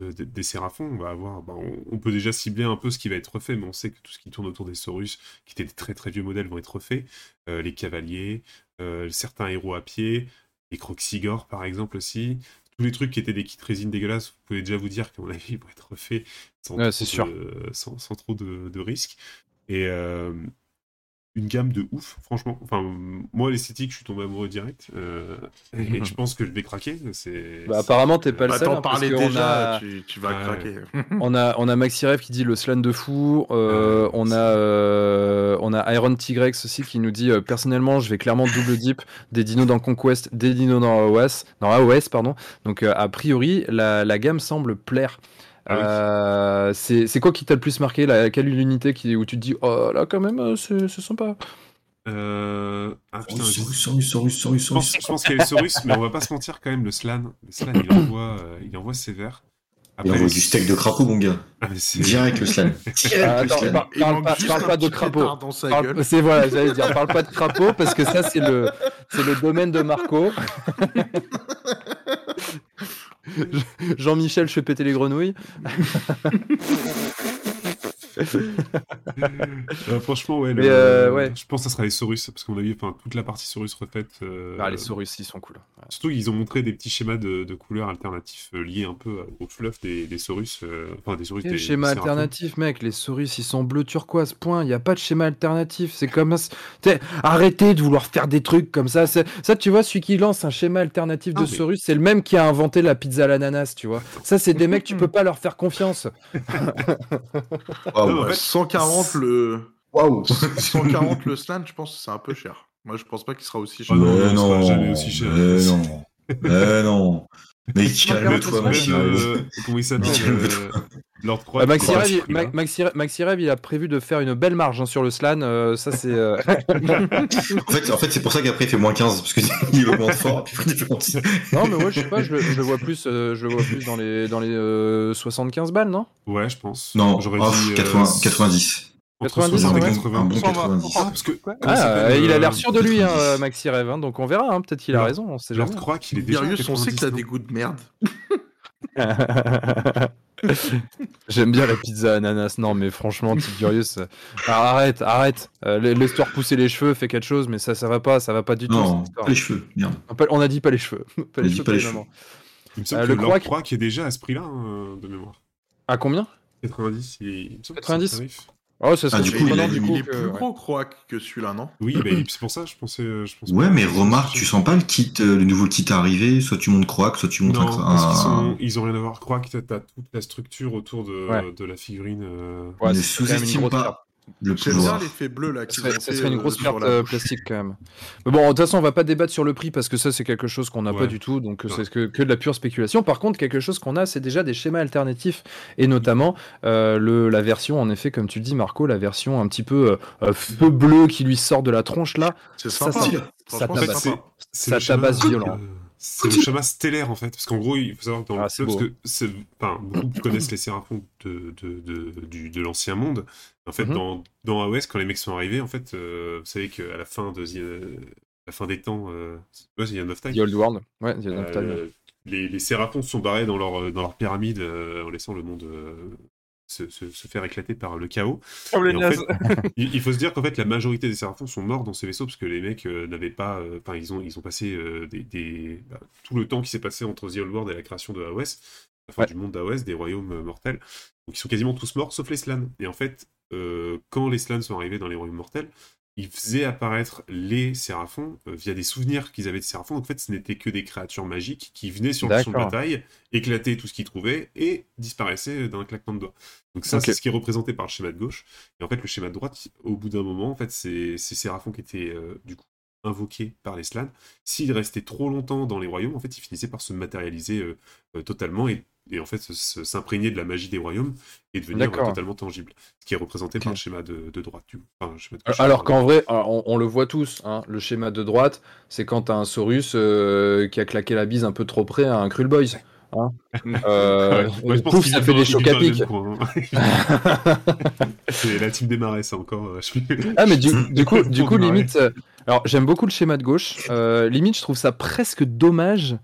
de- de- des Séraphons. On va avoir, bah, on, on peut déjà cibler un peu ce qui va être refait, mais on sait que tout ce qui tourne autour des Saurus, qui étaient des très très vieux modèles, vont être refaits. Les cavaliers, certains héros à pied, les Croxigor par exemple aussi. Tous les trucs qui étaient des kits résine dégueulasses, vous pouvez déjà vous dire qu'à mon avis, ils vont être refaits sans, Ouais, trop, c'est sûr. de, sans, sans trop de, de risques. Et euh, une gamme de ouf, franchement. Enfin, moi, l'esthétique, je suis tombé amoureux direct. euh, et je pense que je vais craquer. C'est, Bah, apparemment, t'es pas le Bah, seul. hein, déjà, a- tu, tu vas Ouais. craquer. On a, on a Maxi Rev qui dit le slan de fou. euh, on, a, euh, on a Iron Tigrex aussi qui nous dit euh, personnellement, je vais clairement double dip des dinos dans Conquest, des dinos dans AOS. Dans AOS pardon. Donc, euh, a priori, la, la gamme semble plaire. Ah oui. Euh, c'est c'est quoi qui t'a le plus marqué? Quelle unité qui, où tu te dis oh là quand même euh, c'est c'est sympa? Euh, Ah putain, je... Saurus, Saurus, Saurus, Saurus, je pense, Saurus. je pense qu'il y a les Saurus, mais on va pas se mentir quand même, le Slan, le Slan il envoie, euh, il envoie sévère. Il envoie du steak de crapaud, mon gars. Ah, mais c'est- Direct le. Direct Ah, attends, par- parle pas, parle de crapaud. C'est voilà, j'allais dire, parle pas de crapaud parce que ça c'est le c'est le domaine de Marco. Je- Jean-Michel, je fais péter les grenouilles. Euh, franchement, ouais, le- Mais, euh, ouais. je pense que ça sera les Saurus, parce qu'on a vu enfin, toute la partie Saurus refaite. euh, Ah, les Saurus, ils sont cool. Ouais. Surtout, ils ont montré des petits schémas de, de couleurs alternatifs euh, liés un peu au fluff des, des Saurus. euh, enfin, des Saurus. Des schéma alternatif, mec Les Saurus, ils sont bleu turquoise, point. Il n'y a pas de schéma alternatif. C'est comme Arrêtez de vouloir faire des trucs comme ça. Ça, tu vois, celui qui lance un schéma alternatif de Ah, mais- Saurus, c'est le même qui a inventé la pizza à l'ananas, tu vois. Ça, c'est des mecs, tu peux pas leur faire confiance. Waouh. Non, en Ouais, fait- 140 le Waouh. 140 le slan, je pense que c'est un peu cher. Moi, je pense pas qu'il sera aussi cher. Ah non, Mais non, non, ça sera jamais aussi cher. Mais non. Mais non. Mais calme-toi, euh, comment il s'appelle euh, Lord Croix. Euh, Maxi, qui Rev, sera il, Maxi, Maxi a prévu de faire une belle marge hein, sur le slan. euh, ça, c'est. euh, En fait, en fait c'est pour ça qu'après il fait moins 15, parce qu'il augmente fort, puis après il fait moins 6. non, mais moi, je sais pas, je le, je le vois plus, euh, je le vois plus dans les, dans les euh, 75 balles, non? Ouais, je pense. Non, j'aurais oh, dit. euh, 80, 90. Entre 90, 60 et ouais. 80. Un bon Cent vingt. 90. Ah, parce que. Ah, il a euh, l'air sûr de lui, hein, 90. Maxi Rev. hein, donc on verra. hein, Peut-être qu'il a raison. On sait jamais. Croix qu'il est déjà. Darius, on sait que t'as 90, des goûts de merde. J'aime bien la pizza ananas. Non, mais franchement, Tigurius, euh, ah, arrête, arrête. Euh, la- Laisse-toi repousser les cheveux, fais quelque chose, mais ça, ça va pas, ça va pas du tout. Non, les cheveux, merde. On a dit pas les cheveux. Pas On les dit cheveux, pas les évidemment. Il me semble Euh, que le croix qui- qui est déjà à ce prix-là, hein, de mémoire. À combien? 90, il, il me semble que 90? c'est le tarif. Oh, ça Ah, serait du coup, il a- du coup, Il est que- plus gros Croac que celui-là, non? Oui, bah, c'est pour ça, je pensais. Je pense Ouais, mais remarque, tu sens pas le kit, euh, le nouveau kit arrivé, soit tu montes Croac, soit tu montes Non, un- parce un- sont, ils ont rien à voir. Crois que t'as toute la structure autour de, Ouais. de la figurine. euh, Ouais, ne sous-estime pas J'aime bien l'effet bleu là serait, ça serait une euh, grosse perte euh, plastique quand même. Mais bon, de toute façon, on va pas débattre sur le prix parce que ça, c'est quelque chose qu'on n'a pas du tout. Donc, Ouais. c'est que, que de la pure spéculation. Par contre, quelque chose qu'on a, c'est déjà des schémas alternatifs. Et notamment, euh, le, la version, en effet, comme tu le dis, Marco, la version un petit peu euh, euh, feu bleu qui lui sort de la tronche là. C'est Ça, ça Ça tabasse violent. Euh, C'est le schéma stellaire en fait, parce qu'en gros, il faut savoir que dans Ah, le club, parce que enfin, beaucoup connaissent les séraphons de, de, de, l'ancien monde. En fait, Mhm. dans, dans AOS, quand les mecs sont arrivés, en fait, euh, vous savez qu'à la fin de The- la fin des temps, euh, ouais, The End of Time. The Old World. Ouais, The End of Time. Euh, les, les séraphons se sont barrés dans leur, dans leur pyramide euh, en laissant le monde euh, se, se- se faire éclater par le chaos. En fait, il, il faut se dire qu'en fait, la majorité des séraphons sont morts dans ces vaisseaux parce que les mecs euh, n'avaient pas. euh, Enfin, ils, ont, ils ont passé euh, des, des- bah, tout le temps qui s'est passé entre The Old World et la création de AOS, la fin Ouais. du monde d'AOS, des royaumes euh, mortels. Donc, ils sont quasiment tous morts sauf les Slans. Et en fait, euh, quand les Slans sont arrivés dans les royaumes mortels, ils faisaient apparaître les séraphons euh, via des souvenirs qu'ils avaient de séraphons. En fait, ce n'étaient que des créatures magiques qui venaient sur le champ de bataille, éclataient tout ce qu'ils trouvaient et disparaissaient d'un claquement de doigts. Donc ça, c'est ce qui est représenté par le schéma de gauche. Et en fait, le schéma de droite, au bout d'un moment, en fait, c'est ces séraphons qui étaient euh, du coup invoqués par les Slans. S'ils restaient trop longtemps dans les royaumes, en fait, ils finissaient par se matérialiser euh, euh, totalement et, et en fait s'imprégner de la magie des royaumes et devenir euh, totalement tangible. Ce qui est représenté par le schéma de, de droite. Du coup. Enfin, le schéma de gauche, Alors qu'en vrai, alors, on, on le voit tous, hein, le schéma de droite, c'est quand t'as un Saurus euh, qui a claqué la bise un peu trop près à un Krull Boys. Hein Euh, Ouais, pouf, ça fait des chocs à pic. hein. c'est la team des marais, ça encore. je Ah mais du, du coup, du coup limite, alors j'aime beaucoup le schéma de gauche. Euh, limite, je trouve ça presque dommage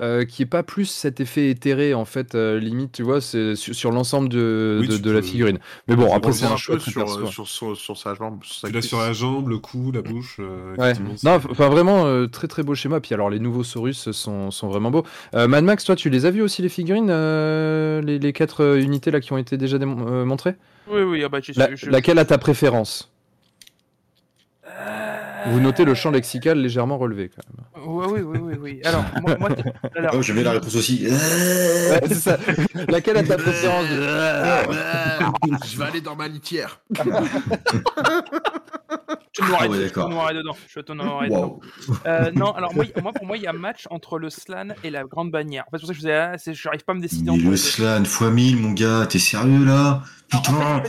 euh, qu'il n'y ait pas plus cet effet éthéré en fait. euh, limite, tu vois, c'est sur, sur l'ensemble de, Oui, de, la figurine. Mais bon, après c'est un peu sur, sur, sur, sur sa jambe. sur sa Tu l'as cuisse. sur la jambe, le cou, la bouche. euh, Ouais. Non, enfin vraiment euh, très très beau schéma. Puis alors les nouveaux Saurus sont, sont vraiment beaux. Euh, Mad Max, toi, tu les as vus aussi les figurines, euh, les, les quatre unités là qui ont été déjà euh, montrées? Oui, oui, ah bah, La- Laquelle a ta préférence? Vous notez le champ lexical légèrement relevé quand même. Oui, oui, oui, oui. Alors, moi, moi, alors, Oh, je mets la réponse aussi. Ouais, c'est ça. Laquelle a ta préférence Je vais aller dans ma litière. je te noirais Ah ouais, dedans, je te noirais dedans. Je te noirais dedans. Waouh. Euh, non, alors moi, pour moi, il y a match entre le slan et la grande bannière. En fait, c'est pour ça que je faisais, ah, c'est- je n'arrive pas à me décider Mais entre le slan x 1000, mon gars, t'es sérieux là? En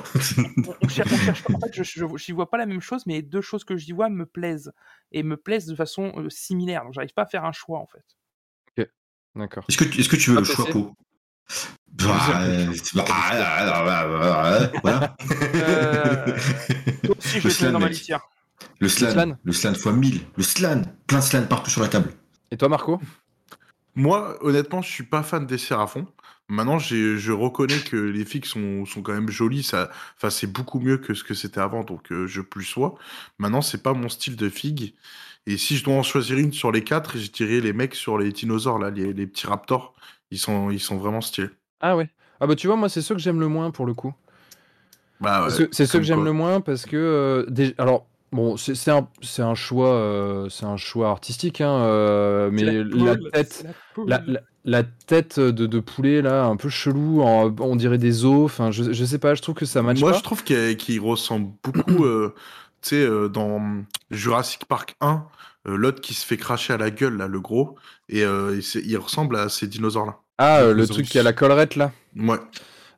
On, on cherche, on cherche pas. En fait, je j'y vois pas la même chose, mais les deux choses que j'y vois me plaisent et me plaisent de façon euh, similaire. Donc, j'arrive pas à faire un choix en fait. D'accord. Est-ce que, tu- est-ce que tu veux le choix pour bah, euh, bah, ah, ah, ah, ah, Voilà. Euh, Toi aussi, je Le vais te mettre dans slan, ma mec. litière. Le slan, slan. le slan x 1000, le slan, plein de slan partout sur la table. Et toi, Marco? Moi, honnêtement, je suis pas fan des séraphons. Maintenant, j'ai- je reconnais que les figues sont, sont quand même jolies. Ça, enfin, c'est beaucoup mieux que ce que c'était avant, donc euh, je plus sois. Maintenant, c'est pas mon style de figue. Et si je dois en choisir une sur les quatre, je dirais les mecs sur les dinosaures là, les, les petits raptors. Ils sont, ils sont vraiment stylés. Ah ouais. Ah bah tu vois, moi c'est ceux que j'aime le moins pour le coup. Bah, ouais, C'est ceux que j'aime le moins parce que euh, alors bon c'est un c'est un choix euh, c'est un choix artistique hein, euh, mais la, poule, tête la la, la- tête de, de poulet là un peu chelou en- on dirait des os enfin je, je sais pas je trouve que ça matche Moi, pas. je trouve qu'il ressemble beaucoup, euh, tu sais, euh, dans Jurassic Park 1, euh, l'autre qui se fait cracher à la gueule, là, le gros, et euh, il, ressemble à ces dinosaures-là. Ah euh, le Dinosaurus. truc qui a la collerette là. Ouais.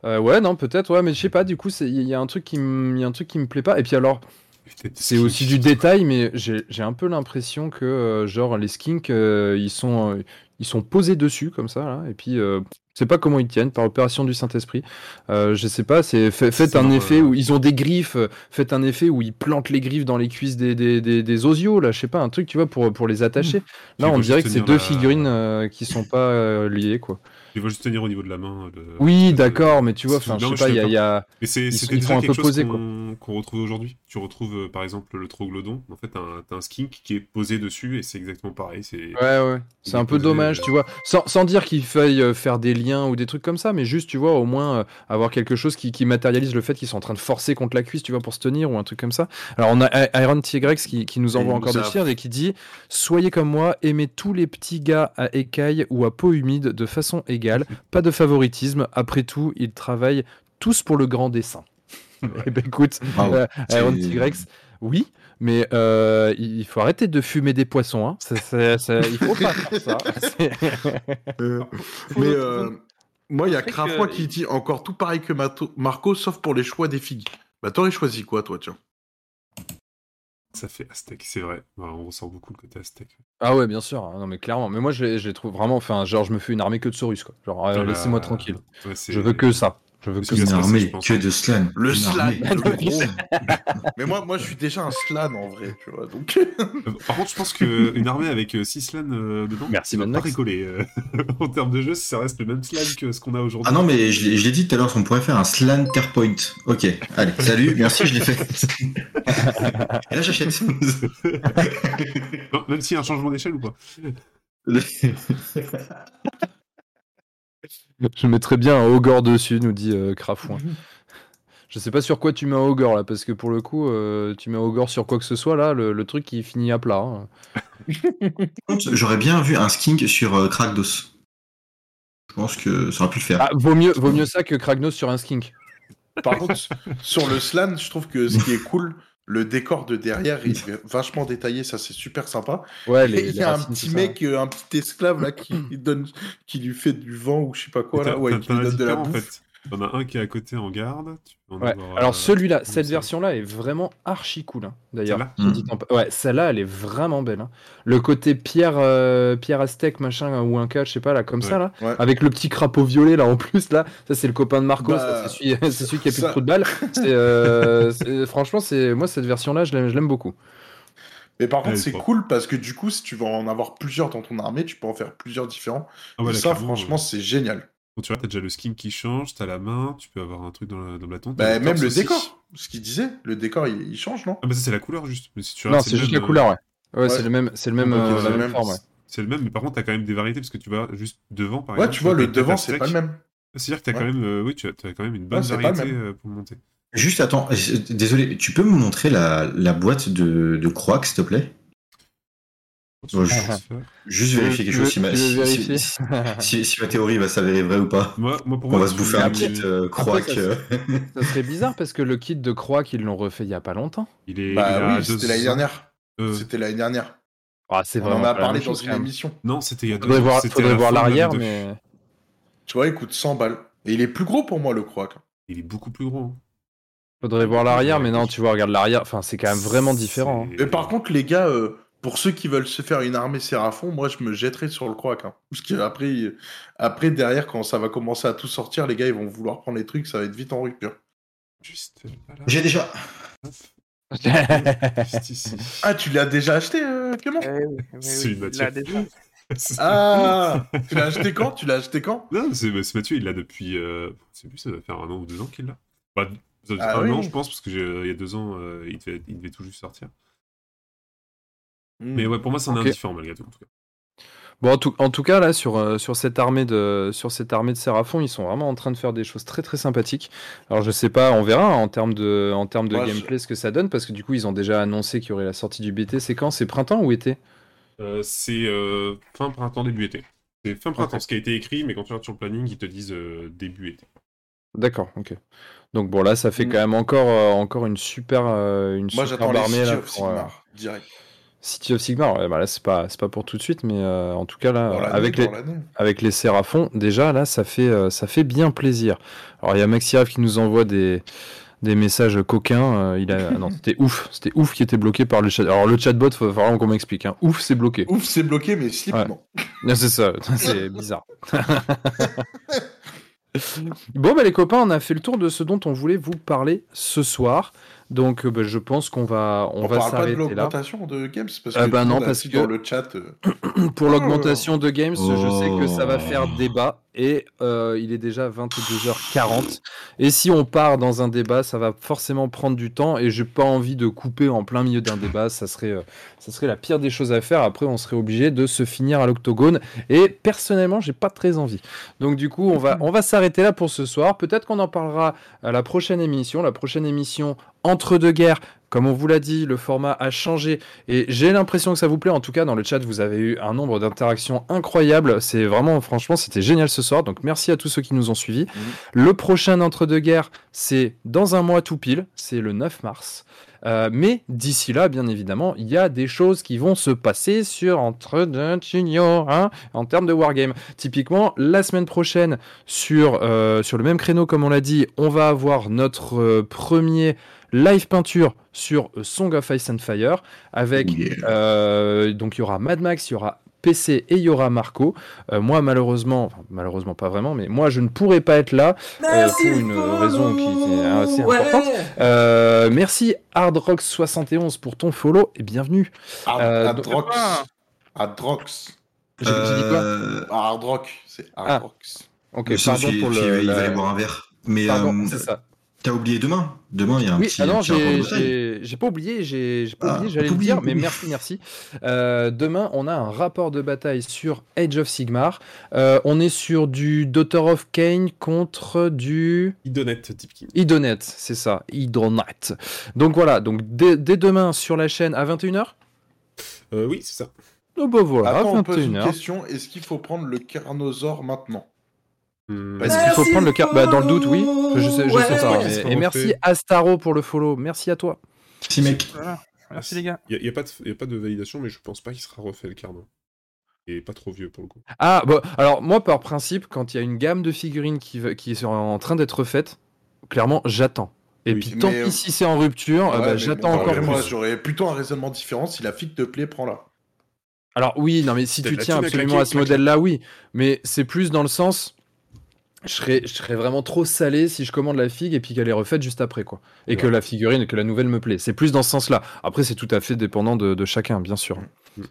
Euh, ouais non peut-être ouais mais je sais pas du coup c'est- il y a un truc qui me il y a un truc qui me plaît pas et puis alors C'est aussi du détail, mais j'ai j'ai un peu l'impression que, euh, genre, les skinks, euh, ils, sont, euh, ils sont posés dessus, comme ça, là, et puis, euh, sais pas comment ils tiennent, par opération du Saint-Esprit. Euh, je sais pas, c'est fait- faites un effet où ils ont des griffes, euh, faites un effet où ils plantent les griffes dans les cuisses des, des, des, des osios, là, je sais pas, un truc, tu vois, pour, pour les attacher. Là, Tu on dirait que c'est deux la- figurines euh, qui sont pas euh, liées, quoi. Il va juste tenir au niveau de la main. Oui, d'accord, mais tu vois, enfin, je sais je pas, il y a, y a- Mais c'est ils déjà quelque peu chose qu'on retrouve aujourd'hui. Tu retrouves euh, par exemple le troglodyte. En fait, t'as un, un skink qui est posé dessus et c'est exactement pareil. C'est Ouais, ouais. C'est est un peu dommage, euh, tu vois. Sans, sans dire qu'il faille euh, faire des liens ou des trucs comme ça, mais juste, tu vois, au moins euh, avoir quelque chose qui, qui matérialise le fait qu'ils sont en train de forcer contre la cuisse, tu vois, pour se tenir ou un truc comme ça. Alors, on a Iron Tigrex qui, qui nous envoie encore des cires et qui dit Soyez comme moi, aimez tous les petits gars à écailles ou à peau humide de façon égale. Pas de favoritisme. Après tout, ils travaillent tous pour le grand dessin. Eh ben, écoute, euh, Iron C'est- Tigrex, oui, mais euh, il faut arrêter de fumer des poissons. Hein. Ça- ça- ça- il faut pas faire ça. Euh, mais euh, moi, il y a que- Crafoin qui dit encore tout pareil que Mato- Marco, sauf pour les choix des figues. Bah, t'aurais choisi quoi, toi, tiens? Ça fait Aztec, c'est vrai. On ressent beaucoup le côté Aztec. Ah ouais, bien sûr. hein, Non, mais clairement. Mais moi, je les, je les trouve vraiment. Enfin, genre, je me fais une armée que de Saurus, quoi. Genre, euh, laissez-moi tranquille. Ouais, Je veux que ça. Je veux que Une armée que de slan. Le slan armée. le gros. Mais moi, moi, je suis déjà un slan en vrai, tu vois. Donc, Euh, Par contre, je pense qu'une armée avec 6 slans euh, dedans, Merci, va pas rigoler. euh, en termes de jeu, ça reste le même slan que ce qu'on a aujourd'hui. Ah non, mais je l'ai dit tout à l'heure, on pourrait faire un slan Terpoint. Ok, allez, salut, merci, je l'ai fait. Et là, j'achète. Même s'il y a un changement d'échelle ou pas. Je mettrais bien un Ogre dessus, nous dit euh, Crafouin. Je sais pas sur quoi tu mets un Ogre là, parce que pour le coup, euh, tu mets un Ogre sur quoi que ce soit là, le, le truc il finit à plat. hein. J'aurais bien vu un skink sur euh, Krakdos. Je pense que ça aurait pu le faire. Ah, vaut mieux, vaut mieux ça que Kragnos sur un skink. par contre, sur le slan, je trouve que ce qui est cool, le décor de derrière, il est vachement détaillé, ça c'est super sympa. Ouais, Et les, il y a un petit ça. mec, euh, un petit esclave là qui donne, qui lui fait du vent ou je sais pas quoi là, ouais, qui lui donne de la en bouffe. fait. T'en as un qui est à côté en garde. tu peux en Ouais. avoir, Alors euh, celui-là, cette version-là est vraiment archi cool. hein, D'ailleurs, Celle-là en ouais, celle-là, elle est vraiment belle. hein. Le côté pierre, euh, pierre aztèque, machin, ou un cas, je sais pas là, comme ça là, Ouais. avec le petit crapaud violet là en plus là. Ça c'est le copain de Marco, Bah, ça, c'est celui, qui a plus de trou de balle. C'est, euh, franchement, c'est moi cette version-là, je l'aime, je l'aime beaucoup. Mais par contre, c'est cool parce que du coup, si tu veux en avoir plusieurs dans ton armée, tu peux en faire plusieurs différents. Ah ouais, Et là, ça, franchement, c'est génial. Bon, tu vois, t'as déjà le skin qui change, t'as la main, tu peux avoir un truc dans la, dans la tonte. Bah, même le aussi. décor, ce qu'il disait, le décor il, il change, non? Ah bah ça c'est la couleur juste. Mais si tu non, c'est le juste même, la euh, couleur, ouais. Ouais, Ouais. c'est le même, c'est le même, euh, c'est la le même forme. ouais. C'est le même, mais par contre t'as quand même des variétés parce que tu vas juste devant par Ouais, exemple. tu vois, le devant, c'est pas le même. C'est-à-dire que t'as Ouais. quand même, euh, oui, tu as, quand même une bonne Ouais, variété euh, pour monter. Juste, attends, euh, désolé, tu peux me montrer la, la boîte de, de croix, s'il te plaît? Je-. Juste vérifier quelque chose si ma, si- vérifier si- si- si ma théorie va s'avérer vraie ou pas. Moi, moi pour On moi, va se bouffer un kit euh, croix après, ça, serait bizarre parce que le kit de croix qu'ils l'ont refait il y a pas longtemps. Il est. il Bah oui, deux c'était l'année dernière. Euh, C'était l'année dernière. Ah, c'est On en a parlé dans une émission. Non, c'était il y a deux Faudrait ans. voir, faudrait voir de l'arrière, mais Tu vois, il coûte 100 balles. Et il est plus gros pour moi, le croix. quoi. Il est beaucoup plus gros. hein. faudrait voir l'arrière. Mais non, tu vois, regarde l'arrière. Enfin, c'est quand même vraiment différent. hein. Mais par contre, les gars, euh, pour ceux qui veulent se faire une armée Séraphon, moi, je me jetterai sur le croix. hein. Parce qu'après, il- après, derrière, quand ça va commencer à tout sortir, les gars, ils vont vouloir prendre les trucs, ça va être vite en rupture. Juste là, là. J'ai déjà. Juste ici. Ah, tu l'as déjà acheté, euh, Clément Eh oui, oui, C'est oui, déjà. Ah Tu l'as acheté quand? Tu l'as acheté quand? Non, c'est c'est Mathieu, il l'a depuis. Euh... C'est plus, ça doit faire un an ou deux ans qu'il l'a. Bah, ça doit Ah un oui. an, je pense, parce que j'ai- il y a deux ans, euh, il, devait, il devait tout juste sortir. Hmm. Mais ouais, pour moi, c'est un Ok. indifférent malgré tout. En tout cas. Bon, en tout, en tout cas, là, sur, euh, sur, cette armée de, sur cette armée de Séraphon, ils sont vraiment en train de faire des choses très très sympathiques. Alors, je sais pas, on verra hein, en termes de, en termes de Ouais, je- gameplay ce que ça donne, parce que du coup, ils ont déjà annoncé qu'il y aurait la sortie du BT. C'est quand? C'est printemps ou été? Euh, c'est euh, fin printemps, début été. C'est fin printemps, ce qui a été écrit, mais quand tu regardes sur le planning, ils te disent euh, début été. D'accord, ok. Donc, bon, là, ça fait Mm. quand même encore, euh, encore une super, euh, une Moi, les armée là, pour, euh, direct. City of Sigmar. Ouais, bah là, c'est pas, c'est pas pour tout de suite, mais euh, en tout cas, là, Dans avec les, avec les Séraphons, déjà là, ça fait, euh, ça fait bien plaisir. Alors il y a Maxirev qui nous envoie des, des messages coquins. euh, il a... ah non, c'était ouf. C'était ouf qui était bloqué par le chat. Alors, le chatbot, faut vraiment qu'on m'explique. Hein. Ouf, c'est bloqué. Ouf, c'est bloqué, mais slip, Ouais. non. C'est ça, c'est bizarre. bon, bah, les copains, on a fait le tour de ce dont on voulait vous parler ce soir. Donc, euh, bah, je pense qu'on va, on On, va parle pas de s'arrêter là. l'augmentation de Games parce que Ah bah non, parce que- dans le chat. euh, Pour l'augmentation de Games, je sais que ça va Oh. faire débat et euh, il est déjà 22h40. Et si on part dans un débat, ça va forcément prendre du temps et j'ai pas envie de couper en plein milieu d'un débat. Ça serait, euh, ça serait la pire des choses à faire. Après, on serait obligé de se finir à l'octogone et personnellement, j'ai pas très envie. Donc du coup, on va, on va s'arrêter là pour ce soir. Peut-être qu'on en parlera à la prochaine émission. La prochaine émission entre deux guerres. Comme on vous l'a dit, le format a changé et j'ai l'impression que ça vous plaît. En tout cas, dans le chat, vous avez eu un nombre d'interactions incroyables. C'est vraiment, franchement, c'était génial ce soir. Donc, merci à tous ceux qui nous ont suivis. Le prochain entre-deux-guerres, c'est dans un mois tout pile. C'est le 9 mars. Euh, mais d'ici là, bien évidemment, il y a des choses qui vont se passer sur entre hein, en termes de wargame. Typiquement, la semaine prochaine, sur, euh, sur le même créneau, comme on l'a dit, on va avoir notre euh, premier live peinture sur euh, Song of Ice and Fire avec Oh yeah. euh, donc il y aura Mad Max, il y aura PC et il y aura Marco. Euh, moi malheureusement, enfin, malheureusement pas vraiment, mais moi je ne pourrai pas être là euh, pour une raison qui est assez importante. Euh, merci Hardrock71 pour ton follow et bienvenue. Hard, Hard donc- Rocks. Ah. J'ai dit quoi Hard Rock, c'est Hard Ah. Ok, pardon il- pour le. il va aller boire un verre. Mais Pardon, euh, c'est ça. T'as oublié demain Demain, il y a un Oui, petit. ah non, j'ai bataille. j'ai- j'ai pas oublié, j'ai pas Ah, oublié, j'allais le dire, mais merci, merci. Euh, demain, on a un rapport de bataille sur Age of Sigmar. Euh, on est sur du Daughter of Cain contre du Idonette, Tipkin. Idonet, c'est ça, Idonet. Donc voilà, donc dès, dès demain sur la chaîne à 21h. Euh, oui, c'est ça. Oh bah voilà, Attends, on pose une 21h. question. Est-ce qu'il faut prendre le Carnosaure maintenant? Est-ce qu'il faut prendre le car bah, Dans le doute, oui. Je sais, je sais pas. Mais- Et merci Astaro pour le follow. Merci à toi. Si, mec. Voilà. Merci les gars. Il n'y a, pas de- y a pas de validation, mais je pense pas qu'il sera refait le carnet. Et pas trop vieux pour le coup. Ah, bon, alors moi, par principe, quand il y a une gamme de figurines qui, qui est en train d'être faite, clairement, j'attends. Et Oui, puis tant pis si c'est en rupture, euh, Ouais, bah, j'attends bon, encore plus. Moi, j'aurais plutôt un raisonnement différent. Si la fille te plaît, prends-la. Alors oui, non, mais si tu tiens absolument claquer, à ce modèle-là, oui. Mais c'est plus dans le sens, je serais, je serais vraiment trop salé si je commande la figue et puis qu'elle est refaite juste après, quoi. Et Ouais. que la figurine et que la nouvelle me plaît. C'est plus dans ce sens-là. Après, c'est tout à fait dépendant de, de chacun, bien sûr. Mm.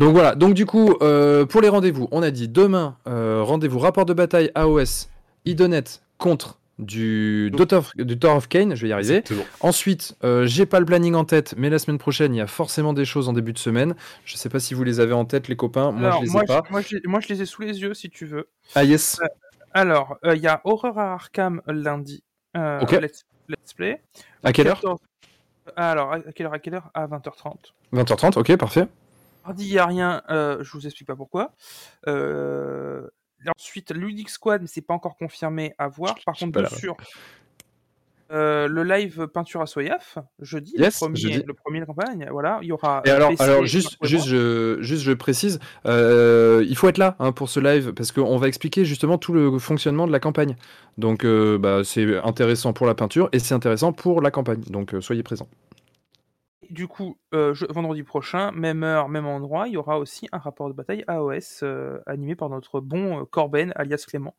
Donc voilà. Donc du coup, euh, pour les rendez-vous, on a dit demain euh, rendez-vous rapport de bataille AOS Idonet contre du du Daughter of Cain. Je vais y arriver. Exactement. Ensuite, euh, j'ai pas le planning en tête, mais la semaine prochaine, il y a forcément des choses en début de semaine. Je sais pas si vous les avez en tête, les copains. Moi, Alors, je les moi, ai pas. je, moi, je, moi, je les ai sous les yeux si tu veux. Ah yes. Alors, euh, il y a Horror à Arkham lundi. Euh, Ok. let's, let's play. À quelle heure? 14 Alors, à quelle heure À quelle heure? À 20h30. 20h30. Ok, parfait. Mardi, il n'y a rien, euh, je vous explique pas pourquoi. Euh, ensuite, Ludic Squad, mais c'est pas encore confirmé à voir. Par contre, la- sûr, euh, le live peinture à Soyaf, jeudi, Yes, le, premier, jeudi. le premier de campagne, voilà, il y aura. Et alors, PC, alors juste, juste, je, juste, je précise, euh, il faut être là hein, pour ce live parce qu'on va expliquer justement tout le fonctionnement de la campagne. Donc, euh, bah, c'est intéressant pour la peinture et c'est intéressant pour la campagne. Donc, soyez présents. Du coup, euh, je- vendredi prochain, même heure, même endroit, il y aura aussi un rapport de bataille AOS euh, animé par notre bon euh, Corben, alias Clément.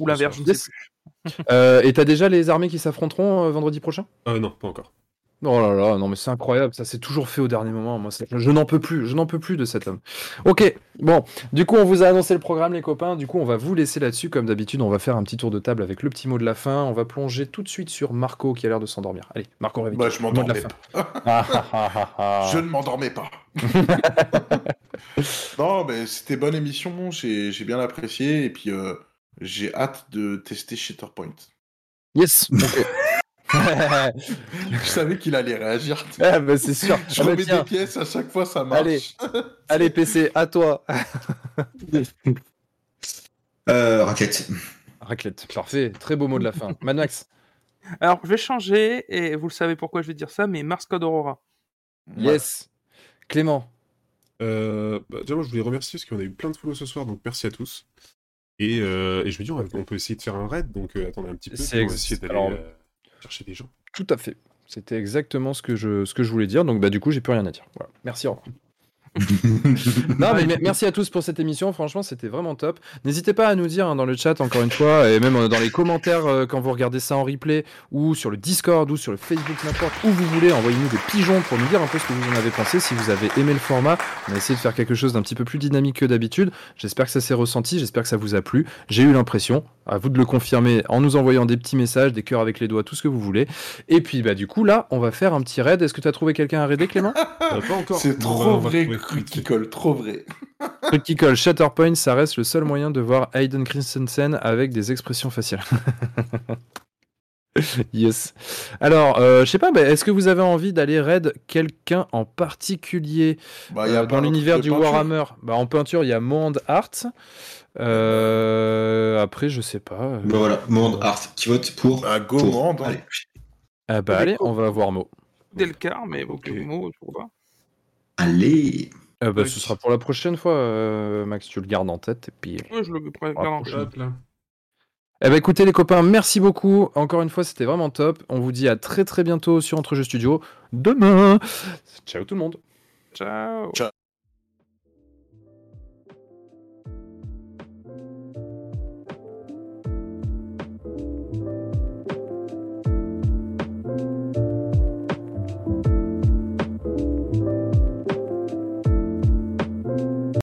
Ou l'inverse, je ne Yes. sais plus. Euh, et t'as déjà les armées qui s'affronteront euh, vendredi prochain? Euh, non, pas encore. Oh là là, non mais c'est incroyable, ça s'est toujours fait au dernier moment. Moi, je n'en peux plus, je n'en peux plus de cet homme. Ok, bon, du coup on vous a annoncé le programme les copains, du coup on va vous laisser là-dessus comme d'habitude, on va faire un petit tour de table avec le petit mot de la fin, on va plonger tout de suite sur Marco qui a l'air de s'endormir. Allez, Marco réveille. Bah, je m'endormais pas. Je ne m'endormais pas. non, mais c'était bonne émission, j'ai bien apprécié, et puis euh, j'ai hâte de tester Shatterpoint. Yes. Je savais qu'il allait réagir. ah, bah, c'est sûr. Je Ah, bah, remets tiens. des pièces à chaque fois, ça marche. Allez. Allez PC, à toi. Euh, raclette. Raclette, parfait, très beau mot de la fin. Mad Max, Alors, je vais changer, et vous le savez pourquoi je vais dire ça, mais Mars Code Aurora. yes. Clément, Euh, bah, déjà, moi, je voulais remercier parce qu'on a eu plein de follow ce soir, donc merci à tous. Et, euh, et je me dis, on peut essayer de faire un raid, donc euh, attendez un petit peu. C'est Chercher des gens. Tout à fait. C'était exactement ce que je, voulais dire. Donc, bah, du coup, j'ai plus rien à dire. Merci, au. Non, mais me- merci à tous pour cette émission. Franchement, c'était vraiment top. N'hésitez pas à nous dire hein, dans le chat, encore une fois, et même euh, dans les commentaires euh, quand vous regardez ça en replay, ou sur le Discord, ou sur le Facebook, n'importe où vous voulez. Envoyez-nous des pigeons pour nous dire un peu ce que vous en avez pensé. Si vous avez aimé le format, on a essayé de faire quelque chose d'un petit peu plus dynamique que d'habitude. J'espère que ça s'est ressenti. J'espère que ça vous a plu. J'ai eu l'impression. À vous de le confirmer en nous envoyant des petits messages, des cœurs avec les doigts, tout ce que vous voulez. Et puis, bah, du coup, là, on va faire un petit raid. Est-ce que tu as trouvé quelqu'un à raider, Clément? Pas encore. C'est trop vrai, trouver truc qui colle, trop vrai. Truc qui colle, Shatterpoint, ça reste le seul moyen de voir Hayden Christensen avec des expressions faciales. yes. Alors, euh, je sais pas, bah, est-ce que vous avez envie d'aller raid quelqu'un en particulier Bah, y a euh, dans un l'univers du peinture Warhammer? Bah, En peinture, il y a Mond Art. Euh, après, je sais pas. euh, Bah voilà, Monde Art qui vote pour. Bah, go pour. Monde, hein. Allez. Ah bah allez, on va voir Mo. Delcar, mais ok, mot, pourquoi pas. Allez. Euh, bah. Ce sera pour la prochaine fois, euh, Max, tu le gardes en tête. Et puis... Ouais, je le Ah, en. Hop là. Eh ben écoutez les copains, merci beaucoup. Encore une fois, c'était vraiment top. On vous dit à très très bientôt sur Entre Jeux Studio. Demain. Ciao tout le monde. Ciao.